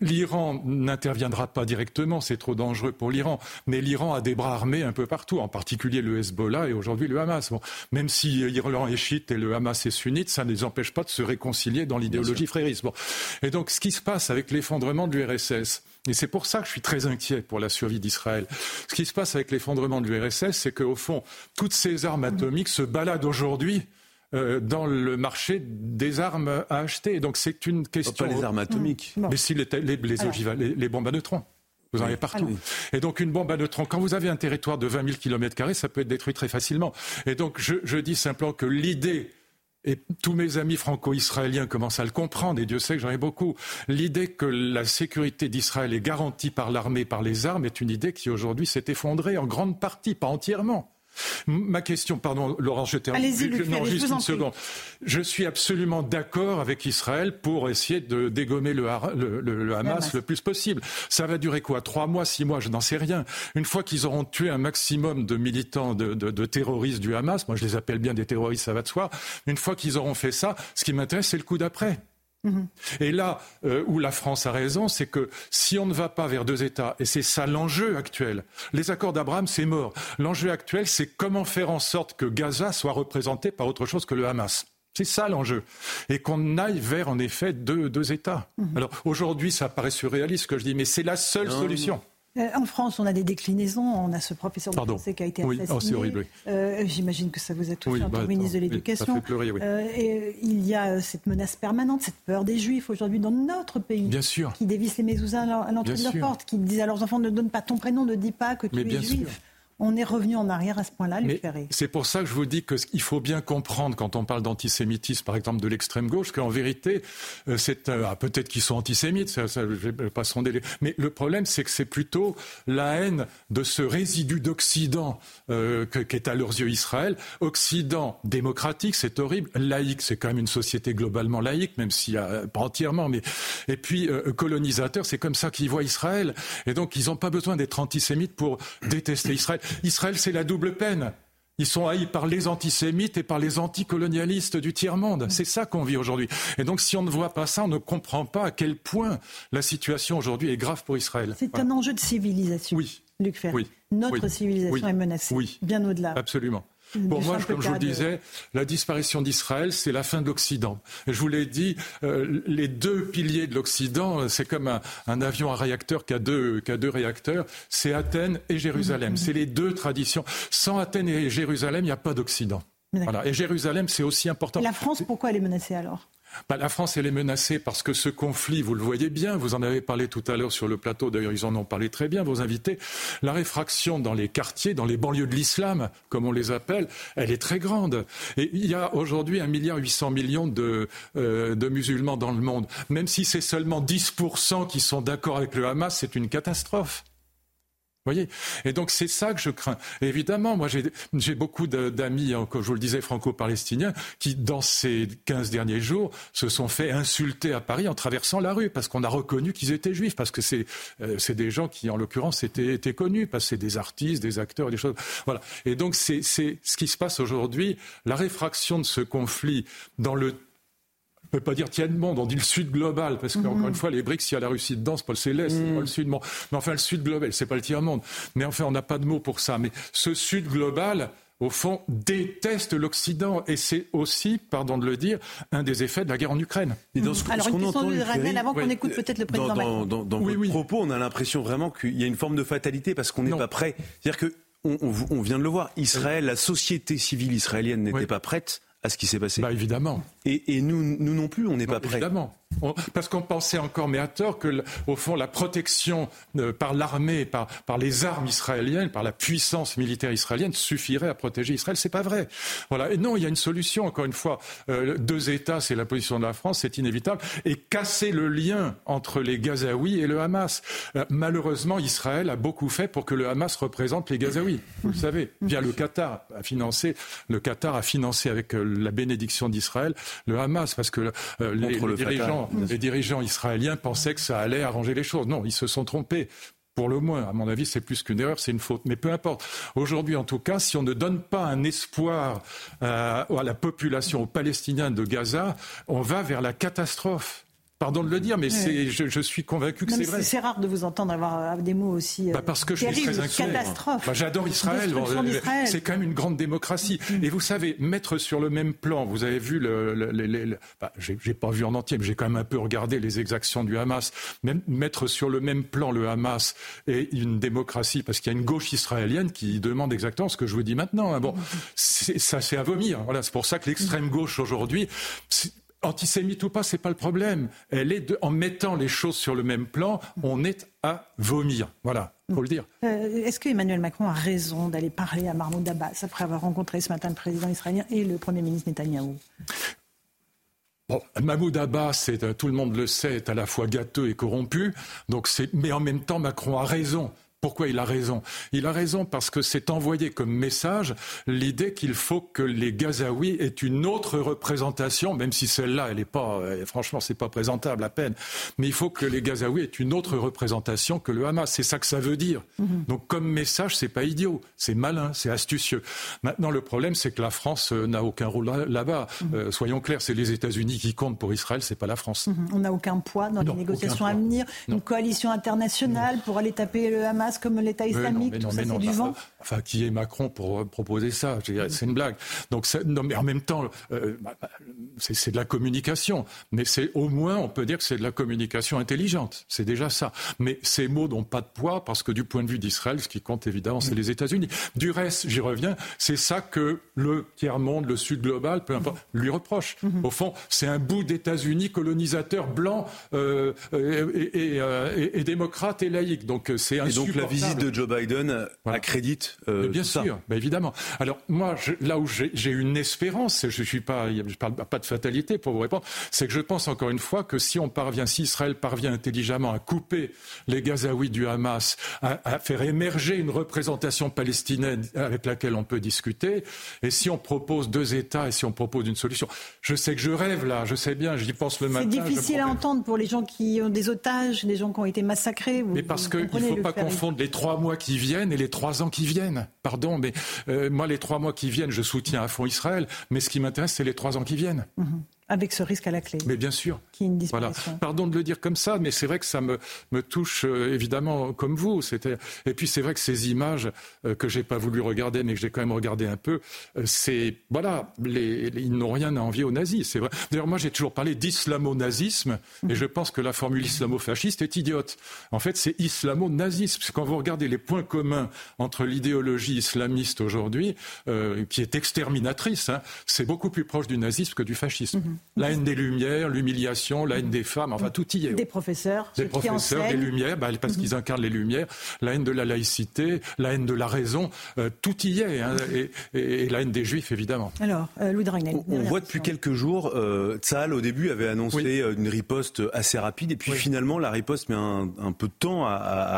S19: l'Iran n'interviendra pas directement, c'est trop dangereux pour l'Iran. Mais l'Iran a des bras armés un peu partout, en particulier le Hezbollah et aujourd'hui le Hamas. Bon, même si l'Iran est chiite et le Hamas est sunnite, ça ne les empêche pas de se réconcilier dans l'idéologie frériste. Bon. Et donc, ce qui se passe avec l'effondrement de l'URSS, et c'est pour ça que je suis très inquiet pour la survie d'Israël. Ce qui se passe avec l'effondrement de l'URSS, c'est qu'au fond, toutes ces armes atomiques se baladent aujourd'hui euh, dans le marché des armes à acheter. Donc c'est une question.
S3: Pas les armes atomiques.
S19: Mais si les, les, les, les, bombes à neutrons. Vous en avez partout. Et donc une bombe à neutrons, quand vous avez un territoire de 20 000 km, ça peut être détruit très facilement. Et donc je, je dis simplement que l'idée et tous mes amis franco-israéliens commencent à le comprendre, et Dieu sait que j'en ai beaucoup. L'idée que la sécurité d'Israël est garantie par l'armée, par les armes, est une idée qui aujourd'hui s'est effondrée en grande partie, pas entièrement. Ma question, pardon, Laurent, je termine.
S1: Non, juste une seconde.
S19: Je suis absolument d'accord avec Israël pour essayer de dégommer le, Hamas le plus possible. Ça va durer quoi? Trois mois, six mois? Je n'en sais rien. Une fois qu'ils auront tué un maximum de militants, de, terroristes du Hamas, moi je les appelle bien des terroristes, ça va de soi. Une fois qu'ils auront fait ça, ce qui m'intéresse, c'est le coup d'après. Et là euh, où la France a raison, c'est que si on ne va pas vers deux États, et c'est ça l'enjeu actuel, les accords d'Abraham, c'est mort. L'enjeu actuel, c'est comment faire en sorte que Gaza soit représenté par autre chose que le Hamas. C'est ça l'enjeu. Et qu'on aille vers, en effet, deux, deux États. Mhm. Alors aujourd'hui, ça paraît surréaliste ce que je dis, mais c'est la seule solution.
S1: En France, on a des déclinaisons. On a ce professeur de français qui a été assassiné.
S19: Oh, c'est horrible.
S1: Euh, j'imagine que ça vous a touché en tant que ministre de l'Éducation.
S19: Euh,
S1: et il y a cette menace permanente, cette peur des Juifs aujourd'hui dans notre pays.
S19: Bien sûr.
S1: Qui dévissent les mésousin à l'entrée de leur porte, qui disent à leurs enfants ne donne pas ton prénom, ne dis pas que tu es juif on est revenu en arrière à ce point-là, Luc Ferré.
S19: C'est pour ça que je vous dis qu'il faut bien comprendre, quand on parle d'antisémitisme, par exemple de l'extrême gauche, qu'en vérité, euh, c'est euh, ah, peut-être qu'ils sont antisémites, ça, ça, je vais pas sonder mais le problème, c'est que c'est plutôt la haine de ce résidu d'Occident euh, qu'est à leurs yeux Israël. Occident démocratique, c'est horrible. Laïque, c'est quand même une société globalement laïque, même y a pas entièrement, mais et puis colonisateur, c'est comme ça qu'ils voient Israël. Et donc, ils n'ont pas besoin d'être antisémites pour détester Israël. Israël, c'est la double peine. Ils sont haïs par les antisémites et par les anticolonialistes du tiers-monde. C'est ça qu'on vit aujourd'hui. Et donc, si on ne voit pas ça, on ne comprend pas à quel point la situation aujourd'hui est grave pour Israël.
S1: C'est un enjeu de civilisation.
S19: Oui.
S1: Luc Ferry. Notre civilisation est menacée.
S19: Oui.
S1: Bien au-delà.
S19: Absolument. Pour moi, comme je vous le disais, la disparition d'Israël, c'est la fin de l'Occident. Je vous l'ai dit, euh, les deux piliers de l'Occident, c'est comme un, avion à réacteur qui a deux, qui a deux réacteurs, c'est Athènes et Jérusalem. C'est les deux traditions. Sans Athènes et Jérusalem, il n'y a pas d'Occident. Voilà. Et Jérusalem, c'est aussi important.
S1: la France, pourquoi elle est menacée alors?
S19: Bah, la France, est menacée parce que ce conflit, vous le voyez bien, vous en avez parlé tout à l'heure sur le plateau, d'ailleurs ils en ont parlé très bien, vos invités, la réfraction dans les quartiers, dans les banlieues de l'islam, comme on les appelle, elle est très grande. Et il y a aujourd'hui un milliard huit cents millions de, euh, de musulmans dans le monde. Même si c'est seulement 10% qui sont d'accord avec le Hamas, c'est une catastrophe voyez Et donc c'est ça que je crains. évidemment, moi j'ai beaucoup d'amis, hein, comme je vous le disais, franco-palestiniens, qui dans ces 15 derniers jours se sont fait insulter à Paris en traversant la rue parce qu'on a reconnu qu'ils étaient juifs, parce que c'est euh, des gens qui en l'occurrence étaient, étaient, connus, parce que c'est des artistes, des acteurs, des choses. Voilà. Et donc c'est ce qui se passe aujourd'hui, la réfraction de ce conflit dans le peut pas dire tiers-monde, on dit le sud global, parce qu'encore mhm. une fois, les BRICS, il y a la Russie dedans, c'est pas le céleste, c'est pas le mhm. sud monde. Mais enfin, le sud global, c'est pas le tiers-monde. Mais enfin, on n'a pas de mots pour ça. Mais ce sud global, au fond, déteste l'Occident. Et c'est aussi, pardon de le dire, un des effets de la guerre en Ukraine.
S1: Alors, une question de avant qu'on écoute peut-être le président
S3: Dans, dans, dans, vos propos, on a l'impression vraiment qu'il y a une forme de fatalité parce qu'on n'est pas prêt. C'est-à-dire que on, vient de le voir, Israël, la société civile israélienne n'était pas prête à ce qui s'est passé.
S19: Bah évidemment.
S3: Et, nous, nous non plus, on n'est pas prêts.
S19: Évidemment. parce qu'on pensait encore, mais à tort, que au fond, la protection euh, par l'armée, par, par les armes israéliennes, par la puissance militaire israélienne suffirait à protéger Israël. C'est pas vrai. Voilà. Et non, il y a une solution. Encore une fois, euh, deux États, c'est la position de la France, c'est inévitable. Et casser le lien entre les Gazaouis et le Hamas. Euh, malheureusement, Israël a beaucoup fait pour que le Hamas représente les Gazaouis. Vous le savez. Bien le Qatar a financé, le Qatar a financé avec la bénédiction d'Israël le Hamas, parce que euh, les, dirigeants, les dirigeants israéliens pensaient que ça allait arranger les choses. Non, ils se sont trompés pour le moins, à mon avis, c'est plus qu'une erreur, c'est une faute. Mais peu importe. Aujourd'hui, en tout cas, si on ne donne pas un espoir euh, à la population, aux Palestiniens de Gaza, on va vers la catastrophe. Pardon de le dire, mais je, suis convaincu que c'est vrai.
S1: C'est rare de vous entendre avoir des mots aussi.
S19: Bah parce que je suis très inquiet.
S1: Catastrophe.
S19: Bah J'adore Israël. c'est quand même une grande démocratie. Mm. Et vous savez, mettre sur le même plan, vous avez vu, le, le, bah, j'ai pas vu en entier, mais j'ai quand même un peu regardé les exactions du Hamas. Même, mettre sur le même plan le Hamas et une démocratie, parce qu'il y a une gauche israélienne qui demande exactement ce que je vous dis maintenant. Hein. Bon, ça c'est à vomir. Voilà, c'est pour ça que l'extrême gauche aujourd'hui antisémite ou pas, c'est pas le problème. Elle est en mettant les choses sur le même plan, on est à vomir. Voilà, faut le dire.
S1: Euh, est-ce que Emmanuel Macron a raison d'aller parler à Mahmoud Abbas après avoir rencontré ce matin le président israélien et le premier ministre Netanyahou?
S19: Bon, Mahmoud Abbas, euh, tout le monde le sait, est à la fois gâteux et corrompu. Donc mais en même temps, Macron a raison. Pourquoi il a raison? Il a raison parce que c'est envoyé comme message l'idée qu'il faut que les Gazaouis aient une autre représentation, même si celle-là, elle n'est pas, euh, franchement, c'est pas présentable à peine. Mais il faut que les Gazaouis aient une autre représentation que le Hamas. C'est ça que ça veut dire. Mhm. Donc, comme message, c'est pas idiot, c'est malin, c'est astucieux. Maintenant, le problème, c'est que la France euh, n'a aucun rôle là-bas. Mhm. Euh, soyons clairs, c'est les États-Unis qui comptent pour Israël, c'est pas la France.
S1: Mhm. On n'a aucun poids dans les négociations à venir. Une coalition internationale pour aller taper le Hamas comme l'État islamique, tout ça, c'est du vent
S19: Enfin, qui est Macron pour euh, proposer ça C'est une blague. Donc, non, mais en même temps, euh, bah, bah, c'est de la communication. Mais c'est au moins, on peut dire que c'est de la communication intelligente. C'est déjà ça. Mais ces mots n'ont pas de poids parce que du point de vue d'Israël, ce qui compte évidemment, c'est les États-Unis. Du reste, j'y reviens, c'est ça que le tiers-monde, le Sud global, peu importe, lui reproche. Au fond, c'est un bout d'États-Unis colonisateur blanc euh, et, et, démocrate et laïque. Donc, c'est un
S3: la visite de Joe Biden accrédite euh,
S19: Bien sûr, évidemment. Alors moi, là où j'ai une espérance, je suis pas, je parle pas de fatalité pour vous répondre, c'est que je pense encore une fois que si on parvient, si Israël parvient intelligemment à couper les Gazaouis du Hamas, à, faire émerger une représentation palestinienne avec laquelle on peut discuter, et si on propose deux États et si on propose une solution, je sais que je rêve là, je sais bien, j'y pense le matin.
S1: C'est difficile à entendre pour les gens qui ont des otages, des gens qui ont été massacrés.
S19: mais parce qu'il ne faut pas confondre les trois mois qui viennent et les trois ans qui viennent. Pardon, mais euh, moi, les trois mois qui viennent, je soutiens à fond Israël, mais ce qui m'intéresse, c'est les trois ans qui viennent.
S1: Mhm avec ce risque à la clé.
S19: Mais bien sûr.
S1: Qui est une
S19: voilà. Pardon de le dire comme ça, mais c'est vrai que ça me, me touche euh, évidemment comme vous. Et puis c'est vrai que ces images euh, que j'ai pas voulu regarder, mais que j'ai quand même regardé un peu, euh, c'est voilà, les, ils n'ont rien à envier aux nazis. C'est vrai. D'ailleurs, moi j'ai toujours parlé d'islamo-nazisme et je pense que la formule islamo-fasciste est idiote. En fait, c'est islamo-nazisme. Quand vous regardez les points communs entre l'idéologie islamiste aujourd'hui, qui est exterminatrice, hein, c'est beaucoup plus proche du nazisme que du fascisme. Mmh. La haine des Lumières, l'humiliation, la haine des femmes, enfin tout y est.
S1: Des professeurs,
S19: des professeurs, des Lumières, bah, parce qu'ils incarnent les Lumières, la haine de la laïcité, la haine de la raison, euh, tout y est, hein, et, la haine des Juifs évidemment.
S1: Alors, euh, Louis
S3: On, on voit depuis quelques jours, euh, au début avait annoncé euh, une riposte assez rapide, et puis finalement la riposte met un, peu de temps à,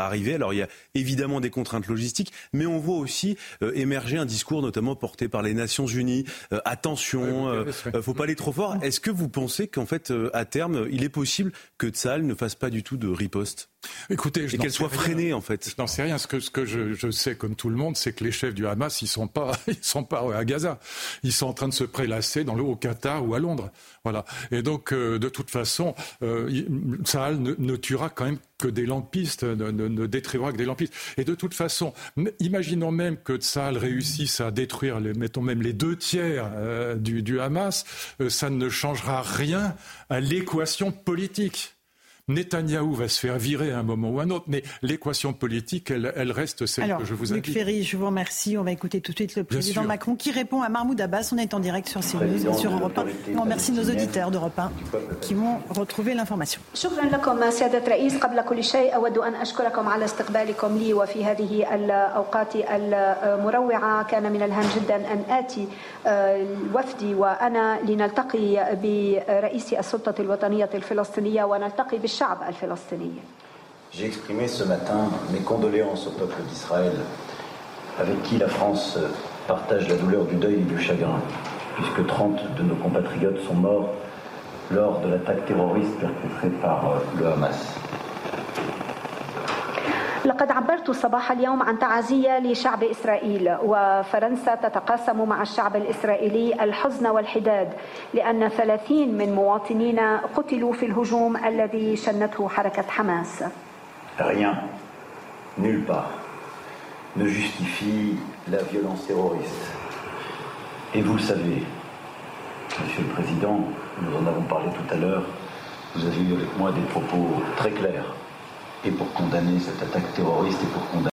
S3: arriver. Alors il y a évidemment des contraintes logistiques, mais on voit aussi émerger un discours notamment porté par les Nations Unies. attention, ne faut pas aller trop fort. Est-ce que vous pensez qu'en fait, euh, à terme, il est possible que Tsahal ne fasse pas du tout de riposte
S19: Écoutez,
S3: et qu'elle soit freinée en fait.
S19: Je n'en sais rien. Ce que, ce que je, sais, comme tout le monde, c'est que les chefs du Hamas, ils sont pas, ils sont pas à Gaza. Ils sont en train de se prélasser dans le au Qatar ou à Londres. Voilà. Et donc, euh, de toute façon, euh, ne, tuera quand même que des lampistes, ne, ne, détruira que des lampistes. Et de toute façon, imaginons même que Tsahal réussisse à détruire, les, mettons même les deux tiers euh, du, du, Hamas, euh, ça ne changera rien à l'équation politique. Netanyahou va se faire virer à un moment ou à un autre, mais l'équation politique, elle, reste celle que je vous ai
S1: Luc Ferry, je vous remercie. On va écouter tout de suite le président Macron qui répond à Mahmoud Abbas. On est en direct sur CNews et sur Europe 1. on remercie nos auditeurs d'Europe 1 qui vont retrouver l'information.
S13: J'ai exprimé ce matin mes condoléances au peuple d'Israël, avec qui la France partage la douleur du deuil et du chagrin, puisque 30 de nos compatriotes sont morts lors de l'attaque terroriste perpétrée par euh, le Hamas.
S20: لقد عبرت صباح اليوم عن تعازية لشعب إسرائيل وفرنسا تتقاسم مع الشعب الإسرائيلي الحزن والحداد لأن ثلاثين من مواطنينا قتلوا في الهجوم الذي شنته حركة حماس
S13: Rien, nulle part, ne justifie la violence terroriste. Et vous le savez, Monsieur le Président, nous en avons parlé tout à l'heure, vous avez eu avec moi des propos très clairs et pour condamner cette attaque terroriste et pour condamner